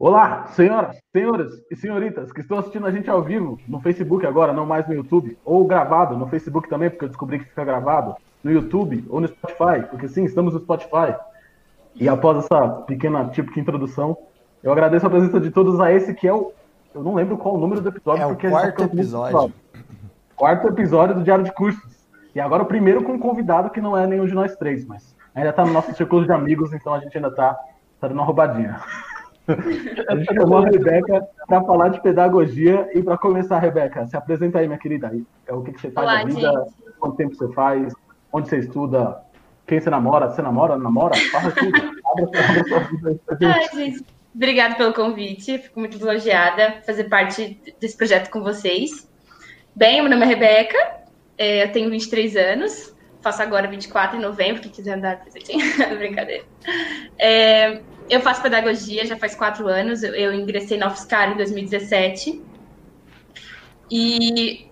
Olá, senhoras, senhores e senhoritas que estão assistindo a gente ao vivo no Facebook agora, não mais no YouTube, ou gravado no Facebook também, porque eu descobri que fica gravado, no YouTube ou no Spotify, porque sim, estamos no Spotify. E após essa pequena típica introdução, eu agradeço a presença de todos a esse que é o. Eu não lembro qual o número do episódio, É o tá quarto episódio. Quarto episódio do Diário de Cursos. E agora o primeiro com um convidado que não é nenhum de nós três, mas ainda tá no nosso círculo de amigos, então a gente ainda tá, tá dando uma roubadinha. A gente chamou a Rebeca para falar de pedagogia e para começar, Rebeca, se apresenta aí, minha querida. É o que, que você faz Olá, na vida, gente. quanto tempo você faz, onde você estuda, quem você namora, você namora, namora, fala tudo. Ai, gente, obrigada pelo convite. Fico muito elogiada fazer parte desse projeto com vocês. Bem, meu nome é Rebeca, é, eu tenho 23 anos, faço agora 24 em novembro, quem quiser andar presentinho, brincadeira. É, eu faço pedagogia já faz quatro anos, eu, eu ingressei na UFSCar em 2017. E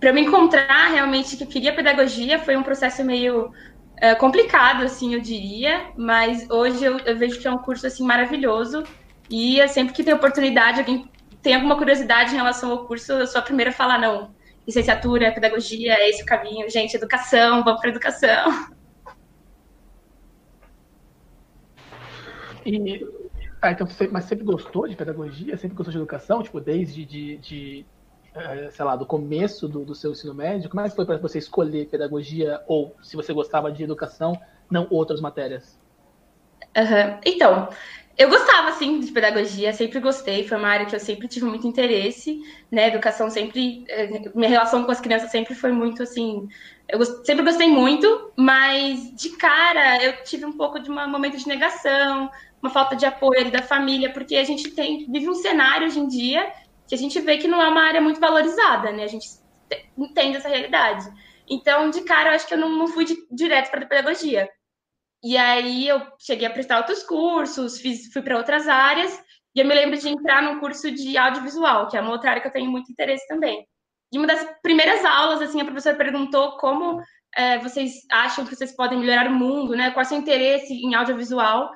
para eu me encontrar realmente que eu queria pedagogia foi um processo meio é, complicado, assim, eu diria, mas hoje eu, eu vejo que é um curso, assim, maravilhoso, e eu sempre que tem oportunidade, alguém tem alguma curiosidade em relação ao curso, eu sou a primeira a falar, não, licenciatura, pedagogia, é esse o caminho, gente, educação, vamos para educação. E, ah, então você, mas sempre gostou de pedagogia? Sempre gostou de educação? Tipo, desde de, de, eh, sei lá, do começo do, do seu ensino médio? Como é que foi para você escolher pedagogia ou se você gostava de educação, não outras matérias? Aham. Então, eu gostava, assim, de pedagogia, sempre gostei, foi uma área que eu sempre tive muito interesse, né, educação sempre, eh, minha relação com as crianças sempre foi muito, assim, eu sempre gostei muito, mas de cara eu tive um pouco de um momento de negação, uma falta de apoio da família, porque a gente tem, vive um cenário hoje em dia que a gente vê que não é uma área muito valorizada, né, a gente te- entende essa realidade. Então, de cara, eu acho que eu não, não fui de- direto para a pedagogia. E aí eu cheguei a prestar outros cursos, fiz, fui para outras áreas, e eu me lembro de entrar num curso de audiovisual, que é uma outra área que eu tenho muito interesse também. E uma das primeiras aulas, assim, a professora perguntou como eh, vocês acham que vocês podem melhorar o mundo, né? Qual é o seu interesse em audiovisual?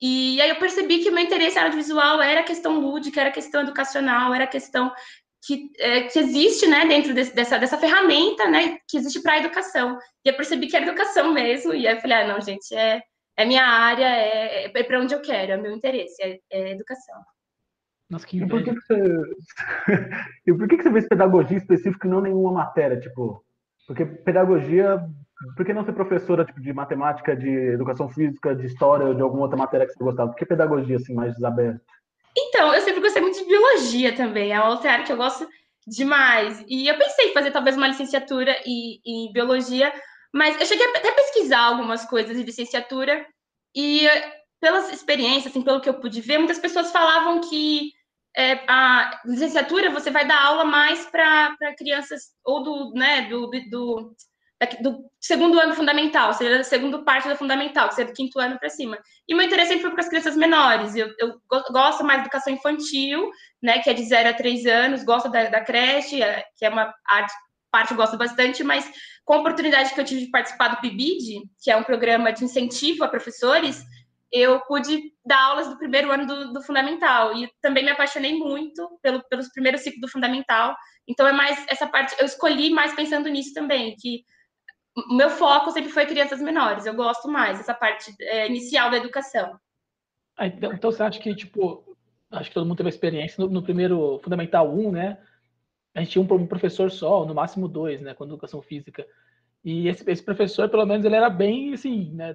E aí eu percebi que o meu interesse em audiovisual era a questão lúdica, era a questão educacional, era a questão que, eh, que existe, né, dentro desse- dessa, dessa ferramenta, né, que existe para a educação. E eu percebi que era educação mesmo, e aí eu falei, ah, não, gente, é, é minha área, é, é para onde eu quero, é meu interesse, é, é educação. Nossa, que E por que, que você. e por que, que você fez pedagogia específica e não nenhuma matéria? Tipo, porque pedagogia. Por que não ser professora tipo, de matemática, de educação física, de história ou de alguma outra matéria que você gostava? Por que pedagogia assim mais desaberta? Então, eu sempre gostei muito de biologia também, é uma outra área que eu gosto demais. E eu pensei em fazer talvez uma licenciatura em, em biologia, mas eu cheguei até a pesquisar algumas coisas de licenciatura e pelas experiências, assim, pelo que eu pude ver, muitas pessoas falavam que é, a licenciatura você vai dar aula mais para crianças ou do, né, do, do, do, daqui- do segundo ano fundamental, ou seja, da segunda parte do fundamental, que seria do quinto ano para cima. E meu interesse sempre foi para as crianças menores. Eu, eu go- gosto mais de educação infantil, né, que é de 0 a 3 anos, gosto da, da creche, é- que é uma arte, parte que eu gosto bastante, mas com a oportunidade que eu tive de participar do PIBID, que é um programa de incentivo a professores, eu pude dar aulas do primeiro ano do, do fundamental. E também me apaixonei muito pelo, pelos primeiros ciclos do fundamental. Então é mais essa parte, eu escolhi mais pensando nisso também, que o meu foco sempre foi crianças menores. Eu gosto mais dessa parte é, inicial da educação. Ah, então, então você acha que, tipo, acho que todo mundo teve experiência no, no primeiro Fundamental 1, né? A gente tinha um, pro- um professor só, no máximo dois, né, com educação física. E esse, esse professor, pelo menos, ele era bem, assim, né,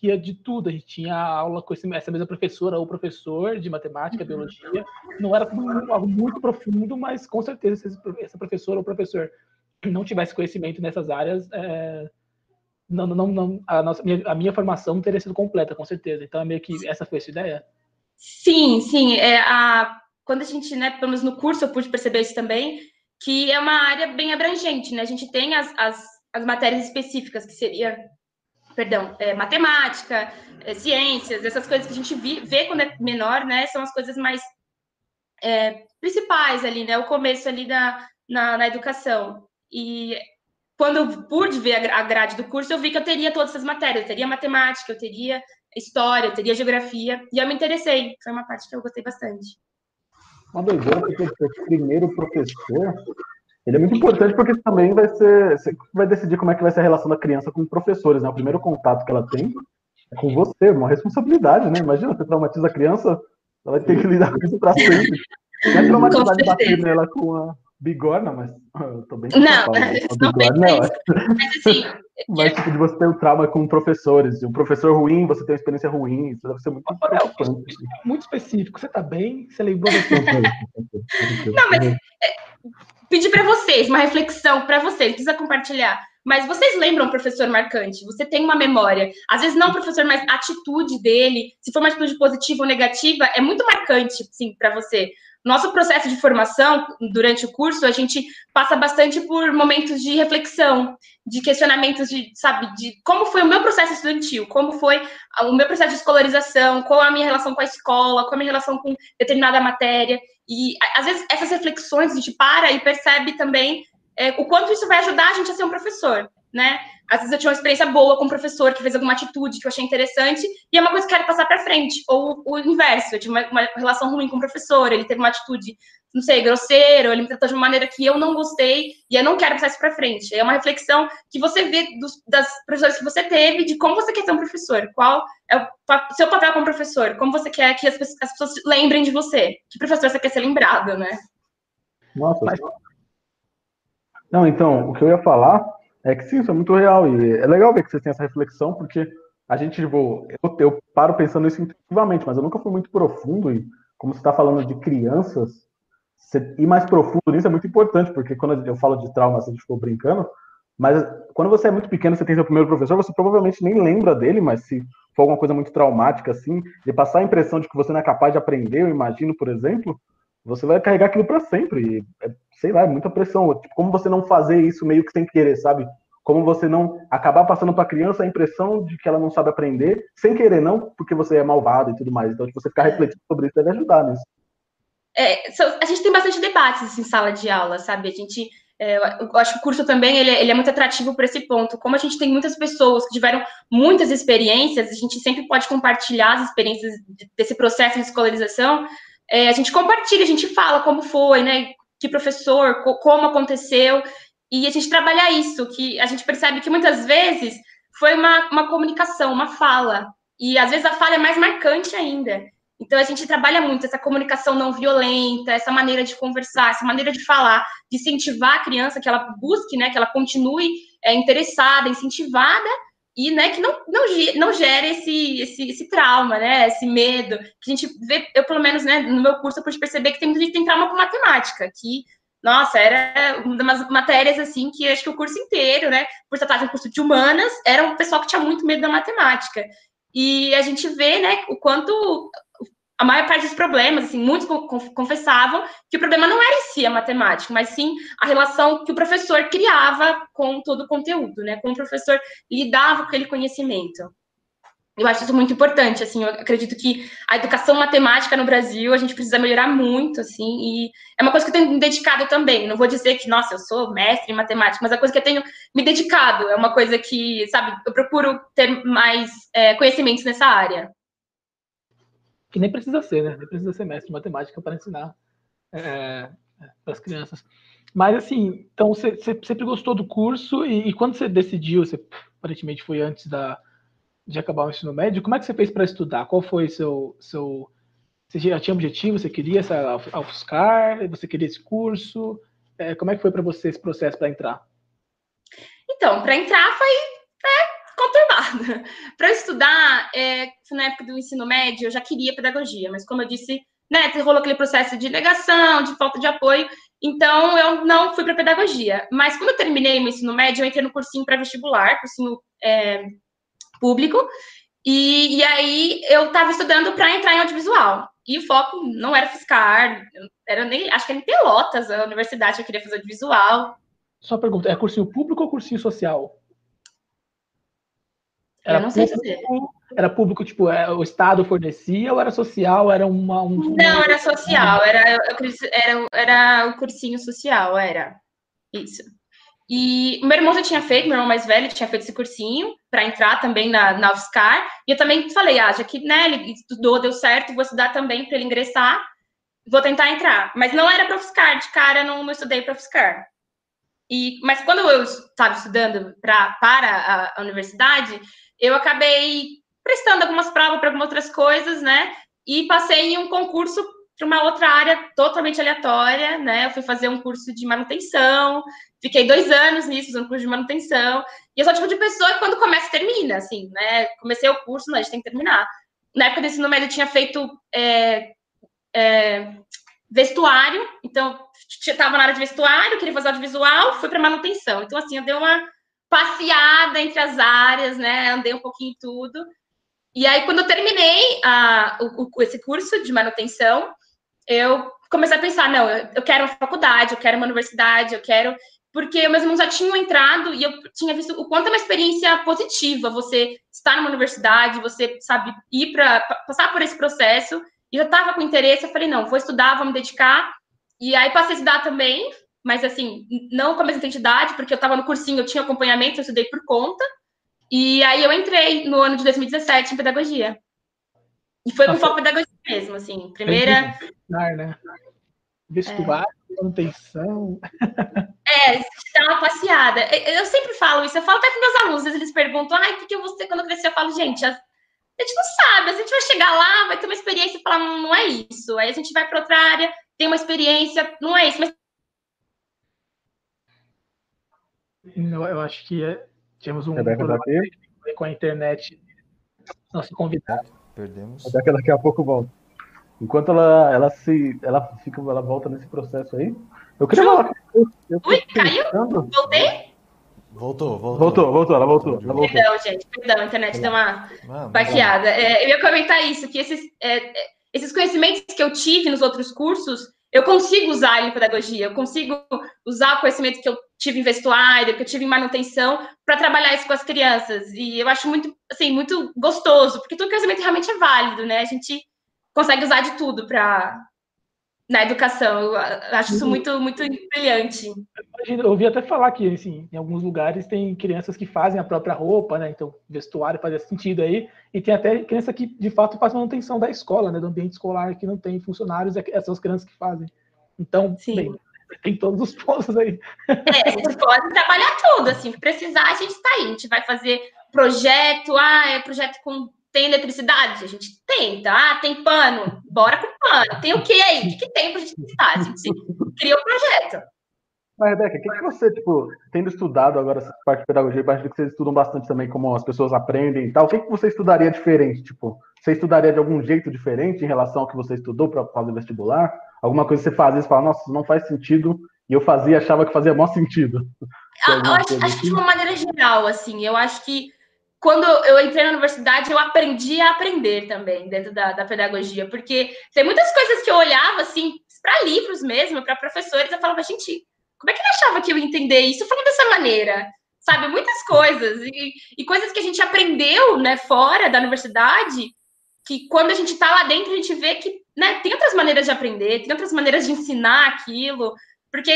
via de tudo. A gente tinha aula com esse- essa mesma professora ou professor de matemática, biologia. Não era algo muito profundo, mas com certeza, se esse essa professora ou professor não tivesse conhecimento nessas áreas, é, não, não, não, a, nossa, minha, a minha formação não teria sido completa, com certeza. Então, é meio que essa foi a sua ideia? Sim, sim. É, a, quando a gente, né, pelo menos no curso eu pude perceber isso também, que é uma área bem abrangente, né? A gente tem as, as, as matérias específicas, que seria, perdão, é, matemática, é, ciências, essas coisas que a gente vi- vê quando é menor, né? São as coisas mais é, principais ali, né? O começo ali da, na, na educação. E quando eu pude ver a gra- a grade do curso, eu vi que eu teria todas essas matérias. Eu teria matemática, eu teria história, teria geografia, e eu me interessei. Foi uma parte que eu gostei bastante. Uma doideira, porque o primeiro professor, ele é muito importante porque também vai ser, você vai decidir como é que vai ser a relação da criança com professores, né? O primeiro contato que ela tem é com você, uma responsabilidade, né? Imagina, você traumatiza a criança, ela vai ter que lidar com isso para sempre. Não é traumatizar bater nela com a bigorna, mas eu tô bem Não, não bigorna, não. Mas assim. Mas tipo, de você ter um trauma com professores, um professor ruim, você tem uma experiência ruim, isso deve ser muito preocupante. Muito específico. Você tá bem? Você lembrou da Não, mas é, pedir para vocês uma reflexão para vocês, precisa compartilhar. Mas vocês lembram o professor marcante? Você tem uma memória. Às vezes não o professor, mas a atitude dele, se for uma atitude positiva ou negativa, é muito marcante, sim, para você. Nosso processo de formação, durante o curso, a gente passa bastante por momentos de reflexão, de questionamentos de, sabe, de como foi o meu processo estudantil, como foi o meu processo de escolarização, qual a minha relação com a escola, qual a minha relação com determinada matéria. E, às vezes, essas reflexões a gente para e percebe também é, o quanto isso vai ajudar a gente a ser um professor, né? Às vezes eu tinha uma experiência boa com um professor que fez alguma atitude que eu achei interessante e é uma coisa que eu quero passar para frente. Ou o inverso, eu tive uma, uma, relação ruim com o professor, ele teve uma atitude, não sei, grosseiro, ele me tratou de uma maneira que eu não gostei e eu não quero passar isso para frente. É uma reflexão que você vê dos, das professores que você teve, de como você quer ser um professor, qual é o seu papel como professor, como você quer que as, as pessoas lembrem de você, que professor você quer ser lembrado, né? Nossa, Mas... Não, então, o que eu ia falar é que sim, isso é muito real. E é legal ver que vocês têm essa reflexão, porque a gente, tipo, eu, eu paro pensando isso intuitivamente, mas eu nunca fui muito profundo. E como você está falando de crianças, você ir mais profundo nisso é muito importante, porque quando eu falo de trauma, a gente ficou brincando, mas quando você é muito pequeno, você tem seu primeiro professor, você provavelmente nem lembra dele, mas se for alguma coisa muito traumática, assim, de passar a impressão de que você não é capaz de aprender, eu imagino, por exemplo, você vai carregar aquilo para sempre. E, é, sei lá, é muita pressão. Tipo, como você não fazer isso meio que sem querer, sabe? Como você não acabar passando para a criança a impressão de que ela não sabe aprender, sem querer, não porque você é malvado e tudo mais. Então, tipo, você ficar refletindo sobre isso deve ajudar nisso. É, a gente tem bastante debates assim, em sala de aula, sabe? A gente é, eu acho que o curso também ele, ele, é muito atrativo por esse ponto. Como a gente tem muitas pessoas que tiveram muitas experiências, a gente sempre pode compartilhar as experiências desse processo de escolarização é, a gente compartilha, a gente fala como foi, né? Que professor, como aconteceu, e a gente trabalha isso, que a gente percebe que muitas vezes foi uma, uma comunicação, uma fala, e às vezes a fala é mais marcante ainda. Então a gente trabalha muito essa comunicação não violenta, essa maneira de conversar, essa maneira de falar, de incentivar a criança que ela busque, né, que ela continue é, interessada, incentivada, e né, que não, não, não gere esse, esse, esse trauma, né, esse medo, que a gente vê, eu pelo menos, né, no meu curso eu pude perceber que tem muita gente que tem trauma com matemática, que, nossa, era uma das matérias, assim, que acho que o curso inteiro, né, por tratar de um curso de humanas, era um pessoal que tinha muito medo da matemática, e a gente vê, né, o quanto a maior parte dos problemas, assim, muitos confessavam que o problema não era em si a matemática, mas sim a relação que o professor criava com todo o conteúdo, né? Como o professor lidava com aquele conhecimento. Eu acho isso muito importante, assim, eu acredito que a educação matemática no Brasil, a gente precisa melhorar muito, assim, e é uma coisa que eu tenho me dedicado também, não vou dizer que, nossa, eu sou mestre em matemática, mas é uma coisa que eu tenho me dedicado, é uma coisa que, sabe, eu procuro ter mais é, conhecimentos nessa área que nem precisa ser, né? Nem precisa ser mestre de matemática para ensinar é, para as crianças. Mas assim, então você, sempre gostou do curso e, e, quando você decidiu, você aparentemente foi antes da, de acabar o ensino médio, como é que você fez para estudar? Qual foi seu seu você já tinha objetivo? Você queria essa UFSCar? Você queria esse curso? É, como é que foi para você esse processo para entrar? Então, para entrar foi é, conturbada. Para estudar, é, na época do ensino médio, eu já queria pedagogia, mas como eu disse, né, rolou aquele processo de negação, de falta de apoio, então eu não fui para pedagogia. Mas quando eu terminei o ensino médio, eu entrei no cursinho pré-vestibular, cursinho é, público, e, e, aí eu estava estudando para entrar em audiovisual. E o foco não era fiscal, era nem, acho que era em Pelotas, a universidade eu queria fazer audiovisual. Só pergunta, é cursinho público ou cursinho social? Era eu não sei público, dizer. Era público, tipo, é, o Estado fornecia ou era social? Era uma. Um... Não, era social, era, era, era o cursinho social, era. Isso. E o meu irmão já tinha feito, meu irmão mais velho tinha feito esse cursinho para entrar também na, na UFSCar. E eu também falei, ah, já que né, ele estudou, deu certo, vou estudar também para ele ingressar, vou tentar entrar. Mas não era para UFSCar, de cara não, não estudei para UFSCar. E, mas quando eu estava estudando pra, para a, a universidade, eu acabei prestando algumas provas para algumas outras coisas, né? E passei em um concurso para uma outra área totalmente aleatória, né? Eu fui fazer um curso de manutenção, fiquei dois anos nisso, fazendo curso de manutenção. E eu sou o tipo de pessoa que quando começa, termina, assim, né? Comecei o curso, não, a gente tem que terminar. Na época desse ensino médio, eu tinha feito é, é, vestuário, então estava na área de vestuário, queria fazer audiovisual, fui para manutenção. Então, assim, eu dei uma passeada entre as áreas, né? Andei um pouquinho em tudo. E aí, quando eu terminei a, o, esse curso de manutenção, eu comecei a pensar, não, eu quero uma faculdade, eu quero uma universidade, eu quero... Porque meus irmãos já tinham entrado e eu tinha visto o quanto é uma experiência positiva você estar numa universidade, você, sabe, ir para passar por esse processo. E eu estava com interesse, eu falei, não, vou estudar, vou me dedicar. E aí passei a estudar também, mas assim, não com a mesma intensidade, porque eu estava no cursinho, eu tinha acompanhamento, eu estudei por conta. E aí eu entrei no ano de 2017 em pedagogia. E foi com foco em pedagogia mesmo, assim. Primeira. Né? Vestuário, é. manutenção. É, dar uma passeada. Eu sempre falo isso, eu falo até com meus alunos, eles perguntam, ai, o que eu vou ser quando eu crescer? Eu falo, gente, a, a gente não sabe, a gente vai chegar lá, vai ter uma experiência e falar, não, não é isso. Aí a gente vai para outra área, tem uma experiência, não é isso. Mas... Eu, eu acho que é, Tínhamos um problema com a internet. Nosso convidado. Perdemos. Até daqui a pouco volta. Enquanto ela, ela se. Ela fica, ela volta nesse processo aí. Eu queria falar. Eu, eu Ui, caiu? Voltei? Voltou, voltou. Voltou, voltou, ela voltou. Ela voltou. Perdão, gente, perdão, a internet deu uma baqueada. É, eu ia comentar isso, que esses, é, é, esses conhecimentos que eu tive nos outros cursos, eu consigo usar em pedagogia, eu consigo usar o conhecimento que eu tive em vestuário, que eu tive em manutenção, para trabalhar isso com as crianças. E eu acho muito, assim, muito gostoso, porque todo conhecimento realmente é válido, né? A gente consegue usar de tudo para na educação. Eu acho isso uhum. muito, muito brilhante. Eu ouvi até falar que, assim, em alguns lugares tem crianças que fazem a própria roupa, né? Então, vestuário faz esse sentido aí. E tem até criança que, de fato, faz manutenção da escola, né? Do ambiente escolar, que não tem funcionários, essas é, são as crianças que fazem. Então, Sim. bem, tem todos os pontos aí. É, gente pode trabalhar tudo, assim, precisar, a gente está aí. A gente vai fazer projeto, ah, é projeto com tem eletricidade? A gente tenta. Ah, tem pano? Bora com pano. Tem o que aí? O que, que tem para testar? A gente cria o um projeto. Mas, Rebeca, o que, que você, tipo, tendo estudado agora essa parte de pedagogia, parte que vocês estudam bastante também como as pessoas aprendem e tal, o que, que você estudaria diferente? Tipo, você estudaria de algum jeito diferente em relação ao que você estudou para fazer vestibular? Alguma coisa que você fazia e fala, nossa, não faz sentido, e eu fazia achava que fazia maior sentido? Ah, acho, acho que de uma maneira geral, assim, eu acho que quando eu entrei na universidade, eu aprendi a aprender também dentro da, da pedagogia, porque tem muitas coisas que eu olhava, assim, para livros mesmo, para professores, eu falava, gente, como é que ele achava que eu ia entender isso falando dessa maneira? Sabe, muitas coisas, e, e coisas que a gente aprendeu, né, fora da universidade, que quando a gente está lá dentro, a gente vê que, né, tem outras maneiras de aprender, tem outras maneiras de ensinar aquilo, porque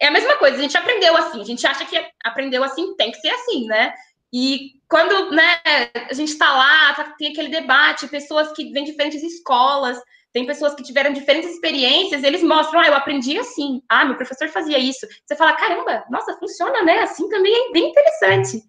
é a mesma coisa, a gente aprendeu assim, a gente acha que aprendeu assim, tem que ser assim, né? E quando né, a gente está lá, tá, tem aquele debate, pessoas que vêm de diferentes escolas, tem pessoas que tiveram diferentes experiências, eles mostram, ah, eu aprendi assim, ah, meu professor fazia isso. Você fala, caramba, nossa, funciona, né? Assim também é bem interessante.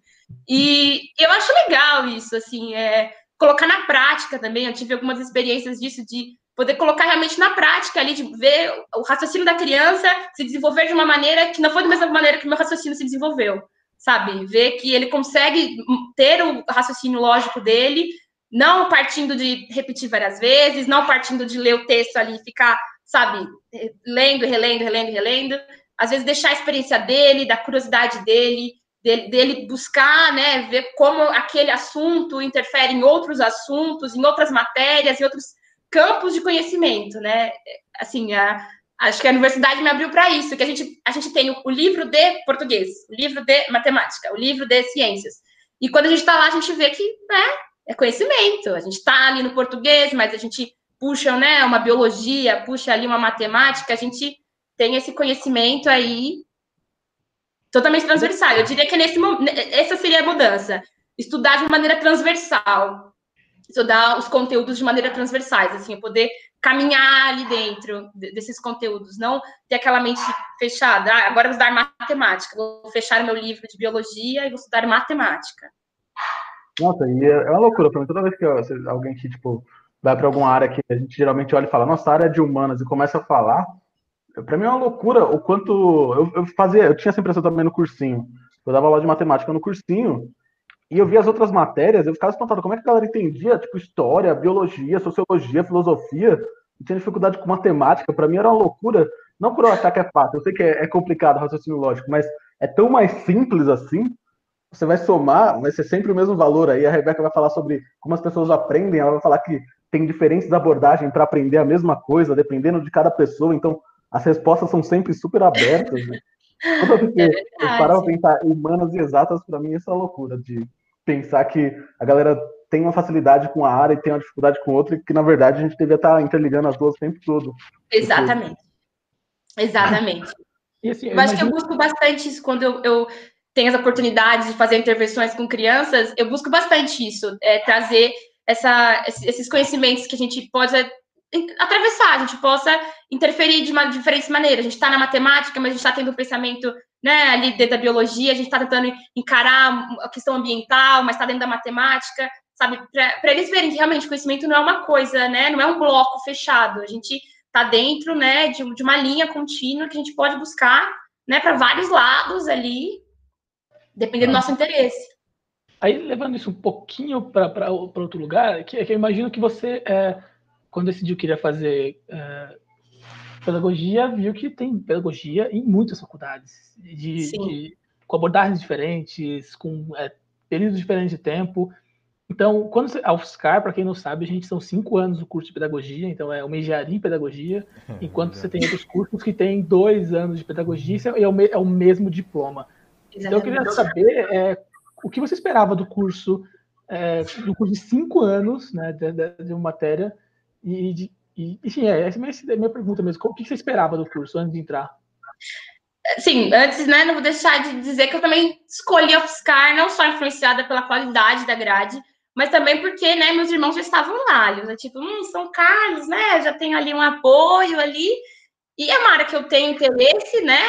E eu acho legal isso, assim, é, colocar na prática também. Eu tive algumas experiências disso, de poder colocar realmente na prática ali, de ver o raciocínio da criança se desenvolver de uma maneira que não foi da mesma maneira que o meu raciocínio se desenvolveu sabe? Ver que ele consegue ter o raciocínio lógico dele, não partindo de repetir várias vezes, não partindo de ler o texto ali e ficar, sabe, lendo, relendo, relendo, relendo. Às vezes deixar a experiência dele, da curiosidade dele, dele, dele buscar, né, ver como aquele assunto interfere em outros assuntos, em outras matérias, em outros campos de conhecimento, né? Assim, a, acho que a universidade me abriu para isso, que a gente, a gente tem o, livro de português, o livro de matemática, o livro de ciências. E quando a gente está lá, a gente vê que né, é conhecimento. A gente está ali no português, mas a gente puxa né, uma biologia, puxa ali uma matemática, a gente tem esse conhecimento aí Totalmente transversal. Eu diria que nesse essa seria a mudança. Estudar de maneira transversal. Estudar os conteúdos de maneira transversais, assim, poder caminhar ali dentro desses conteúdos, não ter aquela mente fechada. Ah, agora vou estudar matemática, vou fechar meu livro de biologia e vou estudar matemática. Nossa, e é, é uma loucura para mim. Toda vez que alguém que, tipo, vai para alguma área que a gente geralmente olha e fala, nossa, área de humanas, e começa a falar, para mim é uma loucura o quanto. Eu, eu, fazia, eu tinha essa impressão também no cursinho. Eu dava aula de matemática no cursinho, e eu via as outras matérias, eu ficava espantado como é que a galera entendia, tipo, história, biologia, sociologia, filosofia, e tinha dificuldade com matemática. Para mim era uma loucura. Não por eu achar que é fácil, eu sei que é, é complicado o raciocínio lógico, mas é tão mais simples assim você vai somar, vai ser sempre o mesmo valor. Aí a Rebeca vai falar sobre como as pessoas aprendem, ela vai falar que tem diferentes abordagens para aprender a mesma coisa, dependendo de cada pessoa. Então, as respostas são sempre super abertas. Né? Quando eu, é parar para pensar humanas e exatas, para mim, isso é uma loucura de pensar que a galera tem uma facilidade com a área e tem uma dificuldade com outra, e que na verdade a gente devia estar tá interligando as duas o tempo todo. Exatamente. Exatamente. Assim, eu, eu acho que eu busco bastante isso quando eu, eu tenho as oportunidades de fazer intervenções com crianças, eu busco bastante isso, é, trazer essa, esses conhecimentos que a gente pode atravessar, a gente possa interferir de, uma, de diferentes maneiras. A gente está na matemática, mas a gente está tendo um pensamento né, ali dentro da biologia, a gente está tentando encarar a questão ambiental, mas está dentro da matemática, sabe? Para eles verem que realmente o conhecimento não é uma coisa, né, não é um bloco fechado. A gente está dentro né, de, de uma linha contínua que a gente pode buscar né, para vários lados ali dependendo do nosso interesse. Aí, levando isso um pouquinho para outro lugar, que, que, eu imagino que você, é, quando decidiu que iria fazer é, pedagogia, viu que tem pedagogia em muitas faculdades, de, de com abordagens diferentes, com é, períodos diferentes de tempo. Então, quando você, a UFSCar, para quem não sabe, a gente são cinco anos no curso de pedagogia, então é uma engenharia em pedagogia, enquanto você tem outros cursos que têm dois anos de pedagogia e é o, é o mesmo diploma. Então, eu queria saber é, o que você esperava do curso, é, do curso de cinco anos, né, de, de uma matéria, e, de, e enfim, é, essa é a minha pergunta mesmo. O que você esperava do curso antes de entrar? Sim, antes, né, não vou deixar de dizer que eu também escolhi a UFSCar, não só influenciada pela qualidade da grade, mas também porque, né, meus irmãos já estavam lá, eu, tipo, hum, São Carlos, né, já tem ali um apoio ali, e a Mara que eu tenho interesse, né,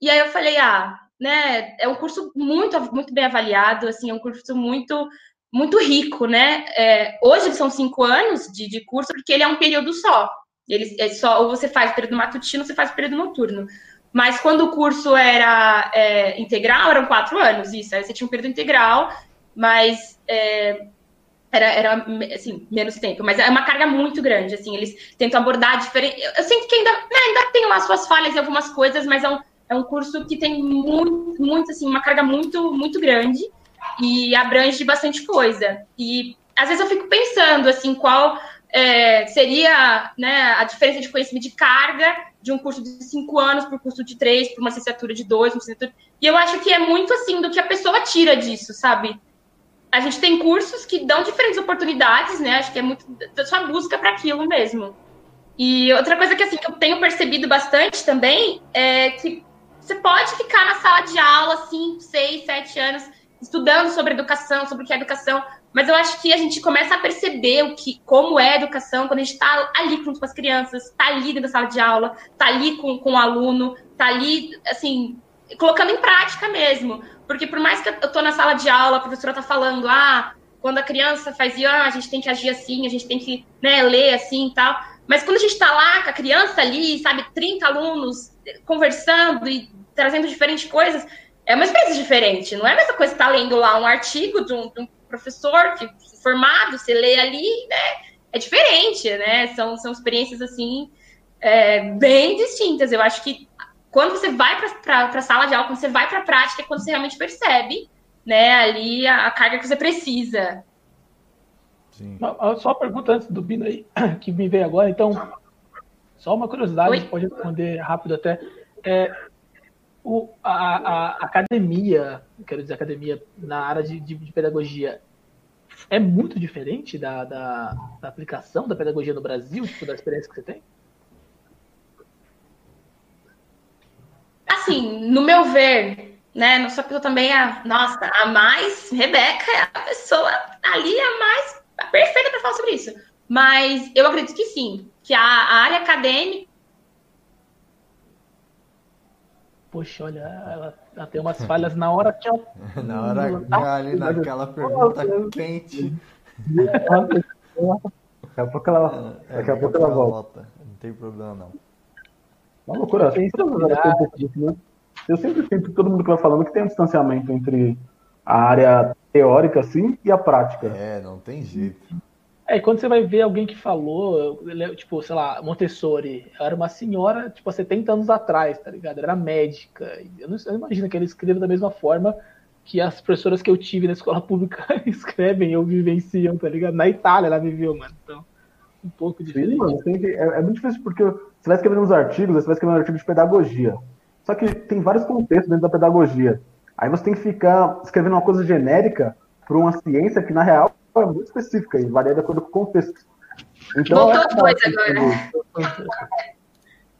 e aí eu falei, ah, né? É um curso muito, muito bem avaliado, assim, é um curso muito, muito rico, né? É, hoje são cinco anos de, de curso, porque ele é um período só. Ele é só, ou você faz período matutino, você faz período noturno. Mas quando o curso era é, integral, eram quatro anos, isso. Aí você tinha um período integral, mas é, era, era assim, menos tempo. Mas é uma carga muito grande, assim, eles tentam abordar diferente. Eu sinto que ainda, né, ainda tem lá suas falhas em algumas coisas, mas é um, é um curso que tem muito, muito assim, uma carga muito, muito grande e abrange bastante coisa. E às vezes eu fico pensando assim, qual é, seria né, a diferença de conhecimento de carga de um curso de cinco anos para um curso de três, para uma licenciatura de dois, uma licenciatura... E eu acho que é muito assim do que a pessoa tira disso, sabe? A gente tem cursos que dão diferentes oportunidades, né? Acho que é muito da sua busca para aquilo mesmo. E outra coisa que assim que eu tenho percebido bastante também é que você pode ficar na sala de aula, cinco, seis, sete anos, estudando sobre educação, sobre o que é educação, mas eu acho que a gente começa a perceber o que, como é a educação quando a gente está ali junto com as crianças, está ali dentro da sala de aula, está ali com, com o aluno, está ali, assim, colocando em prática mesmo. Porque por mais que eu estou na sala de aula, a professora está falando, ah, quando a criança faz isso, ah, a gente tem que agir assim, a gente tem que né, ler assim e tal. Mas quando a gente está lá com a criança ali, sabe, 30 alunos conversando e trazendo diferentes coisas, é uma experiência diferente. Não é a mesma coisa estar tá lendo lá um artigo de um, de um professor que, formado, você lê ali, né? É diferente, né? São, são experiências, assim, é, bem distintas. Eu acho que quando você vai para a sala de aula, quando você vai para a prática, é quando você realmente percebe, né, ali a, a carga que você precisa. Sim. Só uma pergunta antes do Bino aí, que me veio agora. Então, só uma curiosidade, Oi? pode responder rápido até. É, o, a, a, academia, quero dizer, academia na área de, de, de pedagogia é muito diferente da, da, da, aplicação da pedagogia no Brasil, tipo, da experiência que você tem? Assim, no meu ver, né? Não a pessoa também a, nossa, a mais, Rebeca é a pessoa ali a mais perfeita para falar sobre isso. Mas eu acredito que sim, que a, a área acadêmica Poxa, olha, ela, ela, tem umas falhas na hora que ela. na hora tá ali naquela pergunta quente. Daqui a pouco ela, é, daqui a pouco ela volta. volta. Não tem problema não. Uma loucura. Eu sempre sinto todo mundo que vai falando que tem um distanciamento entre a área teórica, assim, e a prática. É, não tem jeito. É, e quando você vai ver alguém que falou, tipo, sei lá, Montessori, era uma senhora, tipo, há 70 anos atrás, tá ligado? Era médica. Eu não, eu não imagino que ele escreva da mesma forma que as professoras que eu tive na escola pública escrevem ou vivenciam, tá ligado? Na Itália ela viveu, mano. Então, um pouco diferente. Sim, mano, que, é, é, muito difícil porque você vai escrevendo uns artigos, você vai escrevendo um artigo de pedagogia. Só que tem vários contextos dentro da pedagogia. Aí você tem que ficar escrevendo uma coisa genérica para uma ciência que, na real, é muito específica e varia de acordo com o contexto. Então, Voltou é dois agora.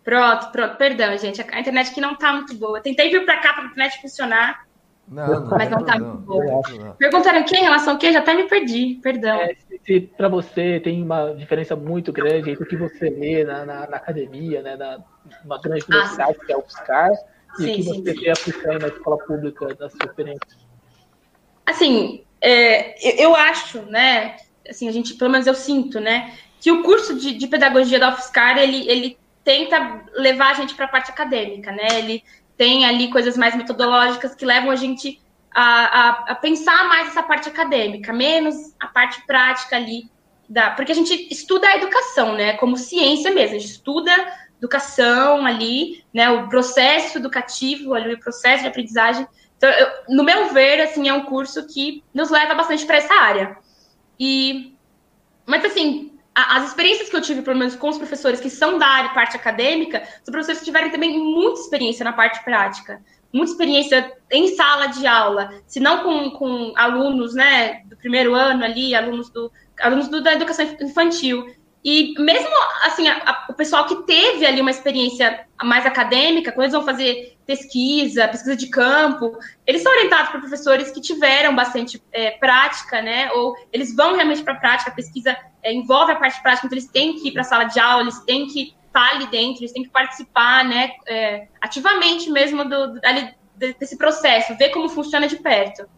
Pronto, pronto. Perdão, gente. A internet aqui não está muito boa. Tentei vir para cá para a internet funcionar. Não, não, mas não está muito boa. Perguntaram aqui em relação ao que? Já até me perdi, perdão. É, se para você tem uma diferença muito grande entre o que você lê na, na, na academia, né, na uma grande universidade, ah, que é o UFSCar, e o que sim, você sim. vê aplicando na escola pública, na sua experiência. Assim, é, eu acho, né, assim, a gente, pelo menos eu sinto, né, que o curso de, de pedagogia da UFSCar, ele, ele tenta levar a gente para a parte acadêmica, né, ele tem ali coisas mais metodológicas que levam a gente a, a, a, pensar mais essa parte acadêmica, menos a parte prática ali, da, porque a gente estuda a educação, né, como ciência mesmo, a gente estuda educação ali, né, o processo educativo, ali, o processo de aprendizagem, então, eu, no meu ver, assim, é um curso que nos leva bastante para essa área. E, mas assim, a, as experiências que eu tive, pelo menos com os professores que são da área parte acadêmica, são professores que tiveram também muita experiência na parte prática, muita experiência em sala de aula, se não com, com alunos, né, do primeiro ano ali, alunos do alunos do, da educação infantil. E mesmo assim, a, a, o pessoal que teve ali uma experiência mais acadêmica, quando eles vão fazer pesquisa, pesquisa de campo, eles são orientados por professores que tiveram bastante é, prática, né? Ou eles vão realmente para a prática, a pesquisa é, envolve a parte prática, então eles têm que ir para a sala de aula, eles têm que estar ali dentro, eles têm que participar, né? É, ativamente mesmo do, ali, desse processo, ver como funciona de perto.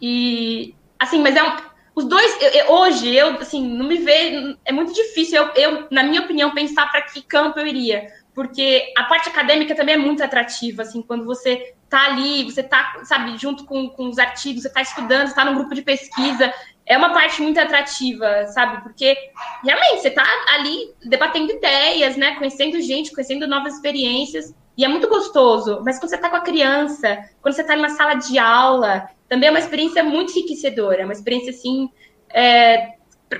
E assim, mas é um, os dois, eu, eu, hoje, eu, assim, não me vê. É muito difícil, eu, eu na minha opinião, pensar para que campo eu iria. Porque a parte acadêmica também é muito atrativa, assim, quando você tá ali, você tá, sabe, junto com, com os artigos, você tá estudando, você tá num grupo de pesquisa, é uma parte muito atrativa, sabe? Porque realmente você tá ali debatendo ideias, né? Conhecendo gente, conhecendo novas experiências, e é muito gostoso. Mas quando você tá com a criança, quando você tá numa sala de aula, também é uma experiência muito enriquecedora, é uma experiência assim, é,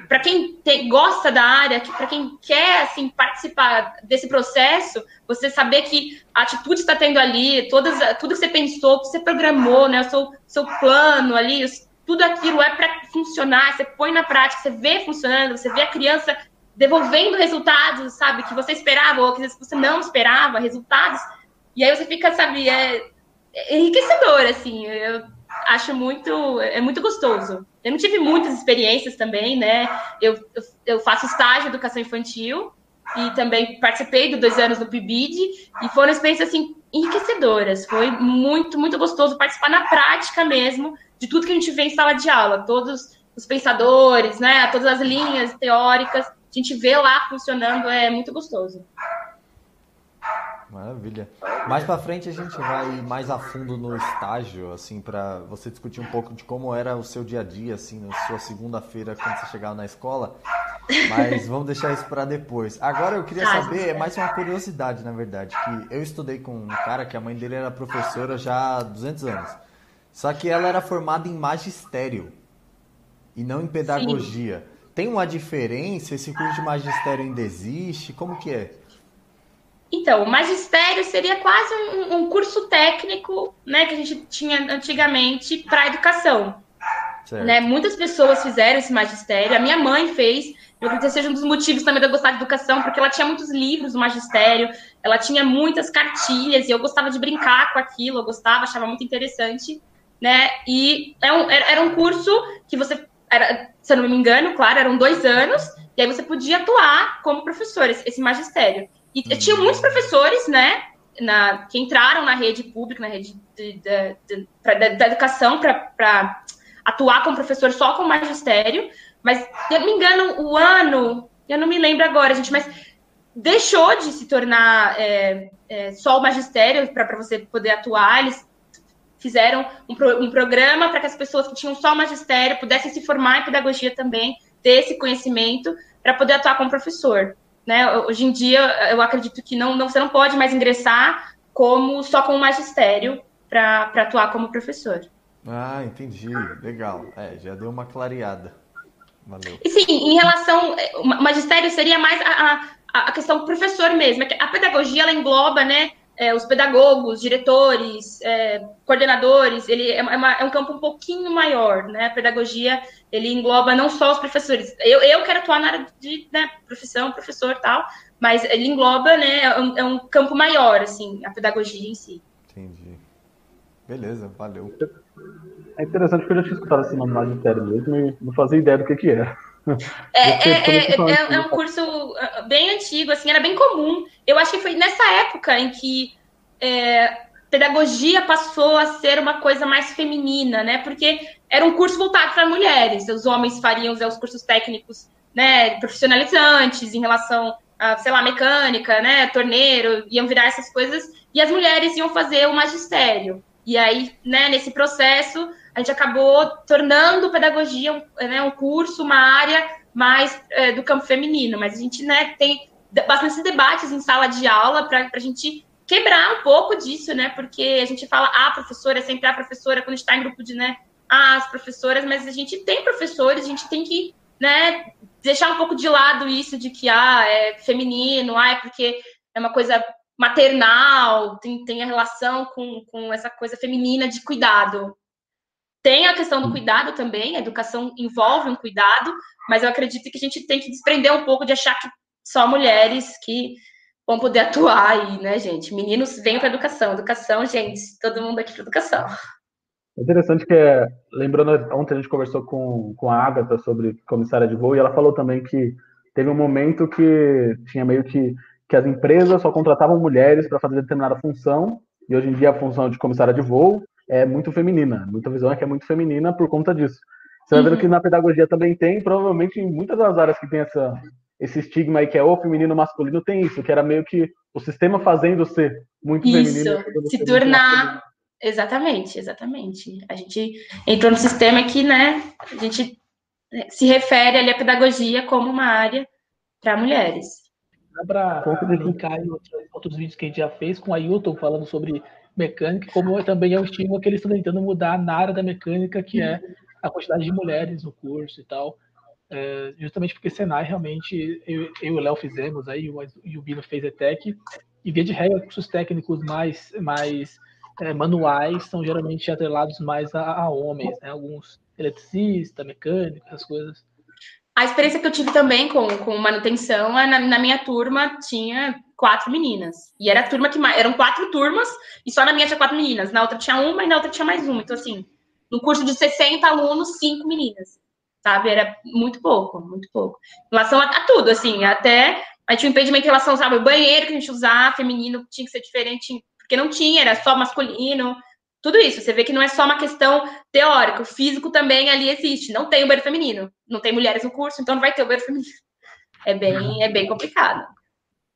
para quem tem, gosta da área, para quem quer assim participar desse processo, você saber que a atitude está tendo ali, todas, tudo que você pensou, que você programou, né, o seu, seu plano ali, tudo aquilo é para funcionar, você põe na prática, você vê funcionando, você vê a criança devolvendo resultados, sabe, que você esperava ou que você não esperava, resultados, e aí você fica, sabe, é, é enriquecedor, assim, eu acho muito, é muito gostoso. Eu não tive muitas experiências também, né? Eu, eu, eu faço estágio de educação infantil e também participei dos dois anos do PIBID e foram experiências assim enriquecedoras. Foi muito, muito gostoso participar na prática mesmo de tudo que a gente vê em sala de aula, todos os pensadores, né? Todas as linhas teóricas, a gente vê lá funcionando, é muito gostoso. Maravilha. Mais para frente a gente vai mais a fundo no estágio, assim, para você discutir um pouco de como era o seu dia a dia, assim, na sua segunda-feira quando você chegava na escola. Mas vamos deixar isso para depois. Agora eu queria tá, saber, é mais uma curiosidade, na verdade, que eu estudei com um cara que a mãe dele era professora já há 200 anos. Só que ela era formada em magistério e não em pedagogia. Sim. Tem uma diferença? Esse curso de magistério ainda existe? Como que é? Então, o magistério seria quase um, um curso técnico, né, que a gente tinha antigamente para educação. Né? Muitas pessoas fizeram esse magistério. A minha mãe fez. Eu acredito que seja um dos motivos também de eu gostar de educação, porque ela tinha muitos livros do magistério, ela tinha muitas cartilhas, e eu gostava de brincar com aquilo, eu gostava, achava muito interessante. Né? E é um, era um curso que você, era, se eu não me engano, claro, eram dois anos, e aí você podia atuar como professor, esse, esse magistério. E uhum. tinha muitos professores, né, na, que entraram na rede pública, na rede de, de, de, pra, da, da, educação, para atuar como professor só com magistério, mas, se eu não me engano, o ano, eu não me lembro agora, gente, mas deixou de se tornar é, é, só o magistério para você poder atuar, eles fizeram um, pro, um programa para que as pessoas que tinham só o magistério pudessem se formar em pedagogia também, ter esse conhecimento para poder atuar como professor. Né? Hoje em dia, eu acredito que não, não, você não pode mais ingressar como só com o magistério para atuar como professor. Ah, entendi. Legal. É, já deu uma clareada. Valeu. E sim, em relação. O magistério seria mais a, a, a questão professor mesmo. É a pedagogia ela engloba, né? É, os pedagogos, diretores, é, coordenadores, ele é, uma, é, um campo um pouquinho maior, né? A pedagogia, ele engloba não só os professores. Eu, eu quero atuar na área de né, profissão, professor tal, mas ele engloba, né? É um, é um campo maior, assim, a pedagogia em si. Entendi. Beleza, valeu. É interessante porque eu já tinha escutado esse nome magistério mesmo e não fazia ideia do que que era. É, é, é, é, é, um curso ah, bem antigo, assim, era bem comum. Eu acho que foi nessa época em que é, pedagogia passou a ser uma coisa mais feminina, né? Porque era um curso voltado para mulheres. Os homens fariam os cursos técnicos, né, profissionalizantes em relação a, sei lá, mecânica, né, torneiro, iam virar essas coisas, e as mulheres iam fazer o magistério. E aí, né, nesse processo, a gente acabou tornando pedagogia um, né, um curso, uma área mais é, do campo feminino, mas a gente né, tem bastante debates em sala de aula para a gente quebrar um pouco disso, né? Porque a gente fala a professora, é sempre a professora, quando está em grupo de né, as professoras, mas a gente tem professores, a gente tem que né, deixar um pouco de lado isso de que ah, é feminino, ah, é porque é uma coisa maternal, tem, tem a relação com, com essa coisa feminina de cuidado. Tem a questão do cuidado também, a educação envolve um cuidado, mas eu acredito que a gente tem que desprender um pouco de achar que só mulheres que vão poder atuar aí, né, gente? Meninos vêm para educação, educação, gente, todo mundo aqui para educação. É interessante que, é, lembrando, ontem a gente conversou com, com a Agatha sobre comissária de voo, e ela falou também que teve um momento que tinha meio que, que as empresas só contratavam mulheres para fazer determinada função, e hoje em dia a função de comissária de voo é muito feminina. Muita visão é que é muito feminina por conta disso. Você vai vendo que uhum. na pedagogia também tem, provavelmente em muitas das áreas que tem essa, esse estigma aí que é o feminino masculino, tem isso, que era meio que o sistema fazendo ser muito isso, feminino. Se tornar. Exatamente, exatamente. A gente entrou no sistema que, né, a gente se refere ali à pedagogia como uma área para mulheres. Dá para brincar em outros, outros vídeos que a gente já fez com a Ailton falando sobre mecânica, como também é um estímulo que eles estão tentando mudar na área da mecânica, que é a quantidade de mulheres no curso e tal. É, justamente porque Senai realmente, eu, eu e o Léo fizemos aí, e o Bino fez ETEC, e via de regra, cursos técnicos mais, mais é, manuais são geralmente atrelados mais a, a homens, né? alguns eletricistas, mecânicos, essas coisas. A experiência que eu tive também com, com manutenção, na, na minha turma tinha quatro meninas. E era a turma que mais. Eram quatro turmas, e só na minha tinha quatro meninas. Na outra tinha uma e na outra tinha mais uma. Então, assim, no curso de 60 alunos, cinco meninas. Sabe? Era muito pouco, muito pouco. Em relação a, a tudo, assim, até. Aí tinha um impedimento em relação, sabe, o banheiro que a gente usava, feminino, tinha que ser diferente, porque não tinha, era só masculino. Tudo isso, você vê que não é só uma questão teórica, o físico também ali existe. Não tem o banheiro feminino, não tem mulheres no curso, então não vai ter o banheiro feminino. É bem, é bem complicado.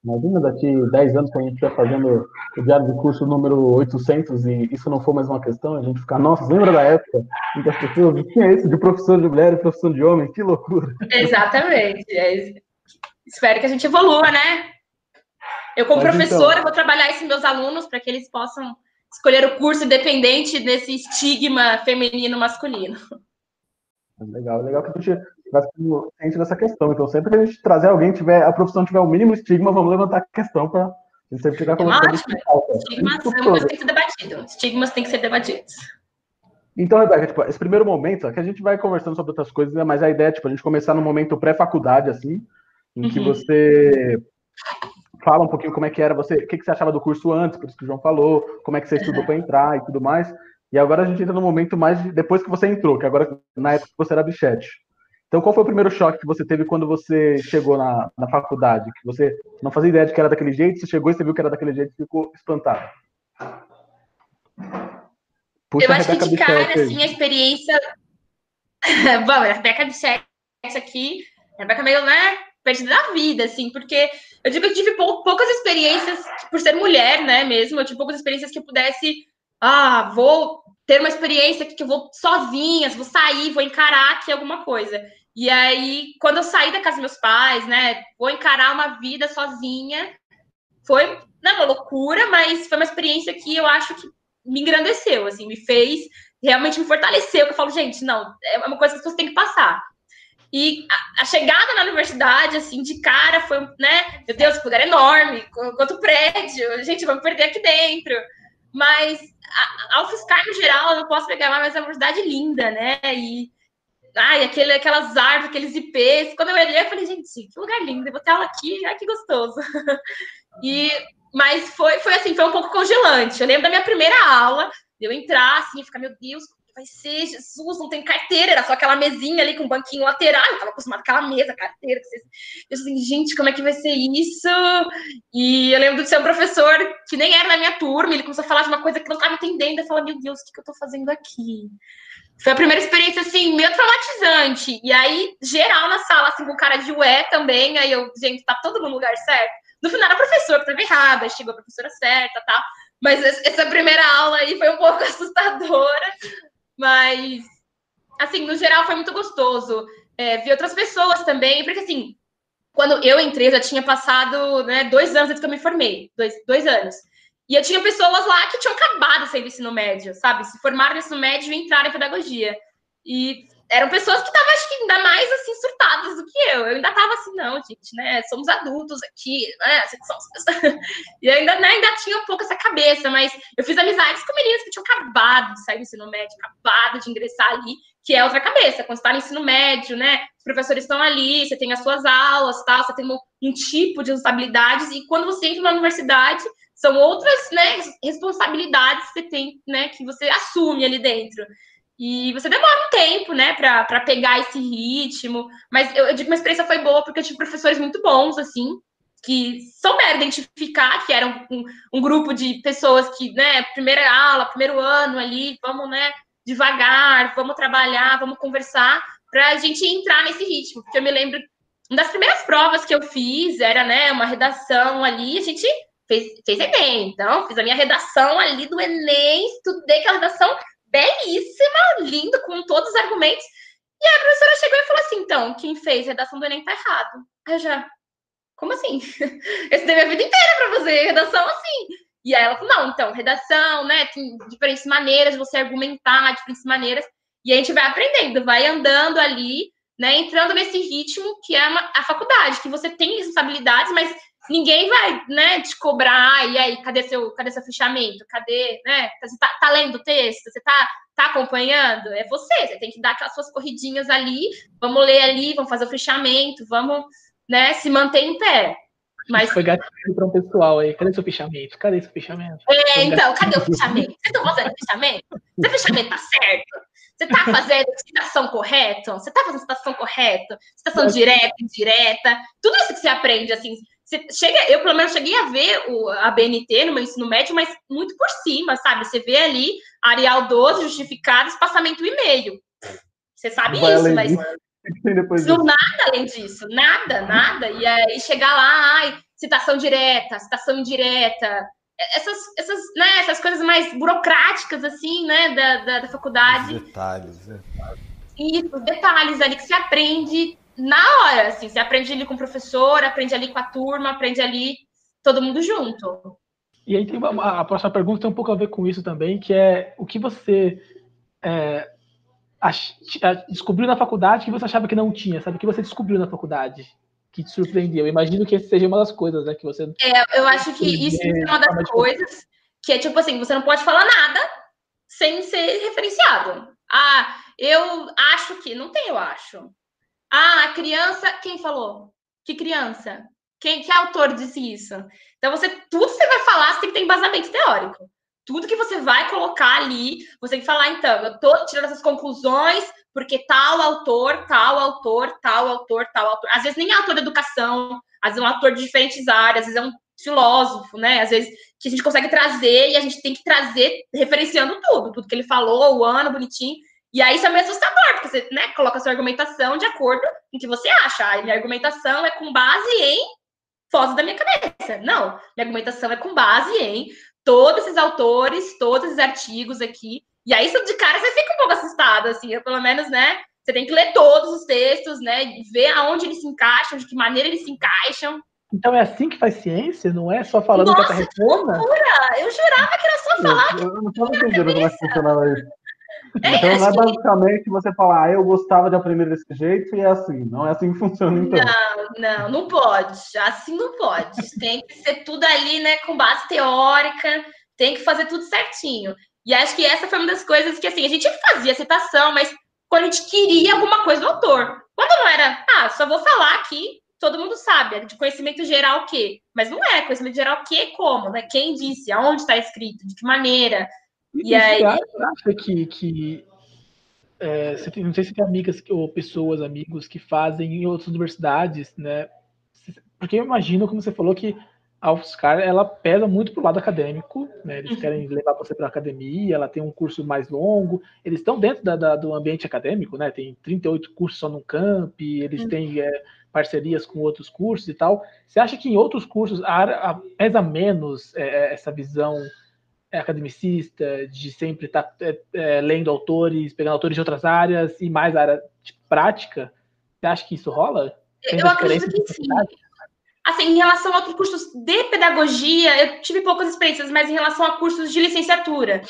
Imagina daqui 10 anos, quando a gente estiver fazendo o diário de curso número 800 e isso não for mais uma questão, a gente ficar, nossa, lembra da época em que as pessoas tinha isso de professor de mulher e professor de homem? Que loucura. Exatamente. É, espero que a gente evolua, né? Eu, como Mas professora, então... vou trabalhar isso com meus alunos para que eles possam escolher o curso independente desse estigma feminino masculino. Legal, legal que a gente vai ciente dessa questão. Então, sempre que a gente trazer alguém, tiver, a profissão tiver o mínimo estigma, vamos levantar a questão para a sempre chegar com é Estigmas é uma coisa que tem que ser debatido. Estigmas têm que ser debatidos. Então, Rebeca, tipo, esse primeiro momento, que a gente vai conversando sobre outras coisas, né, mas a ideia é tipo, a gente começar no momento pré-faculdade, assim, em uhum. que você fala um pouquinho como é que era você, o que, que você achava do curso antes, por isso que o João falou, como é que você estudou para entrar e tudo mais. E agora a gente entra no momento mais de, depois que você entrou, que agora na época você era bichete. Então, qual foi o primeiro choque que você teve quando você chegou na, na faculdade? Que você não fazia ideia de que era daquele jeito, você chegou e você viu que era daquele jeito e ficou espantado. Puxa eu acho que de cara, assim, a experiência. Bom, a Rebeca Bichete aqui, a Rebeca meio, né, perdida da vida, assim, porque eu digo que tive poucas experiências, por ser mulher, né, mesmo, eu tive poucas experiências que eu pudesse, ah, vou ter uma experiência que eu vou sozinha, vou sair, vou encarar aqui alguma coisa. E aí, quando eu saí da casa dos meus pais, né, vou encarar uma vida sozinha, foi não, é uma loucura, mas foi uma experiência que eu acho que me engrandeceu, assim, me fez, realmente me fortaleceu, que eu falo, gente, não, é uma coisa que as pessoas têm que passar. E a, a, chegada na universidade, assim, de cara, foi, né? Meu Deus, que lugar enorme, quanto prédio, gente, vamos perder aqui dentro. Mas a, a no geral, eu não posso pegar mais, mas é uma universidade linda, né? E, ai, aquele, aquelas árvores, aqueles IPs. Quando eu olhei, eu falei, gente, que lugar lindo, eu vou ter aula aqui, ai, que gostoso. e, mas foi, foi assim, foi um pouco congelante. Eu lembro da minha primeira aula, de eu entrar, assim, ficar, meu Deus, vai ser, Jesus, não tem carteira, era só aquela mesinha ali com um banquinho lateral, eu tava acostumada com aquela mesa, carteira, eu assim, gente, como é que vai ser isso? E eu lembro de ser um professor que nem era na minha turma, ele começou a falar de uma coisa que eu não tava entendendo, eu falava, meu Deus, o que, que eu tô fazendo aqui? Foi a primeira experiência, assim, meio traumatizante, e aí, geral na sala, assim, com cara de ué também, aí eu, gente, tá todo no lugar certo? No final, a professora que tava errada, chegou a professora certa, tá? Mas essa primeira aula aí foi um pouco assustadora, mas, assim, no geral foi muito gostoso. É, vi outras pessoas também, porque assim, quando eu entrei, eu já tinha passado né, dois anos antes que eu me formei, dois, dois anos. E eu tinha pessoas lá que tinham acabado de sair do ensino médio, sabe? Se formaram no ensino médio e entraram em pedagogia. E eram pessoas que estavam, acho que, ainda mais, assim, surtadas do que eu. Eu ainda estava assim, não, gente, né? Somos adultos aqui, né? Somos... e ainda, né, ainda tinha um pouco essa cabeça, mas eu fiz amizades com meninas que tinham acabado de sair do ensino médio, acabado de ingressar ali, que é outra cabeça. Quando você está no ensino médio, né? Os professores estão ali, você tem as suas aulas, tal, você tem um, um tipo de responsabilidades, e quando você entra na universidade, são outras né, responsabilidades que você tem, né, que você assume ali dentro. E você demora um tempo, né, para pegar esse ritmo. Mas eu, eu digo que a experiência foi boa porque eu tive professores muito bons, assim, que souberam identificar que eram um, um, grupo de pessoas que, né, primeira aula, primeiro ano ali, vamos, né, devagar, vamos trabalhar, vamos conversar, para a gente entrar nesse ritmo. Porque eu me lembro, uma das primeiras provas que eu fiz era, né, uma redação ali, a gente fez, fez Enem. Então, fiz a minha redação ali do Enem, estudei aquela redação belíssima, lindo, com todos os argumentos. E a professora chegou e falou assim: então, quem fez redação do Enem tá errado. Aí eu já, como assim? Eu estudei minha vida inteira para fazer redação assim. E aí ela falou: não, então, redação, né? Tem diferentes maneiras de você argumentar, diferentes maneiras. E a gente vai aprendendo, vai andando ali, né? Entrando nesse ritmo que é a faculdade, que você tem responsabilidades, mas ninguém vai, né, te cobrar, e aí, cadê seu, cadê seu fichamento? Cadê, né? Você tá, tá lendo o texto? Você tá, tá acompanhando? É você, você tem que dar aquelas suas corridinhas ali, vamos ler ali, vamos fazer o fichamento, vamos, né, se manter em pé. Mas... Foi gatilho para um pessoal aí. Cadê seu fichamento? Cadê seu fichamento? É, então, cadê o fichamento? Vocês estão fazendo fichamento? Seu fichamento tá certo? Você está fazendo citação correta? Você está fazendo citação correta? Citação direta, indireta? Tudo isso que você aprende, assim, você chega, eu pelo menos cheguei a ver o, a BNT no meu ensino médio, mas muito por cima, sabe? Você vê ali Arial 12, justificado, espaçamento e meio. Você sabe Vai isso, mas não nada além disso, nada, nada. E aí chegar lá, ai, citação direta, citação indireta, essas, essas, né, essas coisas mais burocráticas, assim, né, da, da, da faculdade. Os detalhes, né? Isso, detalhes ali que se aprende na hora, assim, você aprende ali com o professor, aprende ali com a turma, aprende ali todo mundo junto. E aí tem uma, a próxima pergunta tem um pouco a ver com isso também, que é o que você é, ach, descobriu na faculdade que você achava que não tinha, sabe? O que você descobriu na faculdade que te surpreendeu? Eu imagino que essa seja uma das coisas, né? Que você. É, eu acho que isso é uma das coisas que é tipo assim, você não pode falar nada, sem ser referenciado. Ah, eu acho que. Não tem, eu acho. Ah, a criança. Quem falou? Que criança? Quem, que autor disse isso? Então, você, tudo que você vai falar, você tem que ter embasamento teórico. Tudo que você vai colocar ali, você tem que falar, então, eu tô tirando essas conclusões porque tal autor, tal autor, tal autor, tal autor. Às vezes nem é autor de educação, às vezes é um autor de diferentes áreas, às vezes é um filósofo, né? Às vezes que a gente consegue trazer e a gente tem que trazer referenciando tudo, tudo que ele falou, o ano, bonitinho. E aí isso é meio assustador, porque você né, coloca a sua argumentação de acordo com o que você acha. A minha argumentação é com base em fotos da minha cabeça. Não, minha argumentação é com base em todos esses autores, todos esses artigos aqui. E aí, isso de cara, você fica um pouco assustado, assim, eu, pelo menos, né? Você tem que ler todos os textos, né? E ver aonde eles se encaixam, de que maneira eles se encaixam. Então é assim que faz ciência? Não é só falando Nossa, que a reforma? Eu jurava que era só falar. Eu, eu não estava entendendo como é que funcionava isso. É, então não é basicamente você falar, ah, eu gostava de aprender desse jeito e é assim. Não é assim que funciona, então. Não, não, não pode. Assim não pode. Tem que ser tudo ali, né, com base teórica, tem que fazer tudo certinho. E acho que essa foi uma das coisas que, assim, a gente fazia citação, mas quando a gente queria alguma coisa do autor. Quando não era, ah, só vou falar aqui, todo mundo sabe, é de conhecimento geral o quê? Mas não é, conhecimento geral o quê, como, né? Quem disse, aonde está escrito, de que maneira. E, e aí... Você acha que, que é, não sei se tem amigas ou pessoas, amigos que fazem em outras universidades, né? Porque eu imagino, como você falou, que a UFSCar ela pesa muito pro lado acadêmico, né? Eles uhum. querem levar você para a academia, ela tem um curso mais longo, eles estão dentro da, da, do ambiente acadêmico, né? Tem 38 cursos só no camp, eles uhum. têm é, parcerias com outros cursos e tal. Você acha que em outros cursos a, a, pesa menos é, é essa visão academicista, de sempre estar tá, é, é, lendo autores, pegando autores de outras áreas e mais área de prática? Você acha que isso rola? Tem eu acredito que sim. Assim, em relação a outros cursos de pedagogia, eu tive poucas experiências, mas em relação a cursos de licenciatura,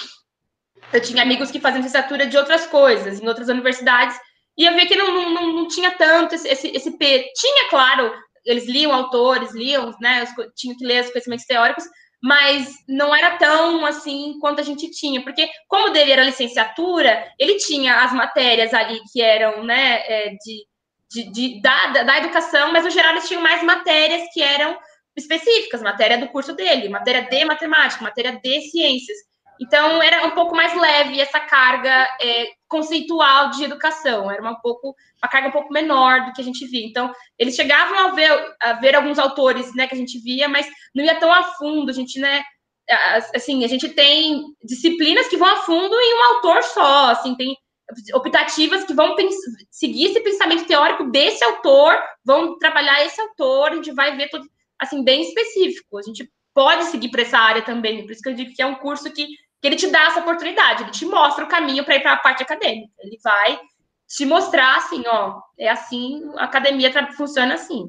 eu tinha amigos que faziam licenciatura de outras coisas, em outras universidades, e eu vi que não, não, não tinha tanto esse, esse, esse P. Tinha, claro, eles liam autores, liam, né, tinham que ler os conhecimentos teóricos, mas não era tão assim quanto a gente tinha, porque como dele era licenciatura, ele tinha as matérias ali que eram, né, é, de de, de da, da educação, mas no geral eles tinham mais matérias que eram específicas, matéria do curso dele, matéria de matemática, matéria de ciências. Então era um pouco mais leve essa carga é, conceitual de educação, era uma pouco uma carga um pouco menor do que a gente via. Então eles chegavam a ver, a ver alguns autores, né, que a gente via, mas não ia tão a fundo. A gente, né, assim, a gente tem disciplinas que vão a fundo em um autor só, assim, tem optativas que vão seguir esse pensamento teórico desse autor, vão trabalhar esse autor, a gente vai ver tudo assim bem específico. A gente pode seguir para essa área também, por isso que eu digo que é um curso que, que ele te dá essa oportunidade, ele te mostra o caminho para ir para a parte acadêmica. Ele vai te mostrar assim, ó, é assim, a academia funciona assim.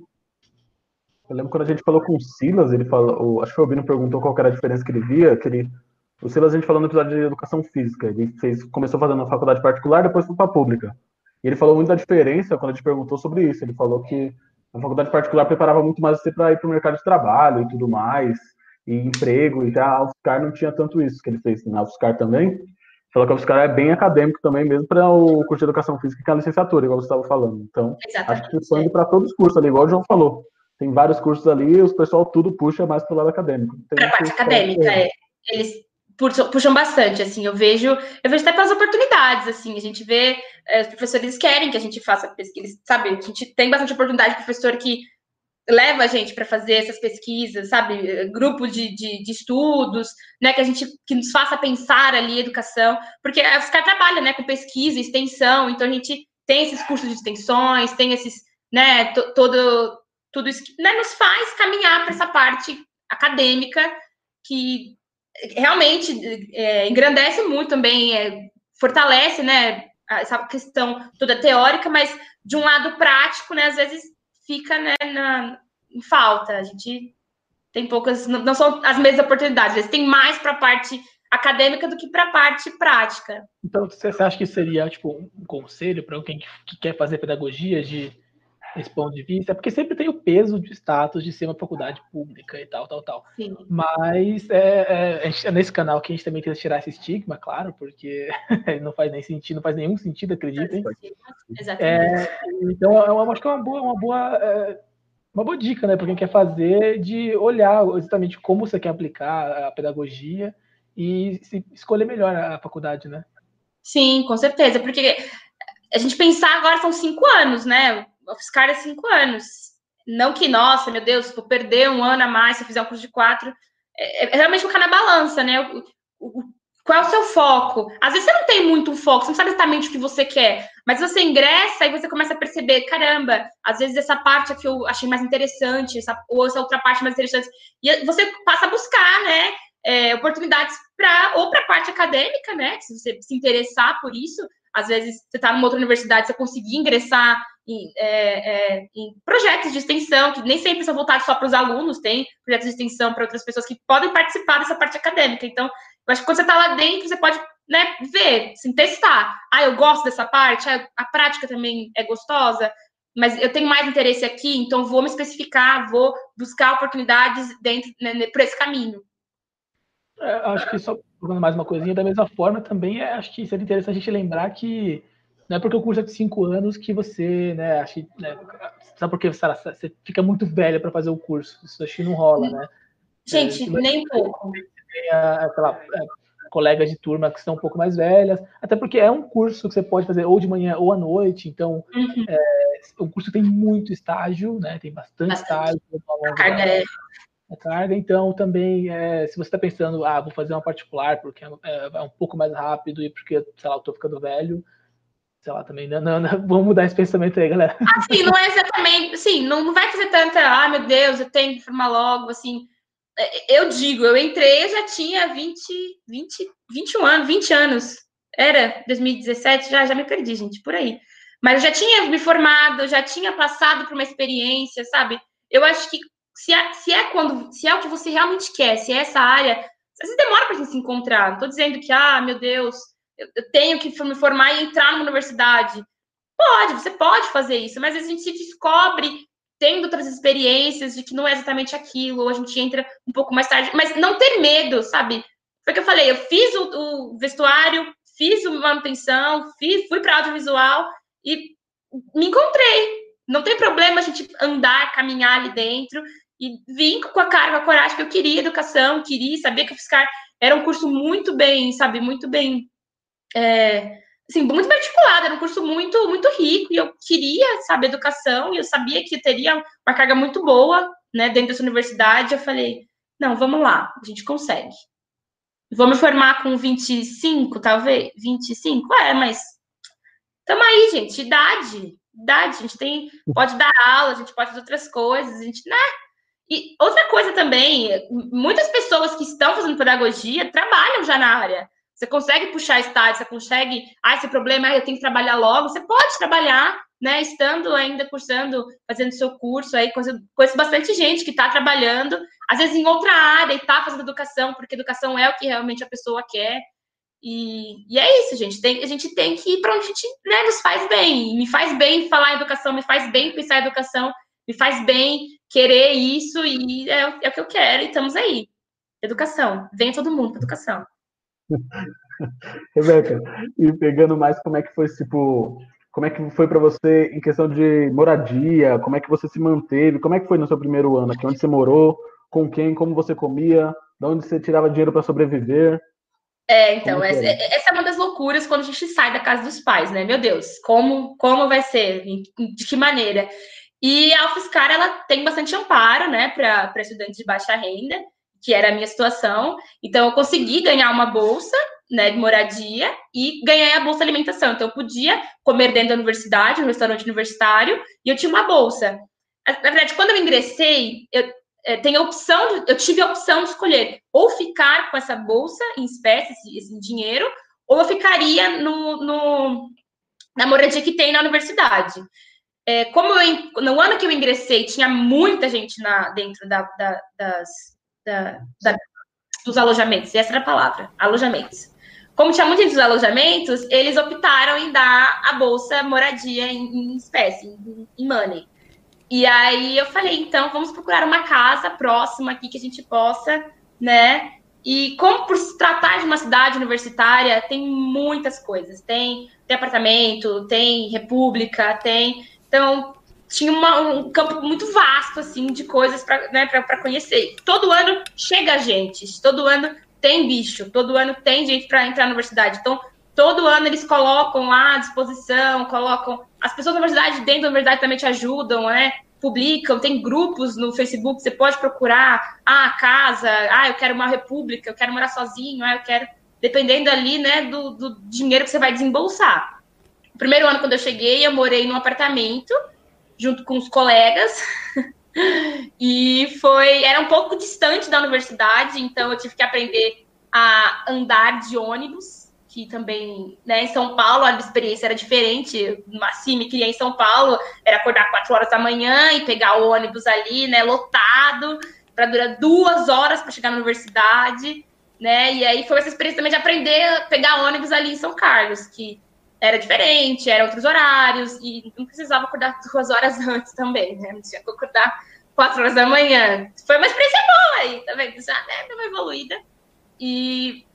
Eu lembro quando a gente falou com o Silas, ele falou, acho que o Albino perguntou qual era a diferença que ele via, que ele o Silas, a gente falou no episódio de educação física. Ele fez, começou fazendo na faculdade particular, depois foi para a pública. E ele falou muito da diferença quando a gente perguntou sobre isso. Ele falou que a faculdade particular preparava muito mais você para ir para o mercado de trabalho e tudo mais, e emprego, e já a UFSCar não tinha tanto isso que ele fez na UFSCar também. Falou que a UFSCar é bem acadêmico também, mesmo para o curso de educação física, que é a licenciatura, igual você estava falando. Então, Exatamente. acho que expande para todos os cursos ali, igual o João falou. Tem vários cursos ali, e o pessoal tudo puxa mais para o lado acadêmico. Para a parte acadêmica, é. Eles puxam bastante, assim, eu vejo, eu vejo até pelas oportunidades, assim, a gente vê, é, os professores querem que a gente faça pesquisa, sabe, a gente tem bastante oportunidade de professor que leva a gente para fazer essas pesquisas, sabe, grupo de, de, de, estudos, né, que a gente, que nos faça pensar ali educação, porque a UFSCar trabalha, né, com pesquisa, extensão, então a gente tem esses cursos de extensões, tem esses, né, todo, tudo isso que né, nos faz caminhar para essa parte acadêmica que realmente é, engrandece muito também, é, fortalece, né, essa questão toda teórica, mas de um lado prático, né, às vezes fica, né, na, em falta. A gente tem poucas, não são as mesmas oportunidades, às vezes tem mais para a parte acadêmica do que para a parte prática. Então, você acha que seria, tipo, um conselho para alguém que quer fazer pedagogia de esse ponto de vista, é porque sempre tem o peso de status de ser uma faculdade pública e tal, tal, tal. Sim. Mas é, é, é, nesse canal que a gente também tenta tirar esse estigma, claro, porque não faz nem sentido, não faz nenhum sentido, acreditem. Exatamente. É, então, eu acho que é uma boa, uma boa, é, uma boa dica, né, para quem quer fazer, de olhar exatamente como você quer aplicar a pedagogia e escolher melhor a faculdade, né? Sim, com certeza, porque a gente pensar agora são cinco anos, né? Os caras cinco anos. Não que, nossa, meu Deus, vou perder um ano a mais se eu fizer um curso de quatro. É, é realmente colocar na balança, né? O, o, qual é o seu foco? Às vezes você não tem muito foco, você não sabe exatamente o que você quer, mas você ingressa e você começa a perceber, caramba, às vezes essa parte aqui eu achei mais interessante, essa, ou essa outra parte mais interessante. E você passa a buscar, né? É, oportunidades para ou para a parte acadêmica, né? Se você se interessar por isso, às vezes você está numa outra universidade, você conseguir ingressar em, é, é, em, projetos de extensão, que nem sempre são voltados só para os alunos, tem projetos de extensão para outras pessoas que podem participar dessa parte acadêmica. Então, eu acho que quando você está lá dentro, você pode né, ver, assim, testar. Ah, eu gosto dessa parte, ah, a prática também é gostosa, mas eu tenho mais interesse aqui, então vou me especificar, vou buscar oportunidades dentro né, por esse caminho. É, acho que só mais uma coisinha, da mesma forma também é, acho que seria interessante a gente lembrar que não é porque o curso é de cinco anos que você, né, acho que, né, sabe porque Sarah, você fica muito velha para fazer o curso, isso acho que não rola, né? Gente, é, nem pouco. Tem aquela, é, colegas de turma que são um pouco mais velhas, até porque é um curso que você pode fazer ou de manhã ou à noite, então uhum. é, o curso tem muito estágio, né? Tem bastante, bastante. estágio. A carga é a. Então, também, é, se você está pensando, ah, vou fazer uma particular porque é, é, um pouco mais rápido e porque, sei lá, eu estou ficando velho, sei lá, também, não, não, não, vamos mudar esse pensamento aí, galera. Assim, não é exatamente, assim, não, não vai fazer tanta, ah, meu Deus, eu tenho que formar logo, assim, é, eu digo, eu entrei, eu já tinha 20, 20, 21 anos, 20 anos, era 2017, já, já me perdi, gente, por aí. Mas eu já tinha me formado, já tinha passado por uma experiência, sabe? Eu acho que se é, se é quando, se é o que você realmente quer, se é essa área, às vezes demora para a gente se encontrar. Não estou dizendo que, ah, meu Deus, eu, eu tenho que me formar e entrar numa universidade. Pode, você pode fazer isso, mas às vezes a gente se descobre tendo outras experiências de que não é exatamente aquilo, ou a gente entra um pouco mais tarde, mas não ter medo, sabe? Foi o que eu falei, eu fiz o, o vestuário, fiz a manutenção, fiz, fui para audiovisual e me encontrei. Não tem problema a gente andar, caminhar ali dentro e vim com a cara, com a coragem que eu queria educação, queria, saber que o fiscal era um curso muito bem, sabe, muito bem, é, assim, muito bem articulado, era um curso muito, muito rico, e eu queria, saber educação, e eu sabia que teria uma carga muito boa, né, dentro dessa universidade, eu falei, não, vamos lá, a gente consegue. Vou me formar com 25, talvez, 25? É, mas tamo aí, gente, idade, idade, a gente tem, pode dar aula, a gente pode fazer outras coisas, a gente, né, e outra coisa também, muitas pessoas que estão fazendo pedagogia trabalham já na área. Você consegue puxar estágio, você consegue, ah, esse problema, ah, eu tenho que trabalhar logo. Você pode trabalhar, né, estando ainda cursando, fazendo seu curso aí, conheço bastante gente que está trabalhando, às vezes em outra área e está fazendo educação, porque educação é o que realmente a pessoa quer. E, e é isso, gente. Tem, a gente tem que ir para onde a gente né, nos faz bem. Me faz bem falar educação, me faz bem pensar em educação, me faz bem querer isso e é, é o que eu quero e estamos aí. Educação. Vem todo mundo para educação. Rebeca, e pegando mais como é que foi, tipo, como é que foi para você em questão de moradia, como é que você se manteve, como é que foi no seu primeiro ano aqui, onde você morou, com quem, como você comia, de onde você tirava dinheiro para sobreviver? É, então, essa, essa, é uma das loucuras quando a gente sai da casa dos pais, né? Meu Deus, como, como vai ser? De que maneira? E a UFSCar, ela tem bastante amparo, né, para estudantes de baixa renda, que era a minha situação. Então, eu consegui ganhar uma bolsa, né, de moradia e ganhei a bolsa alimentação. Então, eu podia comer dentro da universidade, no restaurante universitário, e eu tinha uma bolsa. Na verdade, quando eu ingressei, eu é, tenho a opção, de, eu tive a opção de escolher ou ficar com essa bolsa em espécie, esse, esse dinheiro, ou eu ficaria no, no, na moradia que tem na universidade é, como eu, no ano que eu ingressei, tinha muita gente na, dentro da, da, das, da, dos alojamentos, essa era a palavra, alojamentos. Como tinha muita gente nos alojamentos, eles optaram em dar a bolsa moradia em, em espécie, em, em money. E aí eu falei, então vamos procurar uma casa próxima aqui que a gente possa, né? E como por se tratar de uma cidade universitária, tem muitas coisas. Tem, tem apartamento, tem república, tem. Então, tinha uma, um campo muito vasto, assim, de coisas para né, conhecer. Todo ano chega gente, todo ano tem bicho, todo ano tem gente para entrar na universidade. Então, todo ano eles colocam lá à disposição, colocam. As pessoas da universidade, dentro da universidade, também te ajudam, né? Publicam, tem grupos no Facebook, você pode procurar, ah, casa, ah, eu quero uma república, eu quero morar sozinho, ah, eu quero. Dependendo ali, né, do, do dinheiro que você vai desembolsar. O primeiro ano, quando eu cheguei, eu morei num apartamento junto com os colegas. e foi era um pouco distante da universidade, então eu tive que aprender a andar de ônibus, que também, né, em São Paulo a experiência era diferente. Assim, me criei em São Paulo, era acordar quatro horas da manhã e pegar o ônibus ali, né, lotado, para durar duas horas para chegar na universidade, né? E aí foi essa experiência também de aprender a pegar ônibus ali em São Carlos, que era diferente, eram outros horários, e não precisava acordar duas horas antes também, né? Não tinha que acordar quatro horas da manhã. Foi uma experiência boa aí, tá vendo? Já né, deu uma evoluída. E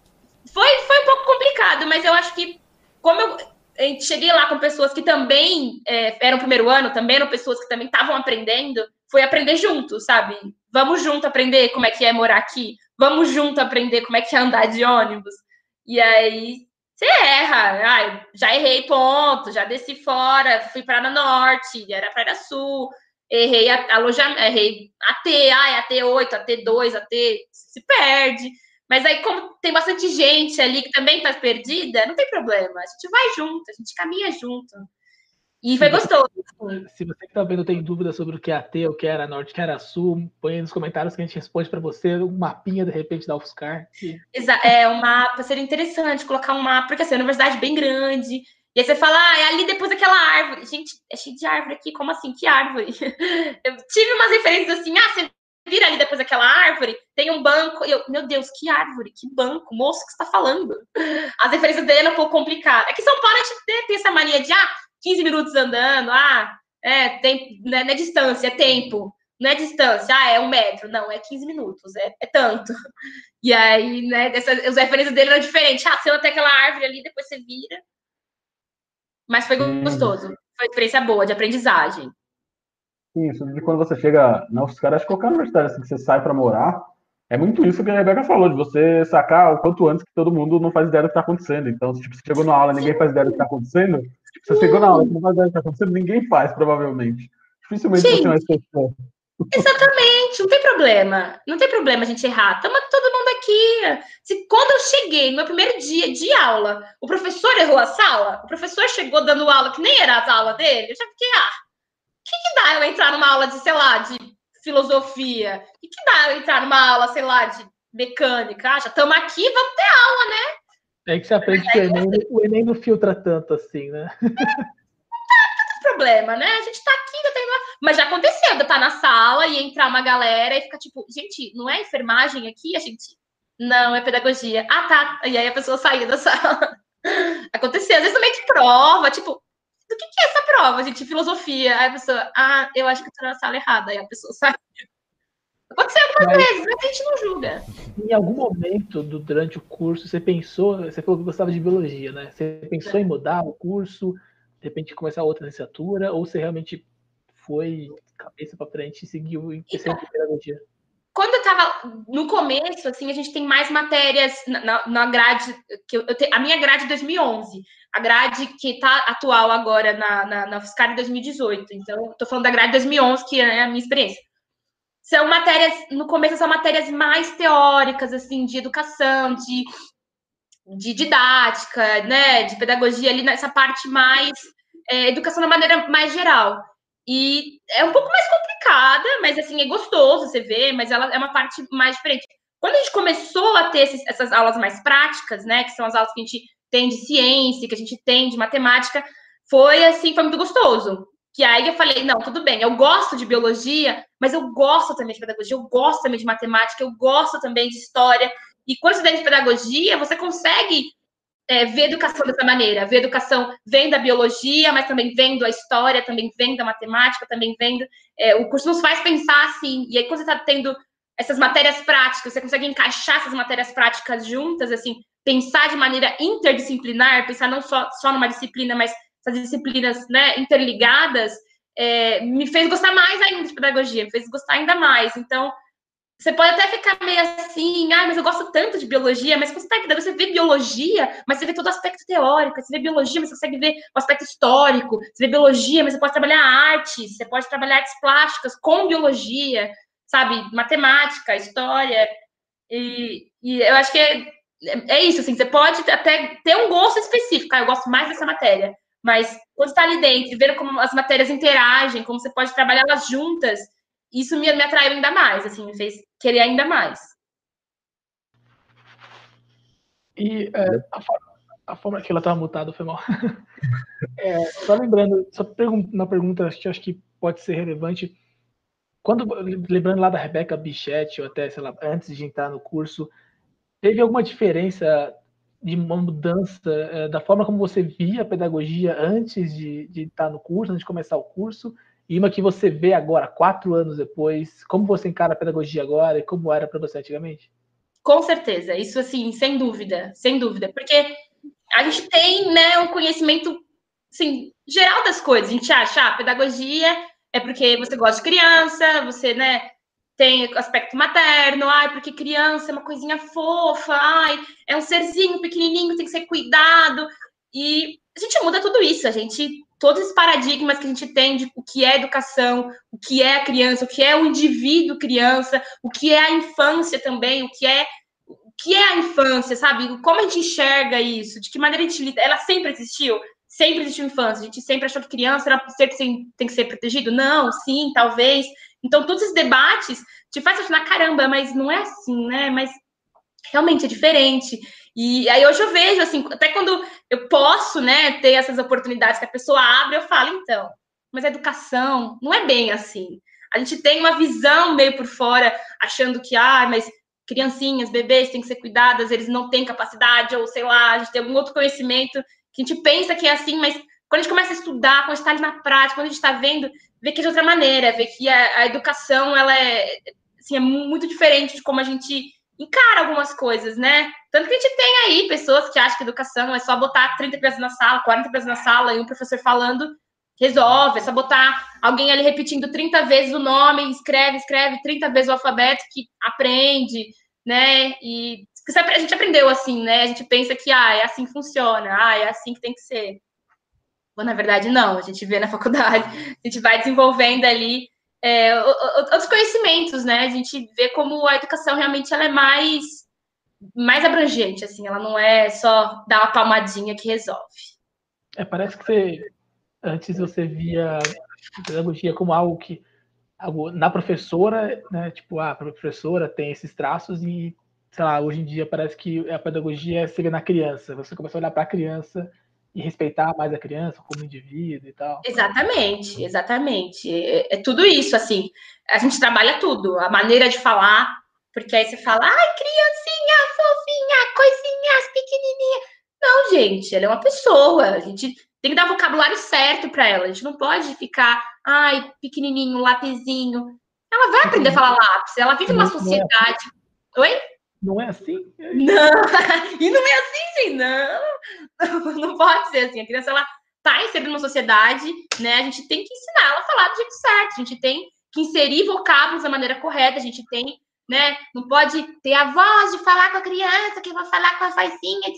foi, foi um pouco complicado, mas eu acho que, como eu cheguei lá com pessoas que também é, eram primeiro ano, também eram pessoas que também estavam aprendendo, foi aprender junto, sabe? Vamos junto aprender como é que é morar aqui, vamos junto aprender como é que é andar de ônibus. E aí você erra. Ai, já errei ponto, já desci fora, fui para norte, era para sul, errei a, a loja, errei AT, ai, AT8, AT2, AT, se perde. Mas aí, como tem bastante gente ali que também está perdida, não tem problema. A gente vai junto, a gente caminha junto. E foi gostoso. Se você que está vendo tem dúvida sobre o que é AT, o que era Norte, o que era Sul, põe nos comentários que a gente responde para você um mapinha, de repente, da UFSCar. Exato. É, um mapa, seria interessante colocar um mapa, porque assim, é uma universidade bem grande. E aí você fala, ah, é ali depois daquela árvore. Gente, é cheio de árvore aqui, como assim? Que árvore? Eu tive umas referências assim, ah, você vira ali depois daquela árvore, tem um banco. Eu, meu Deus, que árvore, que banco, moço, que você está falando? As referências dele é um pouco complicada. É que São Paulo a gente tem, tem essa mania de, ah, 15 minutos andando, ah, é, tem, né, não é distância, é tempo. Não é distância, ah, é um metro. Não, é 15 minutos, é, é tanto. E aí, né, dessa, os referências dele eram diferentes. Ah, você até aquela árvore ali, depois você vira. Mas foi hum. gostoso. Foi uma experiência boa de aprendizagem. Isso, de quando você chega na UFSCar, acho que qualquer universidade assim, que você sai para morar, é muito isso que a Rebeca falou, de você sacar o quanto antes que todo mundo não faz ideia do que está acontecendo. Então, tipo, você chegou na aula ninguém faz ideia do que está acontecendo, você chegou na aula, não está acontecendo, ninguém faz, provavelmente. Dificilmente Sim. você vai esquecer. Exatamente, não tem problema. Não tem problema a gente errar. Estamos todo mundo aqui. Se quando eu cheguei no meu primeiro dia de aula, o professor errou a sala, o professor chegou dando aula que nem era a aula dele, eu já fiquei, ah, o que, que dá eu entrar numa aula de, sei lá, de filosofia? O que, que dá eu entrar numa aula, sei lá, de mecânica? Ah, já estamos aqui, vamos ter aula, né? É que você aprende que o Enem, o Enem não filtra tanto assim, né? Não tá problema, né? A gente tá aqui, ainda tem uma... mas já aconteceu de estar na sala e entrar uma galera e ficar tipo, gente, não é enfermagem aqui? A gente, não, é pedagogia. Ah, tá. E aí a pessoa saía da sala. Aconteceu, às vezes também de prova, tipo, do que, que é essa prova, gente? Filosofia. Aí a pessoa, ah, eu acho que eu tô na sala errada. Aí a pessoa sai. Aconteceu algumas mas, vezes, mas a gente não julga. Em algum momento do, durante o curso, você pensou, você falou que gostava de biologia, né? Você pensou é. em mudar o curso, de repente começar outra licenciatura, ou você realmente foi cabeça para frente e seguiu em então, pedagogia? Quando eu estava no começo, assim, a gente tem mais matérias na, na grade, que eu, eu te, a minha grade de 2011, a grade que está atual agora na, na, na Fiscal de 2018. Então, estou falando da grade de 2011, que é a minha experiência são matérias, no começo são matérias mais teóricas, assim, de educação, de, de didática, né, de pedagogia, ali nessa parte mais, é, educação da maneira mais geral. E é um pouco mais complicada, mas, assim, é gostoso você ver, mas ela é uma parte mais diferente. Quando a gente começou a ter esses, essas aulas mais práticas, né, que são as aulas que a gente tem de ciência, que a gente tem de matemática, foi, assim, foi muito gostoso. Que aí eu falei, não, tudo bem, eu gosto de biologia, mas eu gosto também de pedagogia, eu gosto também de matemática, eu gosto também de história. E quando você de pedagogia, você consegue é, ver educação dessa maneira, ver educação vem da biologia, mas também vem da história, também vem da matemática, também vem do, é, o curso nos faz pensar assim, e aí quando você está tendo essas matérias práticas, você consegue encaixar essas matérias práticas juntas, assim, pensar de maneira interdisciplinar, pensar não só, só numa disciplina, mas essas disciplinas né, interligadas, é, me fez gostar mais ainda de pedagogia, me fez gostar ainda mais. Então, você pode até ficar meio assim, ah, mas eu gosto tanto de biologia, mas você está você vê biologia, mas você vê todo o aspecto teórico, você vê biologia, mas você consegue ver o aspecto histórico, você vê biologia, mas você pode trabalhar arte, você pode trabalhar artes plásticas com biologia, sabe, matemática, história, e, e eu acho que é, é isso, assim, você pode até ter um gosto específico, ah, eu gosto mais dessa matéria, mas quando está ali dentro, ver como as matérias interagem, como você pode trabalhar elas juntas, isso me, me atraiu ainda mais, assim, me fez querer ainda mais. E é, a, forma, a, forma, que ela estava mutada foi mal. é, só lembrando, só uma pergunta que acho que pode ser relevante. Quando, lembrando lá da Rebeca Bichetti, ou até, sei lá, antes de entrar no curso, teve alguma diferença de uma mudança é, da forma como você via a pedagogia antes de, de estar no curso, antes de começar o curso, e uma que você vê agora, quatro anos depois, como você encara a pedagogia agora e como era para você antigamente? Com certeza, isso assim, sem dúvida, sem dúvida, porque a gente tem, né, um conhecimento, assim, geral das coisas, a gente acha, ah, pedagogia é porque você gosta de criança, você, né, tem aspecto materno, ai, porque criança é uma coisinha fofa, ai, é um serzinho pequenininho, tem que ser cuidado, e a gente muda tudo isso, a gente todos os paradigmas que a gente tem de o que é educação, o que é a criança, o que é o indivíduo criança, o que é a infância também, o que é o que é a infância, sabe? Como a gente enxerga isso, de que maneira a gente lida, ela sempre existiu, sempre existiu infância, a gente sempre achou que criança era ser que tem que ser protegido, não, sim, talvez. Então todos esses debates te faz achar, caramba, mas não é assim, né? Mas realmente é diferente. E aí hoje eu vejo, assim, até quando eu posso, né, ter essas oportunidades que a pessoa abre, eu falo, então, mas a educação não é bem assim. A gente tem uma visão meio por fora, achando que, ah, mas criancinhas, bebês têm que ser cuidadas, eles não têm capacidade, ou sei lá, a gente tem algum outro conhecimento que a gente pensa que é assim, mas quando a gente começa a estudar, quando a gente está ali na prática, quando a gente está vendo, vê que é de outra maneira, vê que a, a educação, ela é, assim, é muito diferente de como a gente encara algumas coisas, né? Tanto que a gente tem aí pessoas que acham que educação é só botar 30 crianças na sala, 40 crianças na sala e um professor falando resolve, é só botar alguém ali repetindo 30 vezes o nome, escreve, escreve 30 vezes o alfabeto que aprende, né? E a gente aprendeu assim, né? A gente pensa que ah, é assim que funciona, ah, é assim que tem que ser. Mas, na verdade, não, a gente vê na faculdade, a gente vai desenvolvendo ali é, outros conhecimentos, né? A gente vê como a educação realmente ela é mais, mais abrangente, assim, ela não é só dar uma palmadinha que resolve. É, parece que você, antes você via pedagogia como algo que algo, na professora, né? Tipo, ah, a professora tem esses traços e, sei lá, hoje em dia parece que a pedagogia seria na criança. Você começa a olhar para a criança e respeitar mais a criança como indivíduo e tal. Exatamente, exatamente. É, é, tudo isso, assim. A gente trabalha tudo, a maneira de falar, porque aí você fala, ai, criancinha, fofinha, coisinhas, pequenininha. Não, gente, ela é uma pessoa. A gente tem que dar o vocabulário certo para ela. A gente não pode ficar, ai, pequenininho, lapisinho. Ela vai aprender a falar lápis. Ela vive numa sociedade. Oi? Não é assim? Não, e não é assim, gente, não. Não pode ser assim. A criança, ela tá inserida numa sociedade, né? A gente tem que ensinar ela a falar do jeito certo. A gente tem que inserir vocábulos da maneira correta. A gente tem, né? Não pode ter a voz de falar com a criança, que vai falar com a vozinha.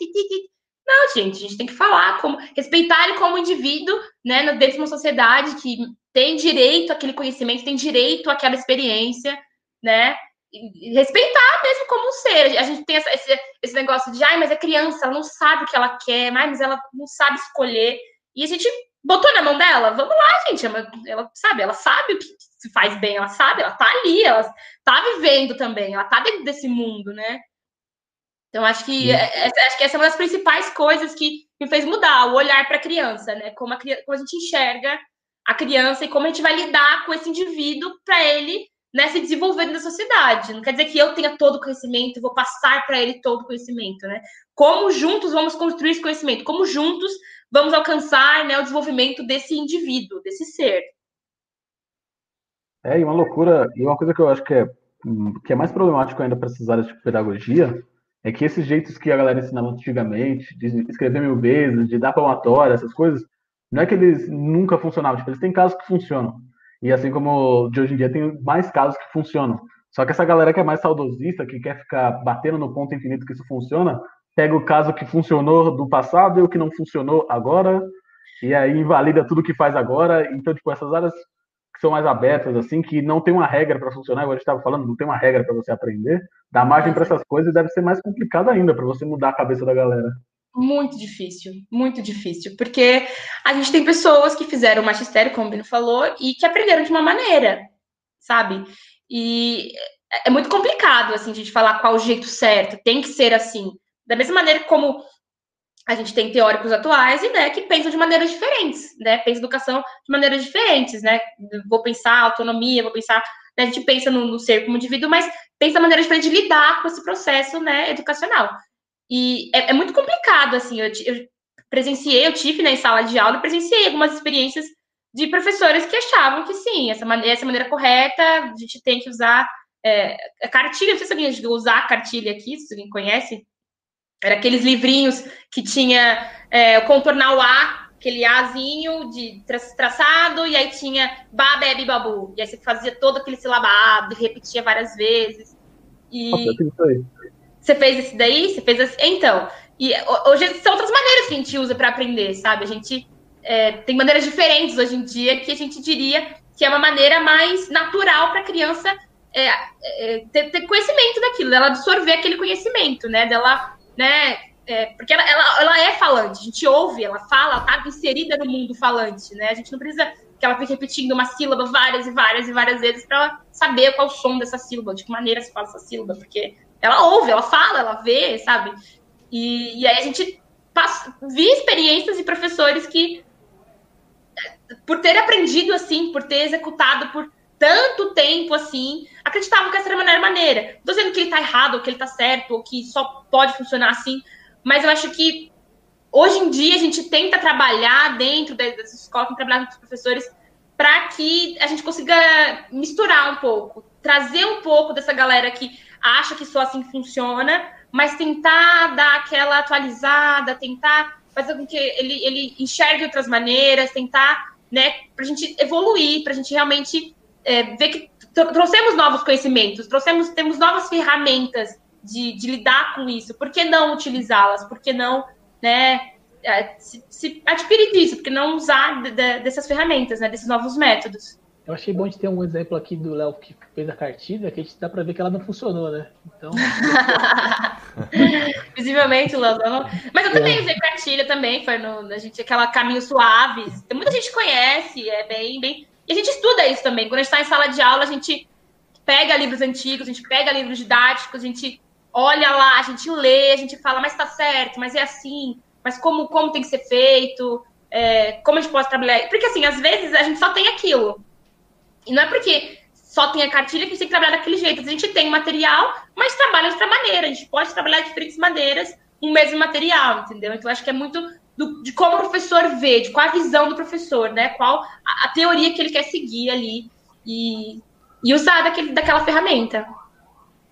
Não, gente, a gente tem que falar como respeitar ele como indivíduo, né, dentro de uma sociedade que tem direito àquele conhecimento, tem direito àquela experiência, né? Respeitar mesmo como um ser. A gente tem esse, esse negócio de, ai, mas é criança, ela não sabe o que ela quer, mas ela não sabe escolher. E a gente botou na mão dela, vamos lá, gente. Ela, ela sabe, ela sabe o que se faz bem, ela sabe, ela tá ali, ela tá vivendo também, ela tá dentro desse mundo, né? Então, acho que, é, é, acho que essa é uma das principais coisas que me fez mudar o olhar para a criança, né? Como a, como a gente enxerga a criança e como a gente vai lidar com esse indivíduo para ele né, se desenvolvendo na sociedade. Não quer dizer que eu tenha todo o conhecimento vou passar para ele todo o conhecimento, né? Como juntos vamos construir esse conhecimento? Como juntos vamos alcançar né, o desenvolvimento desse indivíduo, desse ser? É, e uma loucura, e uma coisa que eu acho que é, que é mais problemático ainda para essas áreas de pedagogia, é que esses jeitos que a galera ensinava antigamente, de escrever mil vezes, de dar palmatória, essas coisas, não é que eles nunca funcionavam, tipo, eles têm casos que funcionam. E assim como de hoje em dia tem mais casos que funcionam. Só que essa galera que é mais saudosista, que quer ficar batendo no ponto infinito que isso funciona, pega o caso que funcionou do passado e o que não funcionou agora, e aí invalida tudo que faz agora. Então, tipo, essas áreas que são mais abertas, assim, que não tem uma regra para funcionar, igual a gente estava falando, não tem uma regra para você aprender, dá margem para essas coisas e deve ser mais complicado ainda para você mudar a cabeça da galera. Muito difícil, muito difícil, porque a gente tem pessoas que fizeram magistério, como o Bino falou, e que aprenderam de uma maneira, sabe? E é muito complicado, assim, a gente falar qual o jeito certo, tem que ser assim. Da mesma maneira como a gente tem teóricos atuais e né, que pensam de maneiras diferentes, né? Pensa educação de maneiras diferentes, né? Vou pensar autonomia, vou pensar. Né, a gente pensa no, no, ser como indivíduo, mas pensa a maneira diferente de lidar com esse processo né, educacional. E é, é muito complicado, assim. Eu, eu, presenciei, eu tive né, em sala de aula, presenciei algumas experiências de professores que achavam que sim, essa maneira, essa maneira correta, a gente tem que usar é, cartilha, não sei se alguém usar a cartilha aqui, se alguém conhece, era aqueles livrinhos que tinha é, contornar o A, aquele Azinho de tra traçado, e aí tinha ba, bebe, babu. E aí você fazia todo aquele silabado, repetia várias vezes. E... Você fez esse daí? Você fez esse... Então, e hoje são outras maneiras que a gente usa para aprender, sabe? A gente é, tem maneiras diferentes hoje em dia que a gente diria que é uma maneira mais natural para a criança é, é, ter, ter, conhecimento daquilo, dela absorver aquele conhecimento, né? Dela né? É, porque ela, ela, ela, é falante, a gente ouve, ela fala, ela tá inserida no mundo falante, né? A gente não precisa que ela fique repetindo uma sílaba várias e várias e várias vezes para saber qual o som dessa sílaba, de que maneira se fala essa sílaba, porque ela ouve, ela fala, ela vê, sabe? E, e aí a gente passa, vi experiências de professores que, por ter aprendido assim, por ter executado por tanto tempo assim, acreditavam que essa era a melhor maneira. Não tô dizendo que ele tá errado, ou que ele tá certo, ou que só pode funcionar assim, mas eu acho que hoje em dia a gente tenta trabalhar dentro dessas escolas, trabalhar com os professores para que a gente consiga misturar um pouco, trazer um pouco dessa galera que acha que só assim funciona, mas tentar dar aquela atualizada, tentar fazer com que ele, ele enxergue outras maneiras, tentar, né, para a gente evoluir, para a gente realmente é, ver que trouxemos novos conhecimentos, trouxemos, temos novas ferramentas de, de lidar com isso. Por que não utilizá-las? Por que não, né, é, se, se adquirir disso? Por que não usar de, de, dessas ferramentas, né, desses novos métodos? Eu achei bom de ter um exemplo aqui do Léo que fez a cartilha, que a gente dá para ver que ela não funcionou, né? Então. Visivelmente, Léo. Não... Mas eu também é. usei cartilha também, foi no, a gente, aquela caminho suaves. Muita gente conhece, é bem, bem. E a gente estuda isso também. Quando a gente está em sala de aula, a gente pega livros antigos, a gente pega livros didáticos, a gente olha lá, a gente lê, a gente fala, mas está certo, mas é assim, mas como, como tem que ser feito, é, como a gente pode trabalhar. Porque, assim, às vezes a gente só tem aquilo. E não é porque só tem a cartilha que a gente tem que trabalhar daquele jeito. A gente tem material, mas trabalha de outra maneira. A gente pode trabalhar de diferentes maneiras um mesmo material, entendeu? Então, acho que é muito do, de como o professor vê, de qual a visão do professor, né? Qual a, a teoria que ele quer seguir ali e, e usar daquele, daquela ferramenta.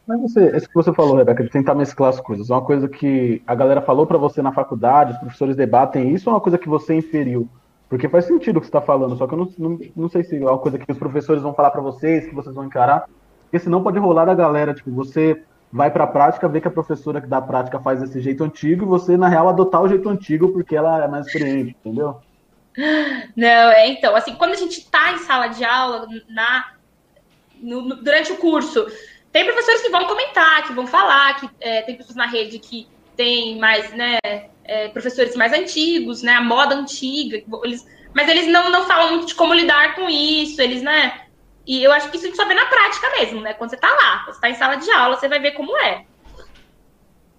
Mas você, isso que você falou, Rebeca, de tentar mesclar as coisas, é uma coisa que a galera falou para você na faculdade, os professores debatem isso ou é uma coisa que você inferiu? Porque faz sentido o que você está falando, só que eu não, não, não sei se é uma coisa que os professores vão falar para vocês, que vocês vão encarar, porque senão pode rolar da galera, tipo, você vai para a prática, vê que a professora que dá prática faz desse jeito antigo e você, na real, adotar o jeito antigo porque ela é mais experiente, entendeu? Não, é então, assim, quando a gente está em sala de aula, na, no, no, durante o curso, tem professores que vão comentar, que vão falar, que é, tem pessoas na rede que tem mais, né, é, professores mais antigos, né, a moda antiga, eles, mas eles não, não falam muito de como lidar com isso, eles, né, e eu acho que isso a gente só vê na prática mesmo, né? Quando você tá lá, você tá em sala de aula, você vai ver como é.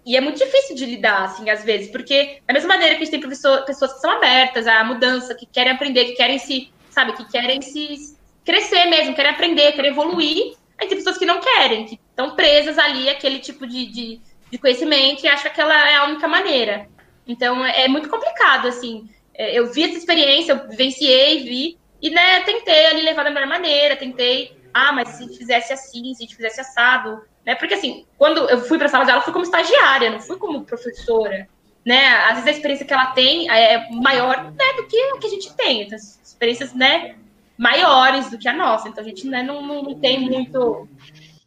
E é muito difícil de lidar, assim, às vezes, porque da mesma maneira que a gente tem professor, pessoas que são abertas à mudança, que querem aprender, que querem se, sabe, que querem se crescer mesmo, querem aprender, querem evoluir, Aí tem pessoas que não querem, que estão presas ali aquele tipo de, de, de conhecimento e acham que ela é a única maneira. Então é, é muito complicado, assim. É, eu vi essa experiência, eu vivenciei, vi, e né, tentei ali levar da melhor maneira, tentei, ah, mas se fizesse assim, se fizesse assado, né? Porque assim, quando eu fui para a sala de aula, eu fui como estagiária, não fui como professora, né? Às vezes a experiência que ela tem é maior né, do que a que a gente tem, então, experiências, né, maiores do que a nossa, então a gente né, não, não, não tem muito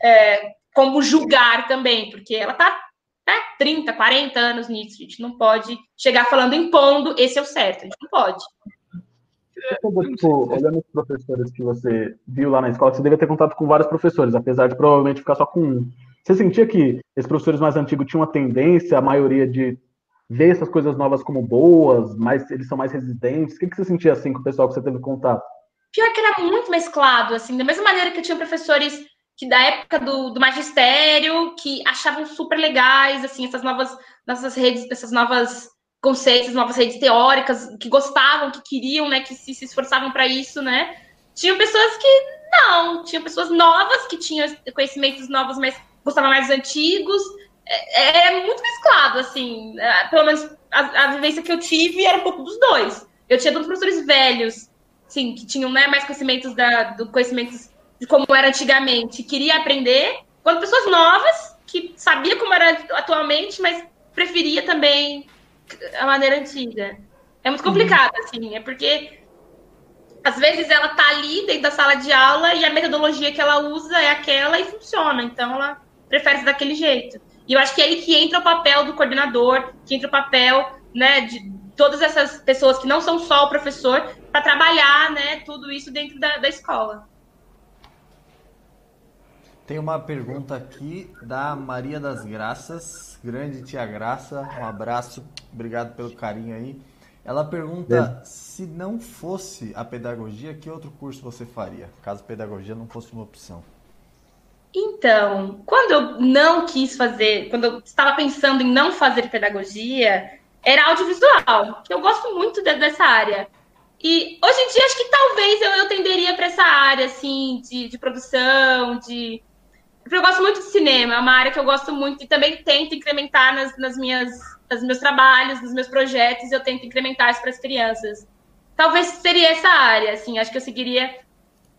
é, como julgar também, porque ela tá né, 30, 40 anos nisso. A gente não pode chegar falando impondo, esse é o certo. A gente não pode. Tipo, olhando os professores que você viu lá na escola, você deve ter contato com vários professores, apesar de provavelmente ficar só com um. Você sentia que esses professores mais antigos tinham uma tendência, a maioria, de ver essas coisas novas como boas, mas eles são mais resistentes? O que, que você sentia assim com o pessoal que você teve contato? Pior que era muito mesclado, assim, da mesma maneira que eu tinha professores que da época do, do magistério, que achavam super legais, assim, essas novas, nossas redes, essas novas conceitos, novas redes teóricas, que gostavam, que queriam, né, que se, se esforçavam para isso, né? Tinham pessoas que não, tinham pessoas novas que tinham conhecimentos novos, mas gostavam mais dos antigos. É, é muito mesclado, assim, é, pelo menos a, a, vivência que eu tive era um pouco dos dois. Eu tinha dois professores velhos, sim, que tinham né, mais conhecimentos da, do conhecimentos de como era antigamente, queria aprender, quando pessoas novas, que sabia como era atualmente, mas preferia também a maneira antiga. É muito complicado, uhum. assim, é porque às vezes ela tá ali dentro da sala de aula e a metodologia que ela usa é aquela e funciona, então ela prefere ser daquele jeito. E eu acho que é aí que entra o papel do coordenador, que entra o papel, né, de todas essas pessoas que não são só o professor, para trabalhar, né, tudo isso dentro da, da escola. Tem uma pergunta aqui da Maria das Graças, grande tia Graça, um abraço, obrigado pelo carinho aí. Ela pergunta é. se não fosse a pedagogia, que outro curso você faria, caso pedagogia não fosse uma opção? Então, quando eu não quis fazer, quando eu estava pensando em não fazer pedagogia, era audiovisual, que eu gosto muito de, dessa área. E hoje em dia acho que talvez eu, eu tenderia para essa área assim de, de produção, de eu gosto muito de cinema, é uma área que eu gosto muito e também tento incrementar nas, nas minhas, nos meus trabalhos, nos meus projetos, eu tento incrementar isso para as crianças. Talvez seria essa área, assim, acho que eu seguiria.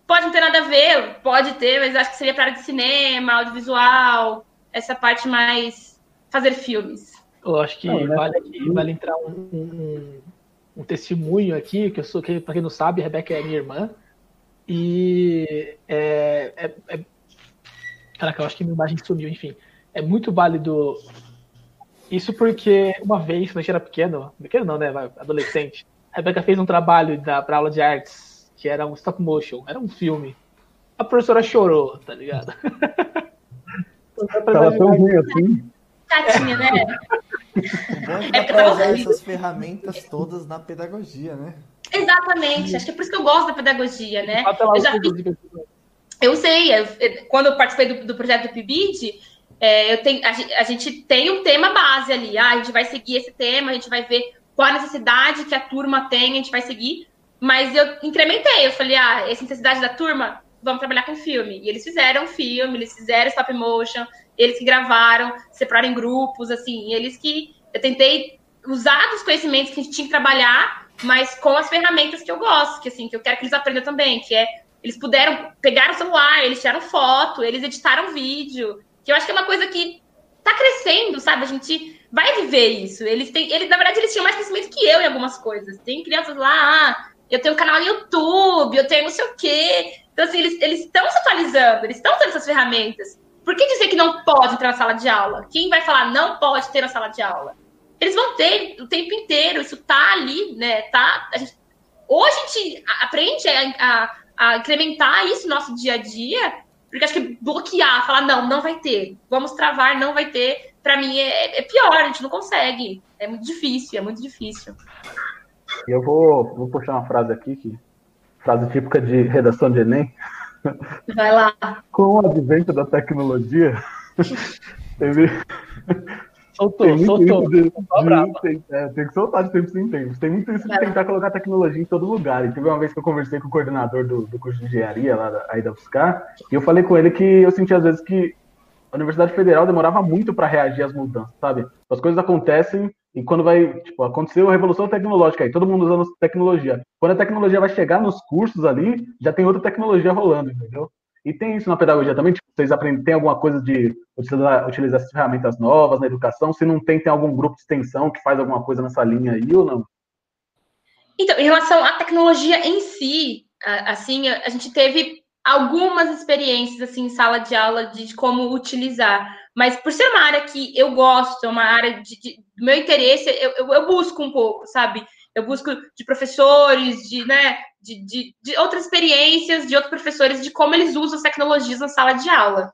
Pode não ter nada a ver, pode ter, mas acho que seria para a área de cinema, audiovisual, essa parte mais fazer filmes. Eu acho que não, né? vale, aqui, vale entrar um, um, um, testemunho aqui, que eu sou, que, para quem não sabe, a Rebeca é minha irmã. E é, é, é Caraca, eu acho que minha imagem sumiu, enfim. É muito válido isso porque uma vez, quando a gente era pequeno, pequeno não, né? Adolescente, a Rebeca fez um trabalho para aula de artes, que era um stop motion, era um filme. A professora chorou, tá ligado? Tava tão ruim assim. Tadinha, né? É pra usar essas ferramentas todas na pedagogia, né? Exatamente, acho que é por isso que eu gosto da pedagogia, né? Eu já fiz, eu sei, eu, quando eu participei do, do projeto do PIBID, é, eu tenho, a, a, gente tem um tema base ali. Ah, a gente vai seguir esse tema, a gente vai ver qual a necessidade que a turma tem, a gente vai seguir. Mas eu incrementei, eu falei, ah, essa necessidade da turma, vamos trabalhar com filme. E eles fizeram filme, eles fizeram stop motion, eles que gravaram, separaram em grupos, assim, eles que eu tentei usar dos conhecimentos que a gente tinha que trabalhar, mas com as ferramentas que eu gosto, que assim, que eu quero que eles aprendam também, que é eles puderam pegar o celular, eles tiraram foto, eles editaram vídeo. Que eu acho que é uma coisa que tá crescendo, sabe? A gente vai viver isso. Eles têm, eles, na verdade, eles tinham mais conhecimento que eu em algumas coisas. Tem crianças lá, ah, eu tenho um canal no YouTube, eu tenho não sei o quê. Então, assim, eles estão se atualizando, eles estão tendo essas ferramentas. Por que dizer que não pode entrar na sala de aula? Quem vai falar não pode ter na sala de aula? Eles vão ter o tempo inteiro, isso tá ali, né? Tá, a gente, ou a gente aprende a, a a incrementar isso no nosso dia a dia, porque acho que bloquear, falar, não, não vai ter, vamos travar, não vai ter, para mim é, é, pior, a gente não consegue. É muito difícil, é muito difícil. Eu vou, vou puxar uma frase aqui, que, frase típica de redação de Enem. Vai lá. Com o advento da tecnologia, teve, Soltou, Tem soltou. de- de- é, tem que soltar de tempos em tempos. Tem muito isso de tentar colocar tecnologia em todo lugar. E teve uma vez que eu conversei com o coordenador do, do curso de engenharia lá da, aí da UFSCar, e eu falei com ele que eu senti às vezes que a Universidade Federal demorava muito para reagir às mudanças, sabe? As coisas acontecem e quando vai, tipo, aconteceu a revolução tecnológica aí, todo mundo usando tecnologia. Quando a tecnologia vai chegar nos cursos ali, já tem outra tecnologia rolando, entendeu? E tem isso na pedagogia também, tipo, vocês aprendem, tem alguma coisa de utilizar, utilizar essas ferramentas novas na educação? Se não tem, tem algum grupo de extensão que faz alguma coisa nessa linha aí ou não? Então, em relação à tecnologia em si, assim, a gente teve algumas experiências assim em sala de aula de como utilizar, mas por ser uma área que eu gosto, é uma área de, de- meu interesse, eu, eu, eu busco um pouco, sabe? Eu busco de professores, de, né, de, de, de outras experiências, de outros professores, de como eles usam as tecnologias na sala de aula.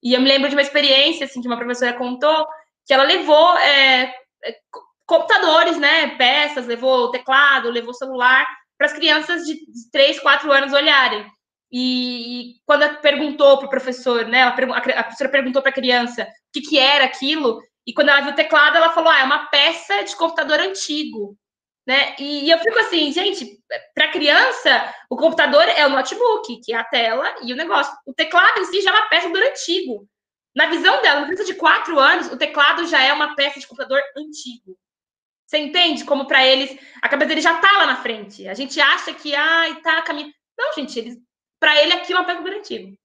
E eu me lembro de uma experiência, assim, que uma professora contou, que ela levou é, é, co- computadores, né, peças, levou teclado, levou celular, para as crianças de 3, 4 anos olharem. E, e quando ela perguntou para o professor, né, a, a professora perguntou para a criança o que, que era aquilo, e quando ela viu o teclado, ela falou: ah, é uma peça de computador antigo. Né? E, e eu fico assim, gente, para criança, o computador é o notebook, que é a tela e o negócio. O teclado em si já é uma peça do antigo. Na visão dela, na criança de 4 anos, o teclado já é uma peça de computador antigo. Você entende como para eles a cabeça dele já tá lá na frente. A gente acha que ai, tá caminhando. Não, gente, eles para ele aqui é uma do computador antigo.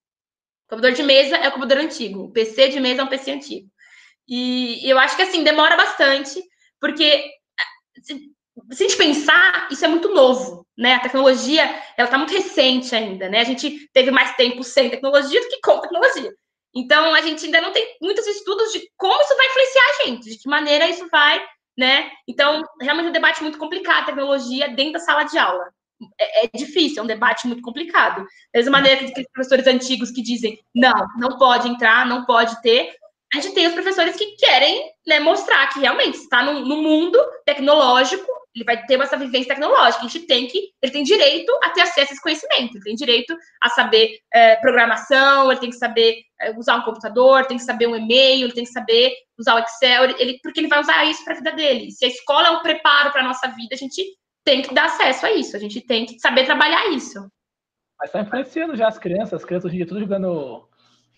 Computador de mesa é o computador antigo. O PC de mesa é um PC antigo. E eu acho que assim demora bastante, porque se, a gente pensar, isso é muito novo, né? A tecnologia, ela tá muito recente ainda, né? A gente teve mais tempo sem tecnologia do que com tecnologia. Então, a gente ainda não tem muitos estudos de como isso vai influenciar a gente, de que maneira isso vai, né? Então, realmente é um debate muito complicado, tecnologia dentro da sala de aula. É, é difícil, é um debate muito complicado. Da mesma maneira que aqueles professores antigos que dizem, não, não pode entrar, não pode ter. A gente tem os professores que querem né, mostrar que realmente está no, no mundo tecnológico, ele vai ter essa vivência tecnológica. A gente tem que, ele tem direito a ter acesso a esse conhecimento, ele tem direito a saber é, programação, ele tem que saber é, usar um computador, tem que saber um e-mail, ele tem que saber usar o Excel, ele, porque ele vai usar isso para a vida dele. Se a escola é um preparo para a nossa vida, a gente tem que dar acesso a isso, a gente tem que saber trabalhar isso. Mas está influenciando já as crianças, as crianças hoje em dia tudo jogando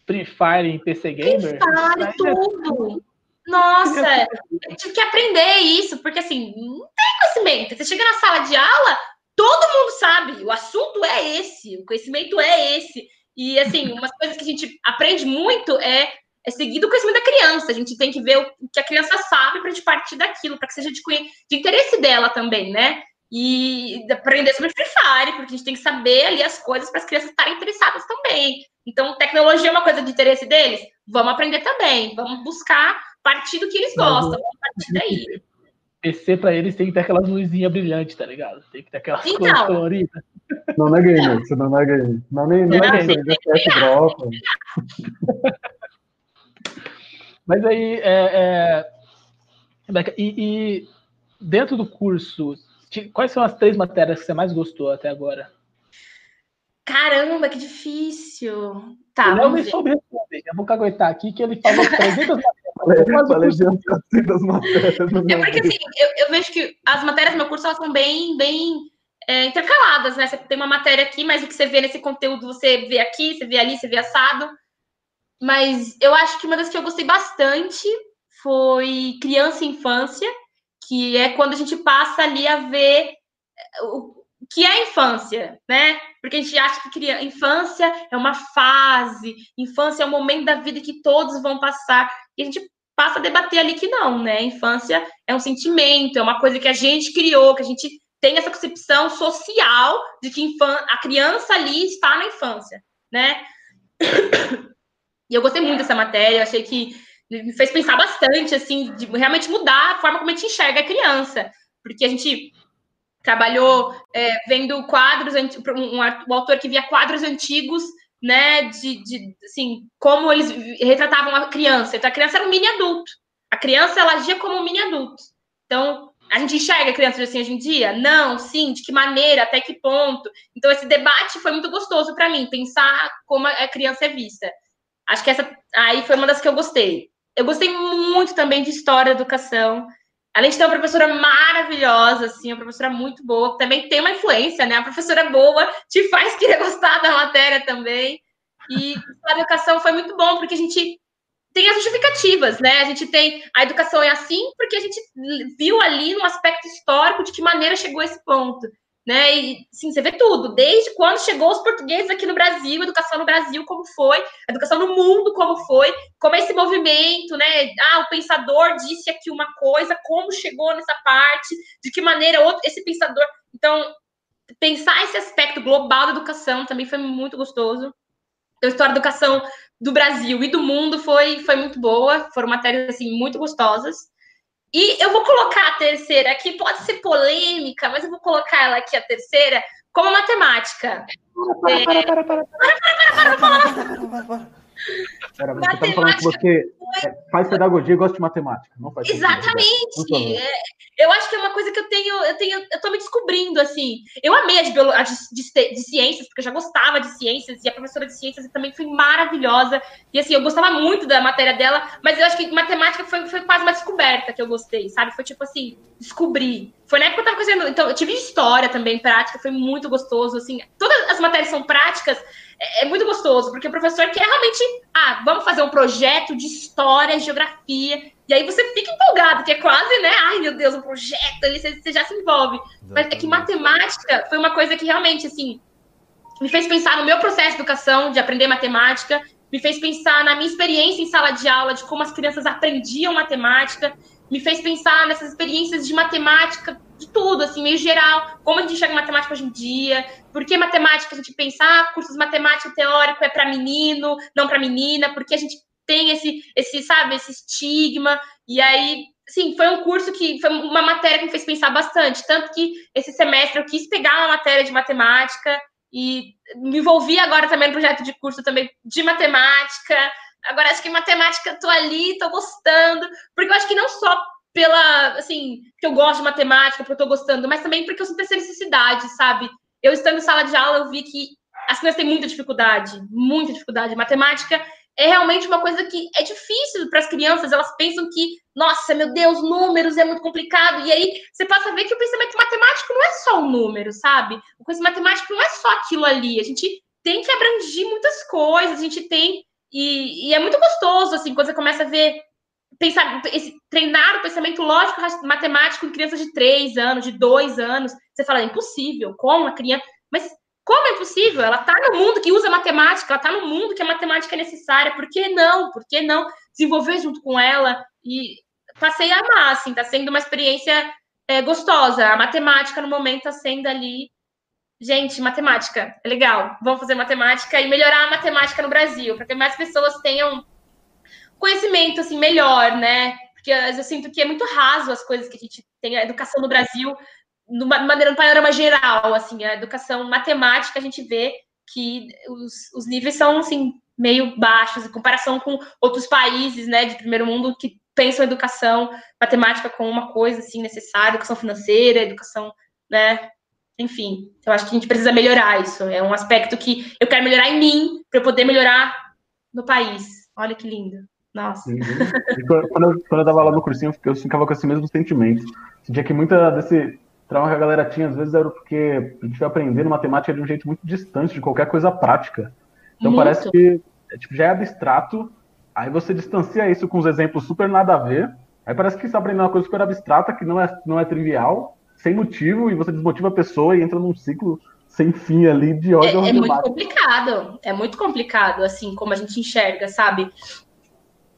Free Fire em PC Gamer. Free Fire, tudo! Nossa, eu tive que aprender isso, porque assim, não tem conhecimento. Você chega na sala de aula, todo mundo sabe, o assunto é esse, o conhecimento é esse. E assim, umas coisas que a gente aprende muito é, é seguir do conhecimento da criança. A gente tem que ver o que a criança sabe para a gente partir daquilo, para que seja de, de interesse dela também, né? E aprender sobre Free Fire, porque a gente tem que saber ali as coisas para as crianças estarem interessadas também. Então, tecnologia é uma coisa de interesse deles? Vamos aprender também, vamos buscar partir do que eles gostam, vamos partir daí. PC pra eles tem que ter aquelas luzinhas brilhantes, tá ligado? Tem que ter aquelas Então. cores coloridas. Não, não é gamer, isso não é gamer. Não, nem, não, Não, é gamer, que é FPS dropa. Mas aí, é, é... Rebeca, e, e dentro do curso, quais são as três matérias que você mais gostou até agora? Caramba, que difícil. Tá, eu vamos ver. soube responder. Eu vou caguetar aqui que ele falou 300 matérias. É porque assim, eu, eu vejo que as matérias do meu curso elas são bem, bem é, intercaladas, né? Você tem uma matéria aqui, mas o que você vê nesse conteúdo você vê aqui, você vê ali, você vê assado. Mas eu acho que uma das que eu gostei bastante foi criança e infância, que é quando a gente passa ali a ver o que é infância, né? Porque a gente acha que criança, infância é uma fase, infância é um momento da vida que todos vão passar. E a gente passa a debater ali que não, né? Infância é um sentimento, é uma coisa que a gente criou, que a gente tem essa concepção social de que a criança ali está na infância, né? E eu gostei muito dessa matéria, achei que me fez pensar bastante, assim, de realmente mudar a forma como a gente enxerga a criança, porque a gente trabalhou é, vendo quadros, um, um autor que via quadros antigos, né, de, de assim, como eles retratavam a criança. Então, a criança era um mini adulto. A criança, ela agia como um mini adulto. Então, a gente enxerga a criança assim hoje em dia? Não, sim, de que maneira, até que ponto. Então, esse debate foi muito gostoso para mim, pensar como a criança é vista. Acho que essa aí foi uma das que eu gostei. Eu gostei muito também de história da educação. Além de ter uma professora maravilhosa, assim, uma professora muito boa, também tem uma influência, né? A professora boa te faz querer gostar da matéria também. E a educação foi muito bom, porque a gente tem as justificativas, né? A gente tem a educação é assim porque a gente viu ali no aspecto histórico de que maneira chegou a esse ponto né? E sim, você vê tudo, desde quando chegou os portugueses aqui no Brasil, educação no Brasil, como foi, educação no mundo, como foi, como é esse movimento, né? Ah, o pensador disse aqui uma coisa, como chegou nessa parte, de que maneira outro, esse pensador. Então, pensar esse aspecto global da educação também foi muito gostoso. Então, a história da educação do Brasil e do mundo foi, foi muito boa, foram matérias assim muito gostosas. E eu vou colocar a terceira aqui, pode ser polêmica, mas eu vou colocar ela aqui, a terceira, como matemática. Para, para, para, para, para, para, para, para, para, para, para, Pera, você está falando que você é, faz pedagogia e gosta de matemática, não faz Exatamente. É, eu acho que é uma coisa que eu tenho, eu tenho, eu tô me descobrindo assim. Eu amei a de, a de, de, de, ciências, porque eu já gostava de ciências e a professora de ciências também foi maravilhosa. E assim, eu gostava muito da matéria dela, mas eu acho que matemática foi, foi quase uma descoberta que eu gostei, sabe? Foi tipo assim, descobrir. Foi na época que eu tava fazendo, então eu tive história também prática, foi muito gostoso assim. Todas as matérias são práticas, é, é, muito gostoso, porque o professor quer realmente, ah, vamos fazer um projeto de história, geografia, e aí você fica empolgado, que é quase, né, ai meu Deus, um projeto, ali você, você já se envolve. Exatamente. Mas é que matemática foi uma coisa que realmente, assim, me fez pensar no meu processo de educação, de aprender matemática, me fez pensar na minha experiência em sala de aula, de como as crianças aprendiam matemática, me fez pensar nessas experiências de matemática, de tudo, assim, meio geral, como a gente enxerga matemática hoje em dia, por que matemática a gente pensa, ah, cursos matemática teórico é para menino, não para menina, porque a gente tem esse, esse, sabe, esse estigma, e aí, sim, foi um curso que, foi uma matéria que me fez pensar bastante, tanto que esse semestre eu quis pegar uma matéria de matemática, e me envolvi agora também no projeto de curso também de matemática, Agora, acho que matemática, tô ali, tô gostando, porque eu acho que não só pela, assim, que eu gosto de matemática, porque eu tô gostando, mas também porque eu sinto essa necessidade, sabe? Eu estando em sala de aula, eu vi que as crianças têm muita dificuldade, muita dificuldade. Matemática é realmente uma coisa que é difícil para as crianças, elas pensam que, nossa, meu Deus, números é muito complicado. E aí você passa a ver que o pensamento matemático não é só um número, sabe? O conhecimento matemático não é só aquilo ali. A gente tem que abranger muitas coisas, a gente tem e, e, é muito gostoso, assim, quando você começa a ver, pensar, esse, treinar o pensamento lógico matemático em crianças de 3 anos, de 2 anos. Você fala, é impossível, como a criança. Mas como é impossível? Ela está no mundo que usa matemática, ela está no mundo que a matemática é necessária. Por que não? Por que não desenvolver junto com ela? E passei a amar, assim, está sendo uma experiência é, gostosa. A matemática, no momento, está sendo ali gente, matemática, é legal, vamos fazer matemática e melhorar a matemática no Brasil, para que mais pessoas tenham conhecimento assim melhor, né? Porque eu sinto que é muito raso as coisas que a gente tem, a educação no Brasil, de maneira, no panorama geral, assim, a educação matemática, a gente vê que os, os níveis são, assim, meio baixos, em comparação com outros países, né, de primeiro mundo, que pensam educação matemática como uma coisa, assim, necessária, educação financeira, educação, né, enfim, eu acho que a gente precisa melhorar isso. É um aspecto que eu quero melhorar em mim para eu poder melhorar no país. Olha que lindo. Nossa. Quando eu, quando eu dava lá no cursinho, eu ficava com esse mesmo sentimento. Sentia que muita desse trauma que a galera tinha, às vezes, era porque a gente foi aprendendo matemática de um jeito muito distante de qualquer coisa prática. Então muito. parece que é, tipo, já é abstrato, aí você distancia isso com os exemplos super nada a ver, aí parece que você está aprendendo uma coisa super abstrata, que não é, não é trivial, sem motivo e você desmotiva a pessoa e entra num ciclo sem fim ali de ódio. É, é muito complicado, é muito complicado, assim, como a gente enxerga, sabe?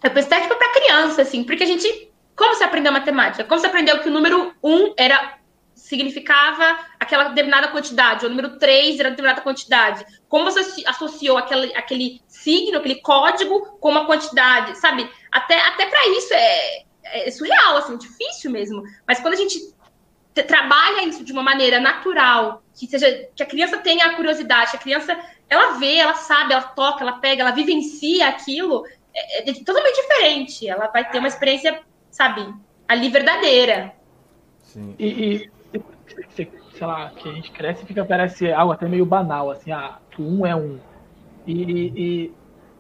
É estética para criança, assim, porque a gente. Como você aprendeu matemática? Como você aprendeu que o número 1 um era significava aquela determinada quantidade, o número 3 era determinada quantidade. Como você associou aquele, aquele signo, aquele código com uma quantidade, sabe? Até, até para isso é, é surreal, assim, difícil mesmo. Mas quando a gente trabalha isso de uma maneira natural, que seja que a criança tenha a curiosidade, que a criança ela vê, ela sabe, ela toca, ela pega, ela vivencia aquilo, é, é totalmente diferente. Ela vai ter uma experiência, sabe, ali verdadeira. Sim. E, e sei lá, que a gente cresce e fica parece algo até meio banal, assim, ah, um é um. E, e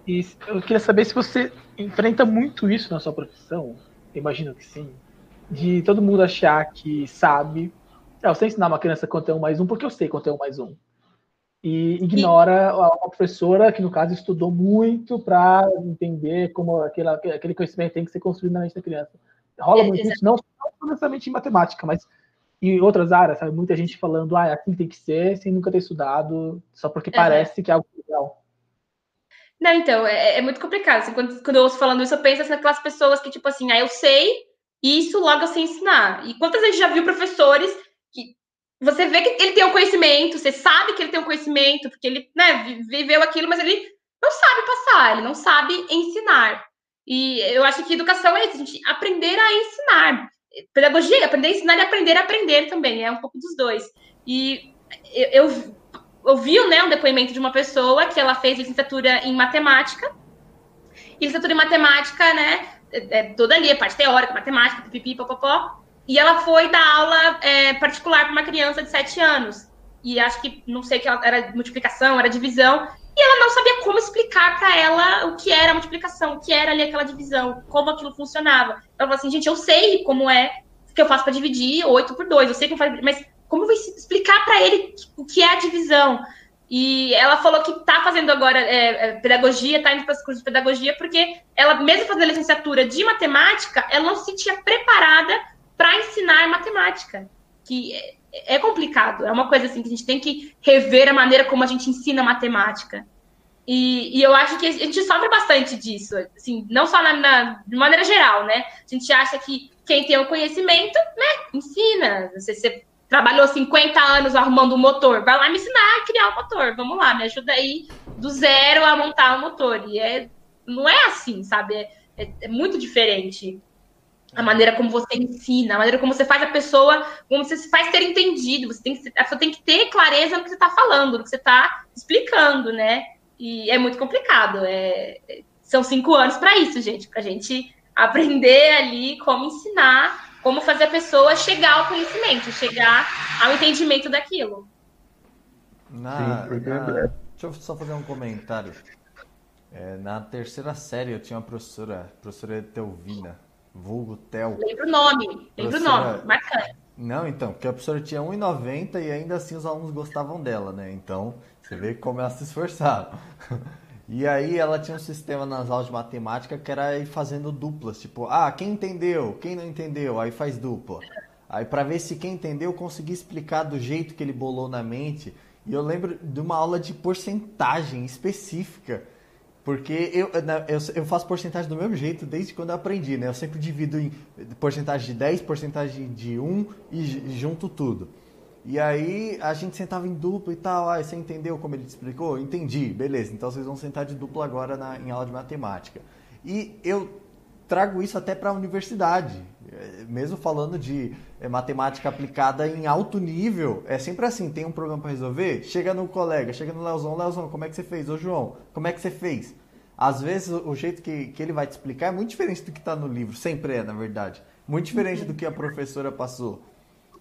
E eu queria saber se você enfrenta muito isso na sua profissão. Imagino que sim. De todo mundo achar que sabe. Ah, eu sei ensinar uma criança quanto é um mais um, porque eu sei quanto é um mais um. E ignora a uma professora que, no caso, estudou muito para entender como aquele, aquele conhecimento tem que ser construído na mente da criança. Rola é, muito isso, não, não necessariamente em matemática, mas em outras áreas, sabe? Muita gente falando, ah, assim tem que ser, sem nunca ter estudado, só porque uhum. parece que é algo legal. Não, então, é, é muito complicado. Assim, quando, quando eu ouço falando isso, eu penso naquelas pessoas que, tipo assim, ah, eu sei isso, logo eu sei ensinar. E quantas vezes já viu professores você vê que ele tem um conhecimento, você sabe que ele tem um conhecimento, porque ele né, viveu aquilo, mas ele não sabe passar, ele não sabe ensinar. E eu acho que educação é isso, a gente aprender a ensinar. Pedagogia, aprender a ensinar e aprender a aprender também, é um pouco dos dois. E eu, eu ouviu né, um depoimento de uma pessoa que ela fez licenciatura em matemática. E licenciatura em matemática, né? É, é toda ali, a parte teórica, matemática, pipipi, popopó. E ela foi dar aula é, particular para uma criança de 7 anos. E acho que, não sei que era multiplicação, era divisão. E ela não sabia como explicar para ela o que era a multiplicação, o que era ali aquela divisão, como aquilo funcionava. Ela falou assim, gente, eu sei como é que eu faço para dividir 8 por 2, eu sei como faz, mas como eu vou explicar para ele o que é a divisão? E ela falou que está fazendo agora é, é, pedagogia, está indo para os cursos de pedagogia, porque ela, mesmo fazendo licenciatura de matemática, ela não se sentia preparada para ensinar matemática. Que é, é, complicado, é uma coisa assim que a gente tem que rever a maneira como a gente ensina matemática. E, e eu acho que a gente sofre bastante disso, assim, não só na, na, de maneira geral, né? A gente acha que quem tem o conhecimento, né, ensina. Você, você trabalhou 50 anos arrumando um motor, vai lá me ensinar a criar um motor, vamos lá, me ajuda aí do zero a montar um motor. E é, não é assim, sabe? É, é, é, muito diferente a maneira como você ensina, a maneira como você faz a pessoa, como você se faz ter entendido. Você tem que, a pessoa tem que ter clareza no que você está falando, no que você está explicando, né? E é muito complicado. É, é são cinco anos para isso, gente, para a gente aprender ali como ensinar como fazer a pessoa chegar ao conhecimento, chegar ao entendimento daquilo. Na, Sim, na, deixa eu só fazer um comentário. É, na terceira série eu tinha uma professora, professora Telvina, vulgo Tel. Lembra o nome, lembra o nome, marcante. Não, então, porque a professora tinha 1,90 e ainda assim os alunos gostavam dela, né? Então, você vê como ela se esforçava. E aí ela tinha um sistema nas aulas de matemática que era ir fazendo duplas, tipo, ah, quem entendeu? Quem não entendeu? Aí faz dupla. Aí para ver se quem entendeu conseguia explicar do jeito que ele bolou na mente. E eu lembro de uma aula de porcentagem específica. Porque eu, eu, eu faço porcentagem do mesmo jeito desde quando eu aprendi, né? Eu sempre divido em porcentagem de 10, porcentagem de 1 e junto tudo. E aí a gente sentava em dupla e tal. Ah, você entendeu como ele te explicou? Entendi, beleza. Então vocês vão sentar de dupla agora na, em aula de matemática. E eu trago isso até para a universidade. Mesmo falando de é, matemática aplicada em alto nível, é sempre assim: tem um problema para resolver? Chega no colega, chega no Leozão, Leozão, como é que você fez? Ô João, como é que você fez? Às vezes o jeito que, que ele vai te explicar é muito diferente do que está no livro, sempre é, na verdade. Muito diferente do que a professora passou.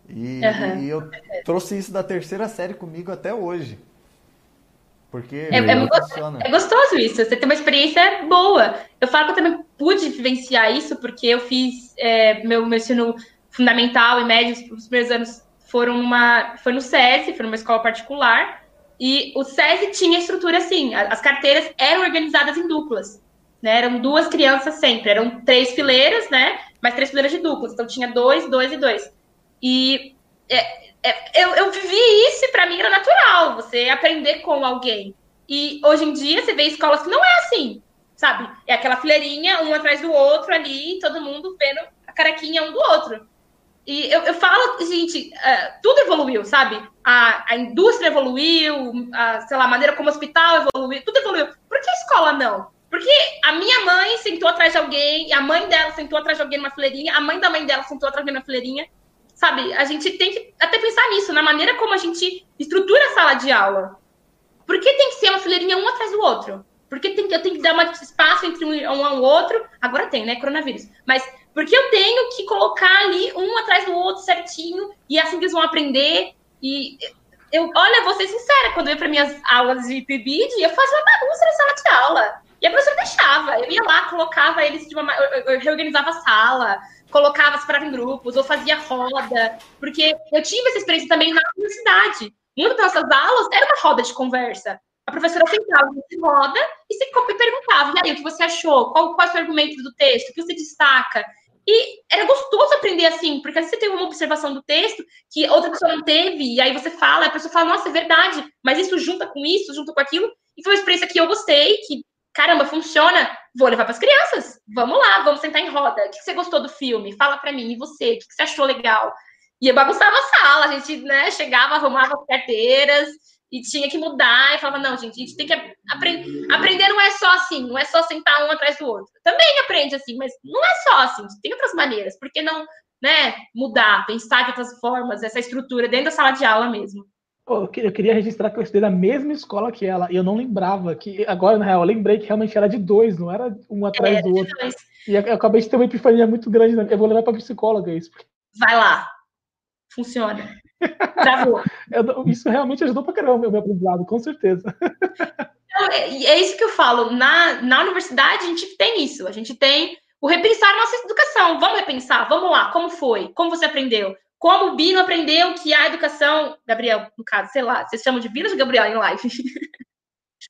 E, uhum. e, eu trouxe isso da terceira série comigo até hoje. Porque é, é, é, gostoso isso, você tem uma experiência boa. Eu falo que eu também pude vivenciar isso, porque eu fiz é, meu, meu ensino fundamental e médio, os primeiros anos foram numa. Foi no SESI, foi numa escola particular. E o SESI tinha estrutura assim, as carteiras eram organizadas em duplas. Né? Eram duas crianças sempre, eram três fileiras, né? Mas três fileiras de duplas. Então tinha dois, dois e dois. E é, é, eu, eu vivi isso e para mim era natural, você aprender com alguém. E hoje em dia você vê escolas que não é assim, sabe? É aquela fileirinha, um atrás do outro ali, todo mundo vendo a caraquinha um do outro. E eu, eu falo, gente, uh, tudo evoluiu, sabe? A, a indústria evoluiu, a, sei lá, a maneira como o hospital evoluiu, tudo evoluiu. Por que a escola não? Porque a minha mãe sentou atrás de alguém, a mãe dela sentou atrás de alguém numa fileirinha, a mãe da mãe dela sentou atrás de alguém numa fileirinha sabe? A gente tem que até pensar nisso, na maneira como a gente estrutura a sala de aula. Por que tem que ser uma fileirinha um atrás do outro? Por que tem eu tenho que dar um espaço entre um um outro? Agora tem, né? Coronavírus. Mas porque eu tenho que colocar ali um atrás do outro certinho e assim que eles vão aprender. E eu, olha, vou ser sincera, quando eu ia para minhas aulas de PIBID, eu fazia uma bagunça na sala de aula. E a professora deixava. Eu ia lá, colocava eles de uma. Eu reorganizava a sala, colocava, separava em grupos, ou fazia roda, porque eu tive essa experiência também na universidade. Muitas das nossas aulas era uma roda de conversa. A professora sentava em roda e se perguntava: e aí, o que você achou? Qual, qual é o seu argumento do texto? O que você destaca? E era gostoso aprender assim, porque você tem uma observação do texto que outra pessoa não teve, e aí você fala, a pessoa fala, nossa, é verdade, mas isso junta com isso, junta com aquilo. E foi uma experiência que eu gostei, que, caramba, funciona. Vou levar para as crianças. Vamos lá, vamos sentar em roda. O que você gostou do filme? Fala para mim, e você? O que você achou legal? E eu bagunçava a sala, a gente né, chegava, arrumava as carteiras, e tinha que mudar, e falava, não, gente, a gente tem que aprender. Aprender não é só assim, não é só sentar um atrás do outro. Também aprende assim, mas não é só assim, tem outras maneiras. Por que não né, mudar, pensar de outras formas, essa estrutura dentro da sala de aula mesmo? eu queria registrar que eu estudei na mesma escola que ela, e eu não lembrava que, agora, na real, eu lembrei que realmente era de dois, não era um atrás é, do outro. Dois. E eu acabei de ter uma epifania muito grande, né? eu vou levar para psicóloga isso. Vai lá, funciona. Travou. isso realmente ajudou pra caramba o meu aprendizado, com certeza. Então, é, é isso que eu falo. Na, na universidade, a gente tem isso. A gente tem o repensar a nossa educação. Vamos repensar, vamos lá. Como foi? Como você aprendeu? Como o Bino aprendeu que a educação. Gabriel, no caso, sei lá, vocês chamam de Bino ou de Gabriel em live?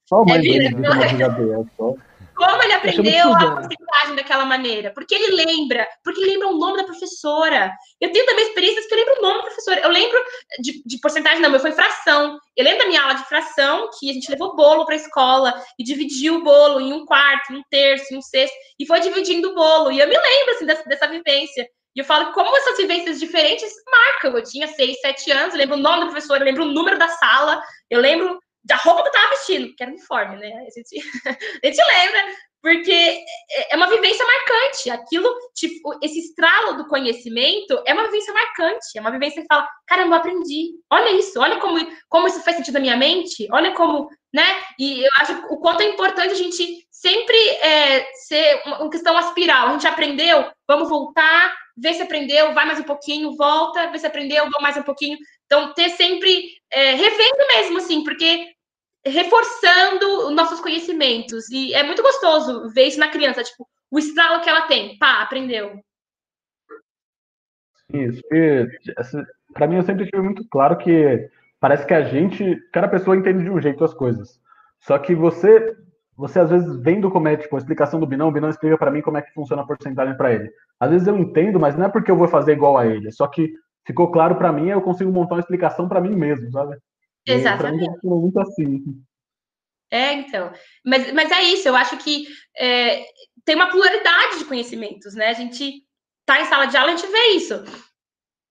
Só é Bino, Bino, Gabriel, só. Como ele aprendeu a porcentagem daquela maneira? Porque ele lembra, porque ele lembra o nome da professora. Eu tenho também experiências que eu lembro o nome da professora. Eu lembro de, de porcentagem, não, meu foi fração. Eu lembro da minha aula de fração, que a gente levou bolo para a escola e dividiu o bolo em um quarto, em um terço, em um sexto, e foi dividindo o bolo. E eu me lembro, assim, dessa, dessa vivência. E eu falo como essas vivências diferentes marcam. Eu tinha seis, sete anos, eu lembro o nome da professora, eu lembro o número da sala, eu lembro da roupa que eu tava vestindo, que era uniforme, né? A gente, a gente lembra, porque é, é uma vivência marcante. Aquilo, tipo, esse estralo do conhecimento é uma vivência marcante, é uma vivência que fala, caramba, aprendi. Olha isso, olha como, como isso faz sentido na minha mente, olha como, né? E eu acho o quanto é importante a gente sempre é, ser uma, questão aspiral. A gente aprendeu, vamos voltar, ver se aprendeu, vai mais um pouquinho, volta, ver se aprendeu, vamos mais um pouquinho. Então, ter sempre, é, revendo mesmo, assim, porque reforçando nossos conhecimentos. E é muito gostoso ver isso na criança, tipo, o estralo que ela tem. Pá, aprendeu. Isso. Para mim, eu sempre tive muito claro que parece que a gente, cada pessoa entende de um jeito as coisas. Só que você, você às vezes vendo como é, tipo, a explicação do Binão, o Binão explica para mim como é que funciona a porcentagem para ele. Às vezes eu entendo, mas não é porque eu vou fazer igual a ele, só que ficou claro para mim, eu consigo montar uma explicação para mim mesmo, sabe? Exatamente. Mim, muito assim. É, então. Mas, mas é isso, eu acho que é, tem uma pluralidade de conhecimentos, né? A gente tá em sala de aula, a gente vê isso.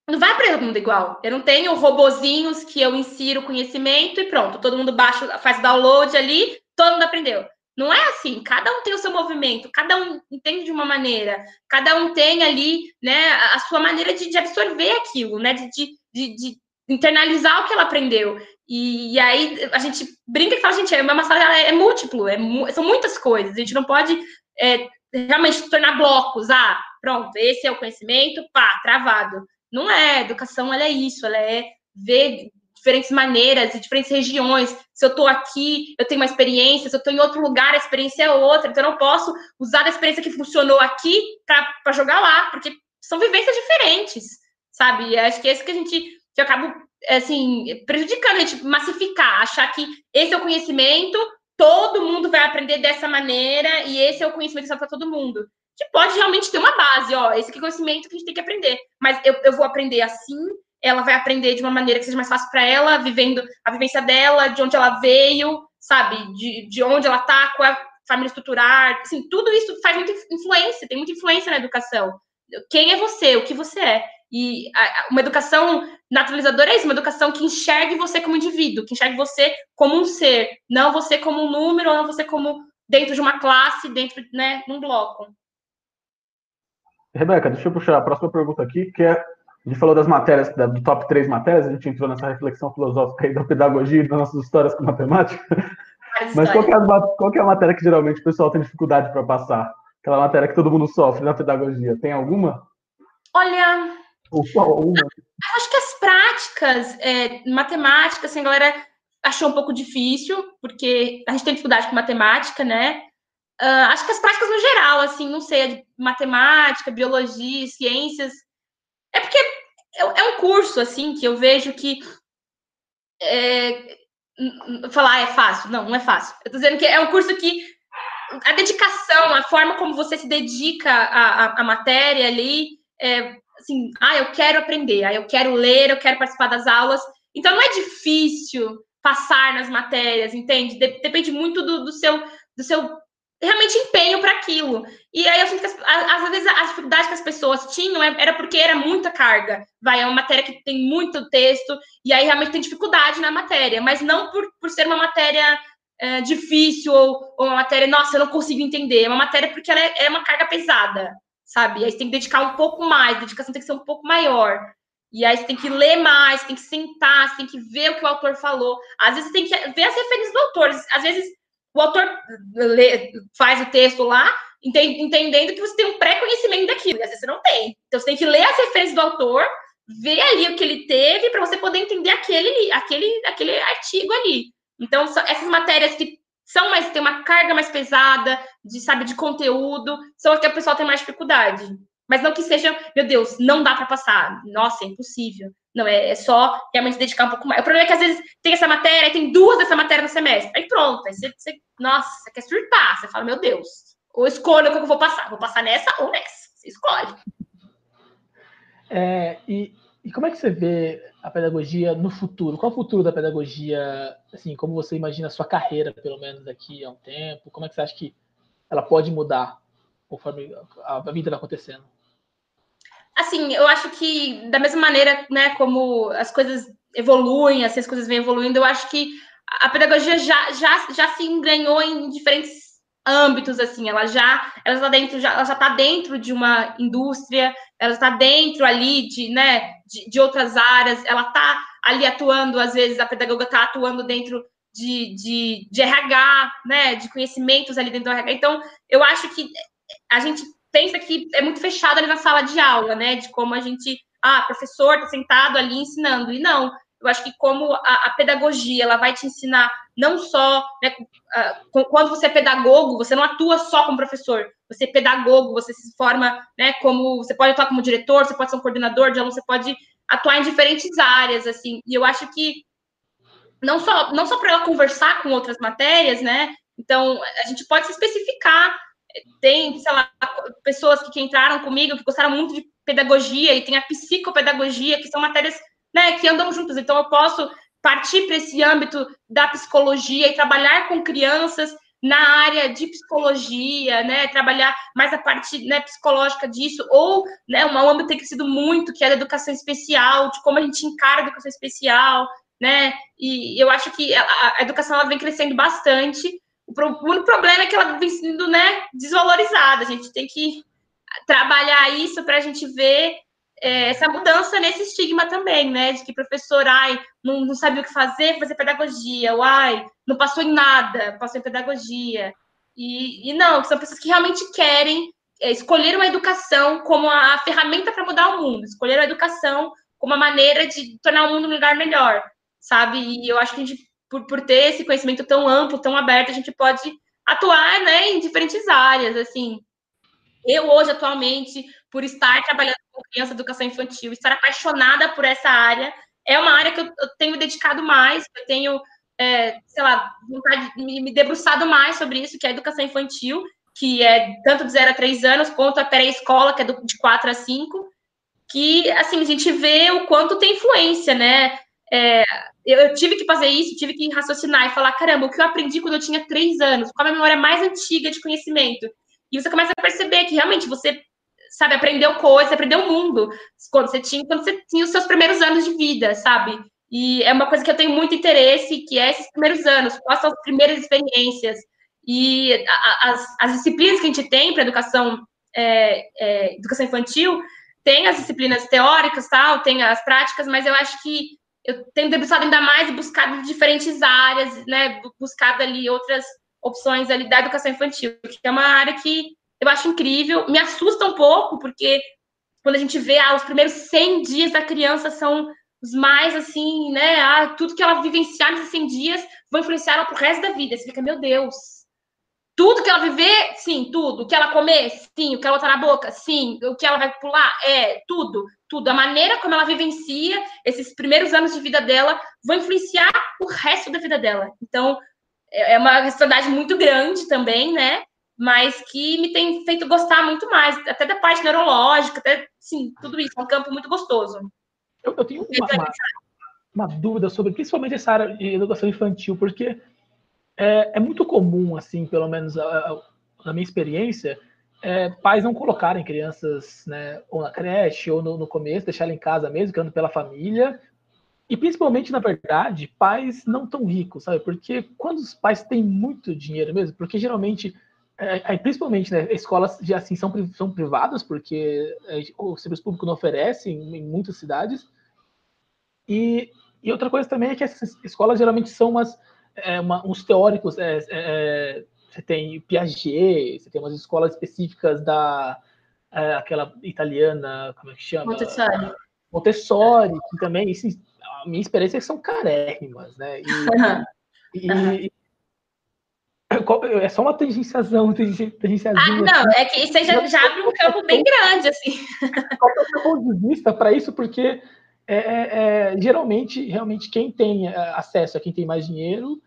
Não vai aprender todo mundo igual. Eu não tenho robozinhos que eu insiro conhecimento e pronto, todo mundo baixa, faz download ali, todo mundo aprendeu. Não é assim, cada um tem o seu movimento, cada um entende de uma maneira, cada um tem ali, né, a sua maneira de, de absorver aquilo, né, de, de, de, internalizar o que ela aprendeu. E, e, aí a gente brinca e fala, gente, é uma sala é, é múltiplo, é, são muitas coisas, a gente não pode é, realmente tornar blocos, ah, pronto, esse é o conhecimento, pá, travado. Não é, educação ela é isso, ela é ver diferentes maneiras e diferentes regiões. Se eu estou aqui, eu tenho uma experiência, se eu estou em outro lugar, a experiência é outra. Então, eu não posso usar a experiência que funcionou aqui para jogar lá, porque são vivências diferentes, sabe? E acho que é isso que a gente que eu acabo assim, prejudicando a gente massificar, achar que esse é o conhecimento, todo mundo vai aprender dessa maneira e esse é o conhecimento para todo mundo. Que pode realmente ter uma base, ó, esse aqui é conhecimento que a gente tem que aprender. Mas eu, eu vou aprender assim, ela vai aprender de uma maneira que seja mais fácil para ela, vivendo a vivência dela, de onde ela veio, sabe, de, de onde ela tá, com a família estrutural, assim, tudo isso faz muita influência, tem muita influência na educação. Quem é você, o que você é. E uma educação naturalizadora é isso, uma educação que enxergue você como indivíduo, que enxergue você como um ser, não você como um número, não você como dentro de uma classe, dentro, né, num bloco. Rebeca, deixa eu puxar a próxima pergunta aqui, que é, a gente falou das matérias, do top 3 matérias, a gente entrou nessa reflexão filosófica aí da pedagogia e das nossas histórias com matemática. Mas qual é, a, qual é a matéria que geralmente o pessoal tem dificuldade para passar? Aquela matéria que todo mundo sofre na pedagogia. Tem alguma? Olha, ou uma? Acho que as práticas, é, matemática, assim, a galera achou um pouco difícil, porque a gente tem dificuldade com matemática, né? Uh, acho que as práticas no geral, assim, não sei, matemática, biologia, ciências. É porque é, é um curso, assim, que eu vejo que. É, falar é fácil. Não, não é fácil. Eu tô dizendo que é um curso que a dedicação, a forma como você se dedica à, à, matéria ali, é, assim, ah, eu quero aprender, ah, eu quero ler, eu quero participar das aulas. Então não é difícil passar nas matérias, entende? Depende muito do, do seu do seu realmente empenho para aquilo. E aí eu sinto que as, às vezes a dificuldade que as pessoas tinham é, era porque era muita carga. Vai, é uma matéria que tem muito texto, e aí realmente tem dificuldade na matéria, mas não por, por ser uma matéria é, difícil ou, ou, uma matéria, nossa, eu não consigo entender. É uma matéria porque ela é, é uma carga pesada, sabe? E aí você tem que dedicar um pouco mais, a dedicação tem que ser um pouco maior. E aí você tem que ler mais, tem que sentar, tem que ver o que o autor falou. Às vezes você tem que ver as referências do autor. Às vezes o autor lê, faz o texto lá, entendendo que você tem um pré-conhecimento daquilo, e às vezes você não tem. Então você tem que ler as referências do autor, ver ali o que ele teve, para você poder entender aquele, aquele, aquele artigo ali. Então, essas matérias que são mais, tem uma carga mais pesada, de, sabe, de conteúdo, são as que o pessoal tem mais dificuldade. Mas não que seja, meu Deus, não dá para passar. Nossa, é impossível. Não, é, é, só realmente dedicar um pouco mais. O problema é que às vezes tem essa matéria, tem duas dessa matéria no semestre. Aí pronto, aí você, você nossa, você quer surtar. Você fala, meu Deus, ou escolha o que eu vou passar. Vou passar nessa ou nessa. Você escolhe. É, e, e como é que você vê a pedagogia no futuro? Qual é o futuro da pedagogia, assim, como você imagina a sua carreira, pelo menos daqui a um tempo? Como é que você acha que ela pode mudar conforme a vida vai acontecendo? Assim, eu acho que da mesma maneira, né, como as coisas evoluem, assim, as coisas vêm evoluindo, eu acho que a pedagogia já, já, já se engrenhou em diferentes âmbitos, assim, ela já, ela está dentro, já, já está dentro de uma indústria, ela está dentro ali de, né, de, de outras áreas, ela está ali atuando, às vezes a pedagoga está atuando dentro de, de, de RH, né, de conhecimentos ali dentro do RH. Então, eu acho que a gente pensa que é muito fechado ali na sala de aula, né? De como a gente, ah, professor está sentado ali ensinando. E não, eu acho que como a, a pedagogia ela vai te ensinar não só né, uh, quando você é pedagogo, você não atua só como professor, você é pedagogo, você se forma, né? Como você pode atuar como diretor, você pode ser um coordenador de aluno, você pode atuar em diferentes áreas, assim. E eu acho que não só não só para ela conversar com outras matérias, né? Então a gente pode se especificar tem, sei lá, pessoas que, entraram comigo que gostaram muito de pedagogia e tem a psicopedagogia, que são matérias né, que andam juntas. Então, eu posso partir para esse âmbito da psicologia e trabalhar com crianças na área de psicologia, né, trabalhar mais a parte né, psicológica disso, ou né, um âmbito tem crescido muito, que é da educação especial, de como a gente encara a educação especial, né, e eu acho que a, a educação ela vem crescendo bastante, o, único problema é que ela vem sendo né, desvalorizada. A gente tem que trabalhar isso para a gente ver é, essa mudança nesse estigma também, né? De que professor, ai, não, não sabia o que fazer, fazer pedagogia, ou não passou em nada, passou em pedagogia. E, e não, são pessoas que realmente querem é, escolher uma educação como a ferramenta para mudar o mundo, escolher a educação como a maneira de tornar o mundo um lugar melhor, sabe? E eu acho que a gente por, por ter esse conhecimento tão amplo, tão aberto, a gente pode atuar né, em diferentes áreas. Assim, eu hoje, atualmente, por estar trabalhando com criança educação infantil, estar apaixonada por essa área, é uma área que eu, eu tenho dedicado mais, eu tenho, é, sei lá, vontade de me, me debruçado mais sobre isso, que é a educação infantil, que é tanto de 0 a 3 anos, quanto a pré-escola, que é do, de 4 a 5, que, assim, a gente vê o quanto tem influência, né? É, eu, tive que fazer isso, tive que raciocinar e falar, caramba, o que eu aprendi quando eu tinha três anos, qual a memória mais antiga de conhecimento? E você começa a perceber que realmente você, sabe, aprendeu coisas, aprendeu o mundo quando você tinha, quando você tinha os seus primeiros anos de vida, sabe? E é uma coisa que eu tenho muito interesse, que é esses primeiros anos, quais são as primeiras experiências. E as, as disciplinas que a gente tem para educação, é, é, educação infantil, tem as disciplinas teóricas, tal, tem as práticas, mas eu acho que eu tenho debruçado ainda mais e buscado diferentes áreas, né, buscado ali outras opções ali da educação infantil, que é uma área que eu acho incrível, me assusta um pouco, porque quando a gente vê ah, os primeiros 100 dias da criança são os mais, assim, né, ah, tudo que ela vivenciar nesses 100 dias vai influenciar ela pro resto da vida, você fica, meu Deus, tudo que ela viver, sim, tudo. O que ela comer, sim. O que ela botar na boca, sim. O que ela vai pular, é, tudo. Tudo. A maneira como ela vivencia esses primeiros anos de vida dela vão influenciar o resto da vida dela. Então, é, é uma responsabilidade muito grande também, né? Mas que me tem feito gostar muito mais, até da parte neurológica, até, sim, tudo isso. É um campo muito gostoso. Eu, eu tenho uma, uma, uma dúvida sobre, principalmente essa área de educação infantil, porque é, é muito comum, assim, pelo menos a, a, na minha experiência, é, pais não colocarem crianças né, ou na creche ou no, no começo, deixar em casa mesmo, criando pela família. E principalmente, na verdade, pais não tão ricos, sabe? Porque quando os pais têm muito dinheiro mesmo, porque geralmente, é, principalmente, né, escolas já assim são, são privadas, porque é, o serviço público não oferece em, em muitas cidades. E, e outra coisa também é que essas escolas geralmente são umas é, uma, uns teóricos, é, é, é, você tem Piaget, você tem umas escolas específicas da é, aquela italiana, como é que chama? Montessori. Montessori, que também, assim, a minha experiência é que são carérrimas, né? E, e, e, é só uma tangenciação, tangenciazinha. Ah, não, é que você já, já abre um campo bem grande, assim. Qual é o seu ponto de vista para isso? Porque é, é, é, geralmente, realmente, quem tem é, acesso a quem tem mais dinheiro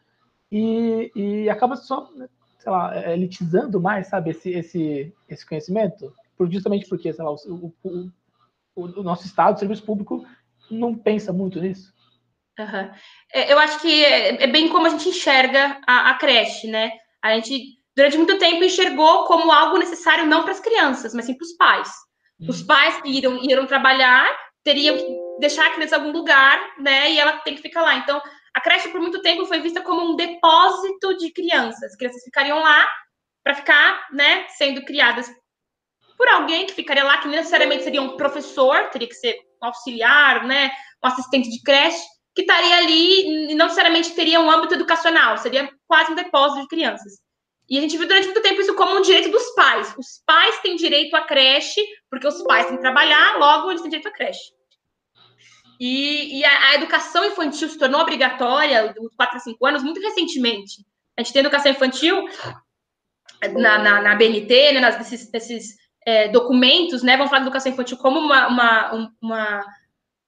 e, e acaba só, né, sei lá, é, elitizando mais, sabe, esse, esse, esse conhecimento, por, justamente porque, sei lá, o, o, o, o nosso Estado, o serviço público, não pensa muito nisso. Uhum. Eu acho que é bem como a gente enxerga a, a creche, né? A gente, durante muito tempo, enxergou como algo necessário não para as crianças, mas sim para os pais. Os uhum. pais que iram, iram trabalhar teriam que deixar a criança em algum lugar, né? E ela tem que ficar lá. Então, a creche por muito tempo foi vista como um depósito de crianças. As crianças ficariam lá para ficar, né, sendo criadas por alguém que ficaria lá, que necessariamente seria um professor, teria que ser um auxiliar, né, um assistente de creche, que estaria ali e não necessariamente teria um âmbito educacional, seria quase um depósito de crianças. E a gente viu durante muito tempo isso como um direito dos pais. Os pais têm direito à creche, porque os pais têm que trabalhar, logo eles têm direito à creche. E, e a, a, educação infantil se tornou obrigatória dos 4 a 5 anos muito recentemente. A gente tem educação infantil na, na, na BNT, né, nas, nesses, nesses é, documentos, né, vão falar de educação infantil como uma, uma, uma,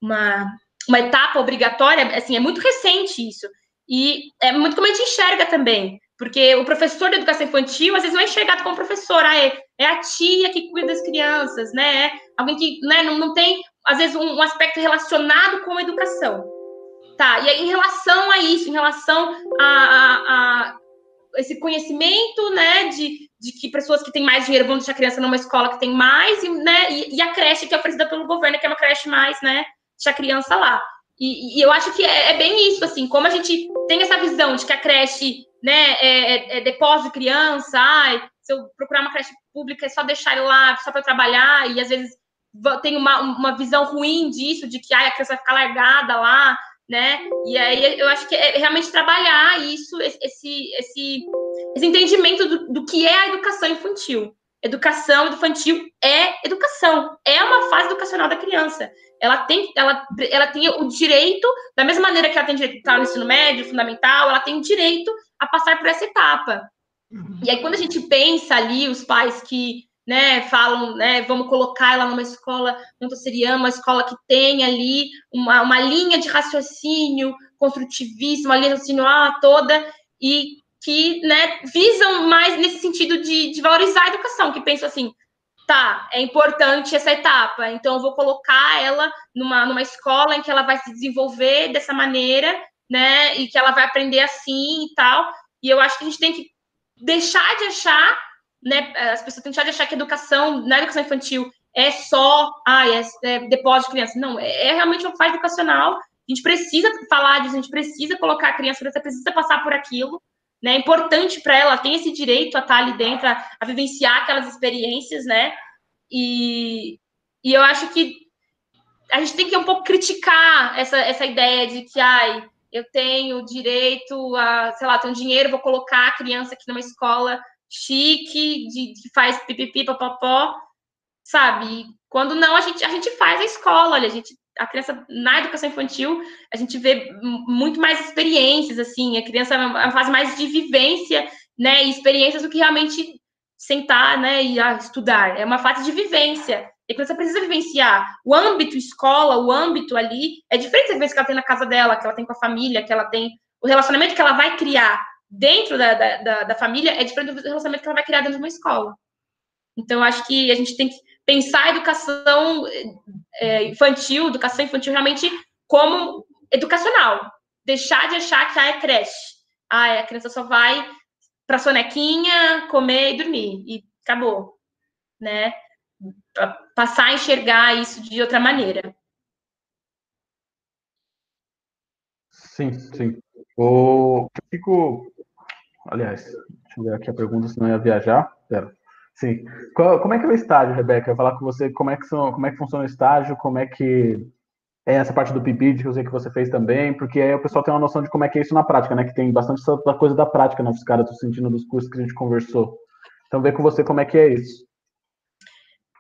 uma, uma etapa obrigatória, assim, é muito recente isso. E é muito como a gente enxerga também. Porque o professor de educação infantil, às vezes, não é enxergado como professor, ah, é, é a tia que cuida das crianças, né? É alguém que né, não, não tem às vezes, um, um aspecto relacionado com a educação. Tá, e aí, em relação a isso, em relação a, a, a esse conhecimento, né, de, de que pessoas que têm mais dinheiro vão deixar a criança numa escola que tem mais, e, né, e, e a creche que é oferecida pelo governo, que é uma creche mais, né, deixar a criança lá. E, e eu acho que é, é, bem isso, assim, como a gente tem essa visão de que a creche, né, é, é, é depósito de criança, ai, se eu procurar uma creche pública é só deixar ele lá, só para trabalhar, e às vezes tem uma, uma visão ruim disso, de que ai, a criança vai ficar largada lá, né? E aí eu acho que é realmente trabalhar isso, esse, esse, esse entendimento do, do que é a educação infantil. Educação infantil é educação, é uma fase educacional da criança. Ela tem, ela, ela tem o direito, da mesma maneira que ela tem direito de estar no ensino médio, fundamental, ela tem o direito a passar por essa etapa. Uhum. E aí, quando a gente pensa ali, os pais que né, falam, né, vamos colocar ela numa escola montessoriana, uma escola que tem ali uma, uma linha de raciocínio construtivista, uma linha de raciocínio ah, toda, e que, né, visam mais nesse sentido de, de valorizar a educação, que pensam assim, tá, é importante essa etapa, então eu vou colocar ela numa, numa escola em que ela vai se desenvolver dessa maneira, né, e que ela vai aprender assim e tal, e eu acho que a gente tem que deixar de achar né, as pessoas têm que deixar de achar que educação, na educação infantil, é só, ah, é, é depósito de criança. Não, é, é realmente uma fase educacional. A gente precisa falar disso, a gente precisa colocar a criança, a criança precisa passar por aquilo. Né? É importante para ela, tem esse direito a estar ali dentro, a, a vivenciar aquelas experiências, né? E, e eu acho que a gente tem que um pouco criticar essa, essa ideia de que, ai, eu tenho direito a, sei lá, tenho dinheiro, vou colocar a criança aqui numa escola chique, de, que faz pipipi, papapó, sabe? Quando não, a gente, a gente faz a escola, olha, a gente, a criança, na educação infantil, a gente vê muito mais experiências, assim, a criança é fase mais de vivência né, e experiências do que realmente sentar, né, e ah, estudar. É uma fase de vivência. Que você precisa vivenciar. O âmbito escola, o âmbito ali, é diferente das vezes que ela tem na casa dela, que ela tem com a família, que ela tem. O relacionamento que ela vai criar dentro da, da, da família é diferente do relacionamento que ela vai criar dentro de uma escola. Então, acho que a gente tem que pensar a educação é, infantil, educação infantil realmente como educacional. Deixar de achar que ah, é creche. Ah, a criança só vai para sonequinha, comer e dormir. E acabou. Né? Passar a enxergar isso de outra maneira. Sim, sim. O fico. Aliás, deixa eu ver aqui a pergunta, senão eu ia viajar. Pera. Sim. Como é que é o estágio, Rebeca? Eu falar com você como é que são, como é que funciona o estágio, como é que é essa parte do PIBID que eu sei que você fez também, porque aí o pessoal tem uma noção de como é que é isso na prática, né? Que tem bastante coisa da prática, né? Os caras estão sentindo dos cursos que a gente conversou. Então, ver com você como é que é isso.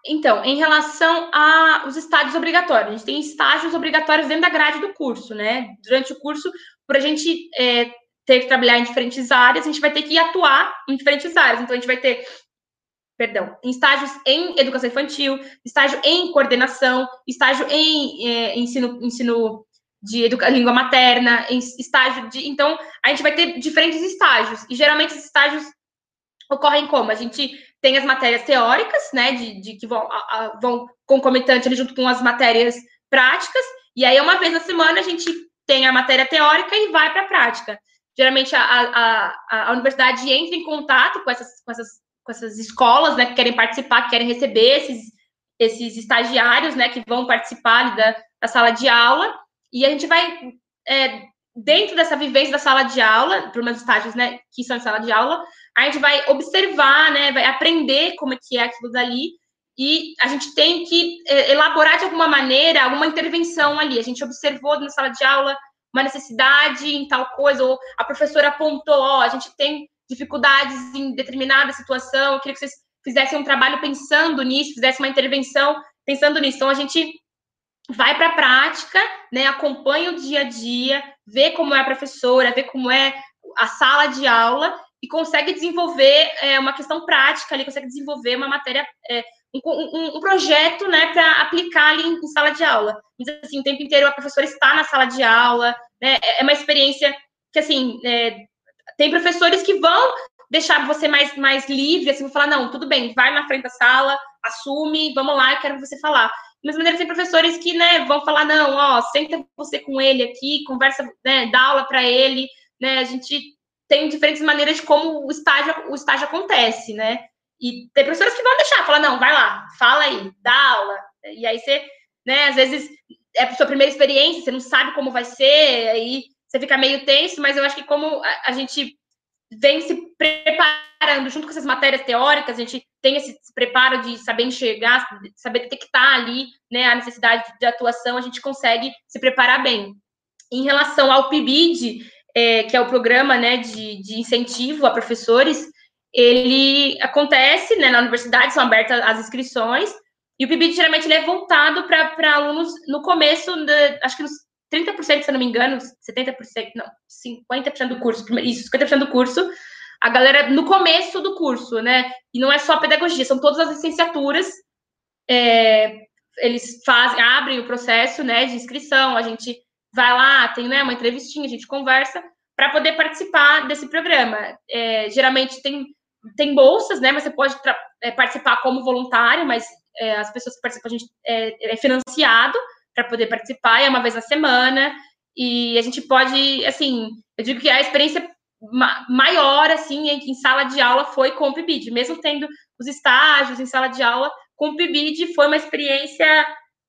Então, em relação aos estágios obrigatórios, a gente tem estágios obrigatórios dentro da grade do curso, né? Durante o curso, para a gente é, ter que trabalhar em diferentes áreas, a gente vai ter que atuar em diferentes áreas. Então, a gente vai ter perdão, em estágios em educação infantil, estágio em coordenação, estágio em é, ensino, ensino de educa língua materna, em estágio de. Então, a gente vai ter diferentes estágios. E geralmente esses estágios ocorrem como? A gente tem as matérias teóricas, né? De, de que vão, a, a, vão concomitante ali junto com as matérias práticas, e aí uma vez na semana a gente tem a matéria teórica e vai para a prática. Geralmente a, a, a, universidade entra em contato com essas, com essas com essas escolas, né, que querem participar, que querem receber esses, esses estagiários, né, que vão participar da, da sala de aula, e a gente vai, é, dentro dessa vivência da sala de aula, para meus estágios, né, que são em sala de aula, a gente vai observar, né, vai aprender como é que é aquilo dali, e a gente tem que é, elaborar de alguma maneira alguma intervenção ali. A gente observou na sala de aula uma necessidade em tal coisa, ou a professora apontou, ó, a gente tem dificuldades em determinada situação. Eu queria que vocês fizessem um trabalho pensando nisso, fizessem uma intervenção pensando nisso. Então, a gente vai para a prática, né, acompanha o dia a dia, vê como é a professora, vê como é a sala de aula e consegue desenvolver é, uma questão prática ali, consegue desenvolver uma matéria, é, um, um, um, projeto, né, para aplicar ali em, em, sala de aula. Então, assim, o tempo inteiro a professora está na sala de aula, né, é, é uma experiência que, assim, é, tem professores que vão deixar você mais, mais livre, assim, vão falar, não, tudo bem, vai na frente da sala, assume, vamos lá, eu quero você falar. Mas maneira tem professores que, né, vão falar, não, ó, senta você com ele aqui, conversa, né, dá aula para ele, né, a gente tem diferentes maneiras de como o estágio, o estágio acontece, né, e tem professores que vão deixar, falar, não, vai lá, fala aí, dá aula, e aí você, né, às vezes é a sua primeira experiência, você não sabe como vai ser, aí você fica meio tenso, mas eu acho que como a, a gente vem se preparando junto com essas matérias teóricas, a gente tem esse preparo de saber enxergar, saber detectar ali né, a necessidade de atuação, a gente consegue se preparar bem. Em relação ao PIBID, é, que é o programa né, de, de incentivo a professores, ele acontece né, na universidade, são abertas as inscrições, e o PIBID geralmente ele é voltado para alunos no começo, acho que nos 30%, se eu não me engano, 70%, não, 50% do curso, isso, 50% do curso, a galera no começo do curso, né? E não é só pedagogia, são todas as licenciaturas. É, eles fazem, abrem o processo, né, de inscrição, a gente vai lá, tem né, uma entrevistinha, a gente conversa para poder participar desse programa. É, geralmente tem, tem bolsas, né? Mas você pode é, participar como voluntário, mas é, as pessoas que participam, a gente é, é financiado para poder participar, é uma vez na semana, e a gente pode, assim, eu digo que a experiência maior, assim, em, sala de aula foi com o PIBID, mesmo tendo os estágios em sala de aula, com o PIBID foi uma experiência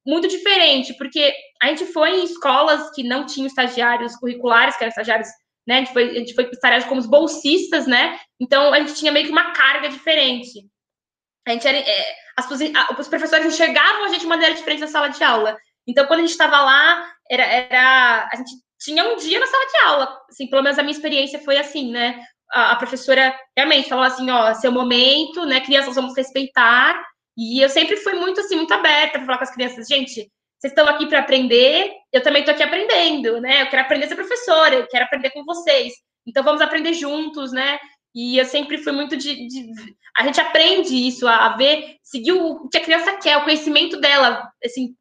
muito diferente, porque a gente foi em escolas que não tinham estagiários curriculares, que eram estagiários, né, a gente foi, a gente foi estagiários como bolsistas, né, então a gente tinha meio que uma carga diferente. A gente era, é, as, os professores enxergavam a gente de maneira diferente na sala de aula. Então, quando a gente estava lá, era, era, a gente tinha um dia na sala de aula. Assim, pelo menos a minha experiência foi assim, né? A, a professora realmente falou assim, ó, seu momento, né? Crianças vamos respeitar. E eu sempre fui muito assim, muito aberta para falar com as crianças, gente, vocês estão aqui para aprender, eu também estou aqui aprendendo, né? Eu quero aprender a ser professora, eu quero aprender com vocês. Então vamos aprender juntos, né? E eu sempre fui muito de. de a gente aprende isso, a, a, ver, seguir o que a criança quer, o conhecimento dela, assim,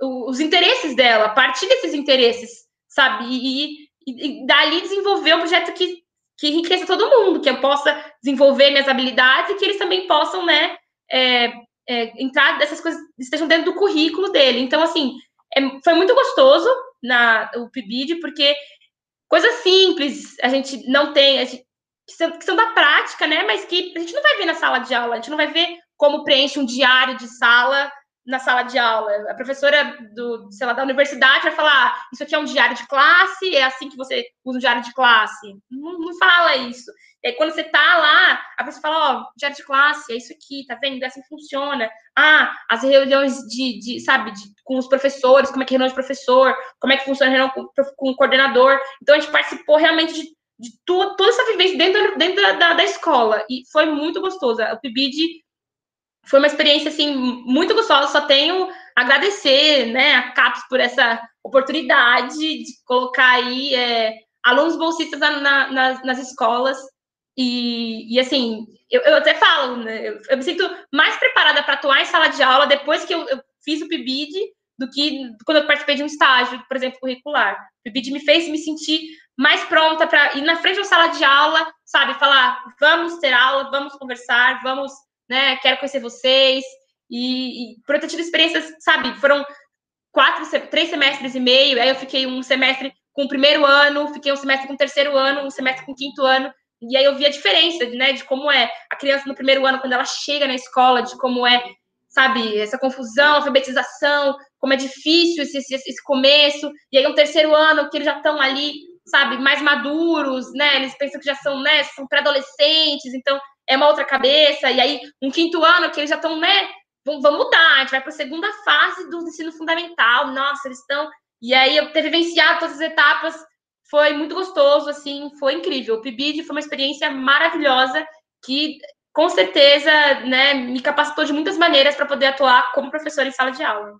os interesses dela, partir desses interesses, sabe? E, e, e dali desenvolver um projeto que, que enriqueça todo mundo, que eu possa desenvolver minhas habilidades e que eles também possam, né, é, é, entrar dessas coisas, estejam dentro do currículo dele. Então, assim, é, foi muito gostoso na o PIBID, porque coisas simples a gente não tem, a gente, que, são, que são da prática, né? Mas que a gente não vai ver na sala de aula, a gente não vai ver como preenche um diário de sala na sala de aula. A professora do, sei lá, da universidade vai falar: ah, isso aqui é um diário de classe, é assim que você usa um diário de classe. Não, não fala isso. E aí, quando você tá lá, a pessoa fala: ó, oh, diário de classe, é isso aqui, tá vendo? É assim que funciona. Ah, as reuniões de, de sabe, de, com os professores, como é que é reunião de professor, como é que funciona a reunião com, com o coordenador. Então, a gente participou realmente de, de tudo, toda essa vivência dentro, dentro da, da, da escola. E foi muito gostoso. O PIBID foi uma experiência assim muito gostosa. Só tenho agradecer, né, a CAPES por essa oportunidade de colocar aí é, alunos bolsistas na, na, nas, nas, escolas. E, e assim, eu, eu, até falo, né, eu, eu, me sinto mais preparada para atuar em sala de aula depois que eu, eu fiz o PIBID do que quando eu participei de um estágio, por exemplo, curricular. O PIBID me fez me sentir mais pronta para ir na frente da sala de aula, sabe, falar, vamos ter aula, vamos conversar, vamos né? Quero conhecer vocês. E, e tido experiências, sabe, foram quatro, três semestres e meio, aí eu fiquei um semestre com o primeiro ano, fiquei um semestre com o terceiro ano, um semestre com o quinto ano, e aí eu vi a diferença, né, de como é a criança no primeiro ano, quando ela chega na escola, de como é, sabe, essa confusão, alfabetização, como é difícil esse, esse, esse começo, e aí um terceiro ano, que eles já estão ali, sabe, mais maduros, né, eles pensam que já são, né, são pré-adolescentes, então é uma outra cabeça, e aí um quinto ano que eles já estão, né? Vamos mudar, a gente vai para a segunda fase do ensino fundamental. Nossa, eles estão. E aí eu ter vivenciado todas as etapas foi muito gostoso, assim, foi incrível. O PIBID foi uma experiência maravilhosa que com certeza, né, me capacitou de muitas maneiras para poder atuar como professor em sala de aula.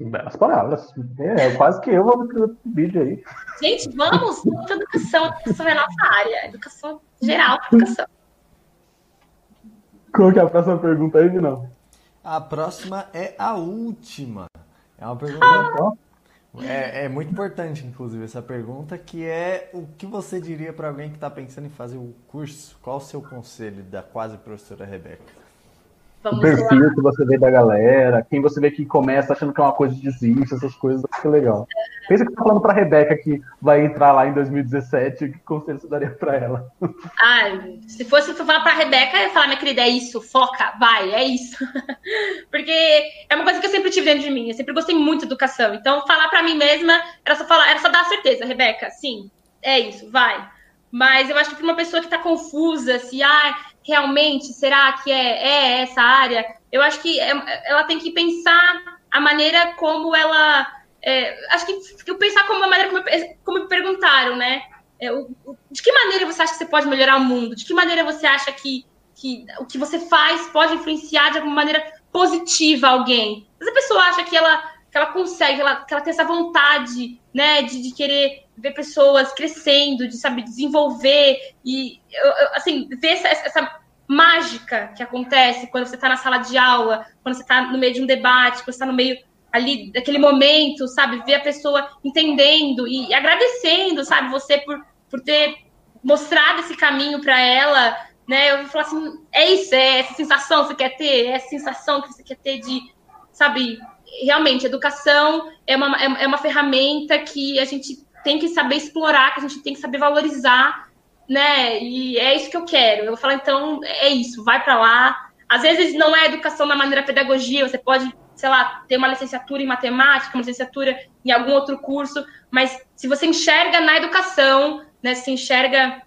Belas palavras. É, quase que eu vou pro vídeo aí. Gente, vamos para educação. Educação é a nossa área. Educação geral educação. Qual que é a próxima pergunta aí, não? A próxima é a última. É uma pergunta. Ah. É, é, muito importante, inclusive, essa pergunta, que é o que você diria para alguém que está pensando em fazer o curso? Qual o seu conselho da quase professora Rebeca? Vamos o perfil lá. que você vê da galera, quem você vê que começa achando que é uma coisa de desiste, essas coisas, acho que é legal. Pensa que tá falando pra Rebeca que vai entrar lá em 2017, que conselho você daria pra ela? Ai, se fosse falar pra Rebeca, eu ia falar, minha querida, é isso, foca, vai, é isso. Porque é uma coisa que eu sempre tive dentro de mim, eu sempre gostei muito de educação. Então, falar pra mim mesma era só falar, era só dar certeza, Rebeca, sim, é isso, vai. Mas eu acho que para uma pessoa que está confusa, se ah, realmente será que é, é essa área, eu acho que é, ela tem que pensar a maneira como ela. É, acho que, pensar como a maneira como, como me perguntaram, né? É, o, o, de que maneira você acha que você pode melhorar o mundo? De que maneira você acha que, que o que você faz pode influenciar de alguma maneira positiva alguém? Se a pessoa acha que ela, que ela consegue, ela, que ela tem essa vontade, né, de, de querer ver pessoas crescendo, de saber desenvolver e assim ver essa, essa mágica que acontece quando você está na sala de aula, quando você está no meio de um debate, quando você está no meio ali daquele momento, sabe, ver a pessoa entendendo e agradecendo, sabe, você por, por ter mostrado esse caminho para ela, né? Eu vou falar assim, é isso, é essa sensação que você quer ter, é essa sensação que você quer ter de, sabe, realmente, educação é uma, é, é uma ferramenta que a gente tem que saber explorar, que a gente tem que saber valorizar, né? E é isso que eu quero. Eu vou falar, então, é isso, vai para lá. Às vezes não é educação na maneira pedagogia, você pode, sei lá, ter uma licenciatura em matemática, uma licenciatura em algum outro curso, mas se você enxerga na educação, né, se enxerga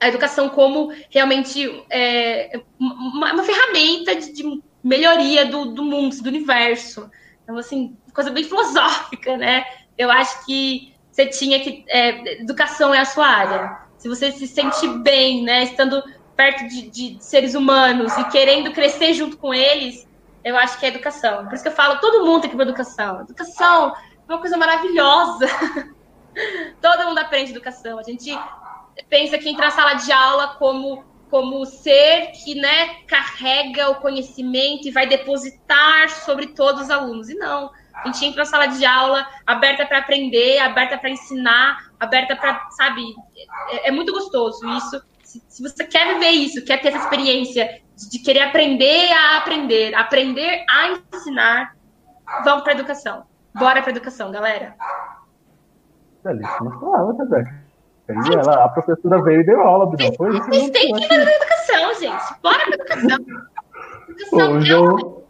a educação como realmente é, uma, uma, ferramenta de, de melhoria do, do mundo, do universo. Então, assim, coisa bem filosófica, né? Eu acho que você tinha que. É, educação é a sua área. Se você se sente bem, né, estando perto de, de, seres humanos e querendo crescer junto com eles, eu acho que é educação. Por isso que eu falo, todo mundo tem que ir para educação. Educação é uma coisa maravilhosa. Todo mundo aprende educação. A gente pensa que entra na sala de aula como como ser que né, carrega o conhecimento e vai depositar sobre todos os alunos. E não, a gente entra na sala de aula aberta para aprender, aberta para ensinar, aberta para, sabe, é, é, muito gostoso isso. Se, se, você quer viver isso, quer ter essa experiência de, querer aprender a aprender, aprender a ensinar, vamos para educação. Bora para educação, galera. Belíssima palavra, Rebeca. Ela, a professora veio e deu aula, não foi isso? Vocês têm que ir na educação, gente. Bora pra educação. educação o, João,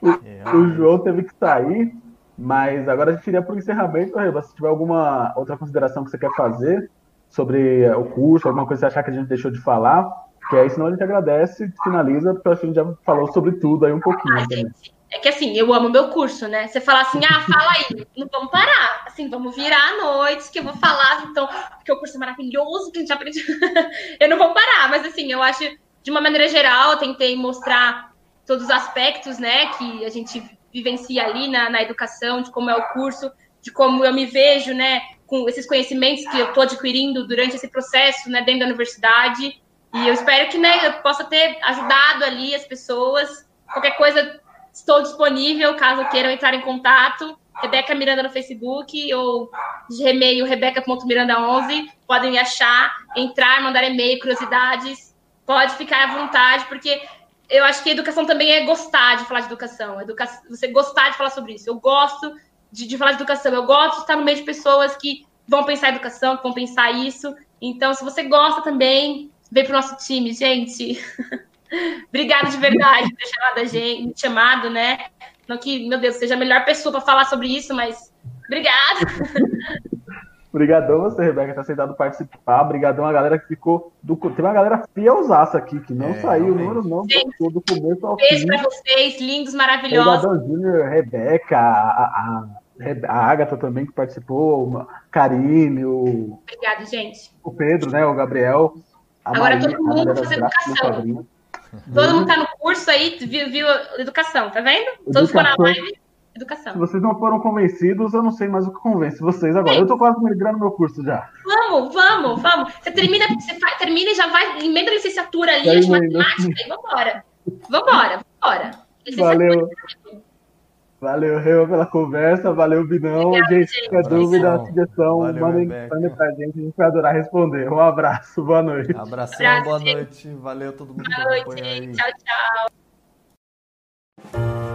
o, o, João teve que sair, mas agora a gente iria para o encerramento, Reba. Se tiver alguma outra consideração que você quer fazer sobre o curso, alguma coisa que você achar que a gente deixou de falar, que aí senão a gente agradece e finaliza, porque a gente já falou sobre tudo aí um pouquinho Ai, também. Gente. É que assim, eu amo meu curso, né? Você fala assim, ah, fala aí, não vamos parar. Assim, vamos virar à noite, que eu vou falar, então, porque o curso é maravilhoso, que a gente aprende. eu não vou parar, mas assim, eu acho, de uma maneira geral, eu tentei mostrar todos os aspectos, né, que a gente vivencia ali na, na educação, de como é o curso, de como eu me vejo, né, com esses conhecimentos que eu estou adquirindo durante esse processo, né, dentro da universidade. E eu espero que, né, eu possa ter ajudado ali as pessoas. Qualquer coisa, Estou disponível caso queiram entrar em contato. Rebeca Miranda no Facebook ou de e-mail rebeca.miranda11. Podem me achar, entrar, mandar e-mail, curiosidades. Pode ficar à vontade, porque eu acho que educação também é gostar de falar de educação. Educa... Você gostar de falar sobre isso. Eu gosto de, de falar de educação. Eu gosto de estar no meio de pessoas que vão pensar educação, que vão pensar isso. Então, se você gosta também, vem para o nosso time, gente. Obrigada de verdade por ter chamado a gente, chamado, né? Não que, meu Deus, seja a melhor pessoa para falar sobre isso, mas obrigada. Obrigadão você, Rebeca, ter aceitado participar. Obrigadão a galera que ficou. Do... Tem uma galera fielzaça aqui, que não é, saiu, o número não ficou do começo ao Beijo fim. Beijo pra vocês, lindos, maravilhosos. Obrigadão, Júnior, Rebeca, a, a, a Agatha também que participou, o Karine, o. Obrigada, gente. O Pedro, né? O Gabriel. Agora Maria, todo mundo fazendo educação. Todo mundo tá no curso aí, viu, viu educação, tá vendo? Educação. Todos foram na live, educação. Se vocês não foram convencidos, eu não sei mais o que convence vocês agora. Sim. Eu tô quase migrando meu curso já. Vamos, vamos, vamos. Você termina, você faz, termina e já vai, emenda a licenciatura ali de matemática e vambora. Vambora, vambora. Valeu. Valeu, Reu, pela conversa. Valeu, Binão. Obrigado, gente, qualquer dúvida, sugestão, mandem, mandem pra gente. A gente vai adorar responder. Um abraço, boa noite. Abração, Abraço, boa noite. Valeu todo mundo boa noite. Tchau, tchau.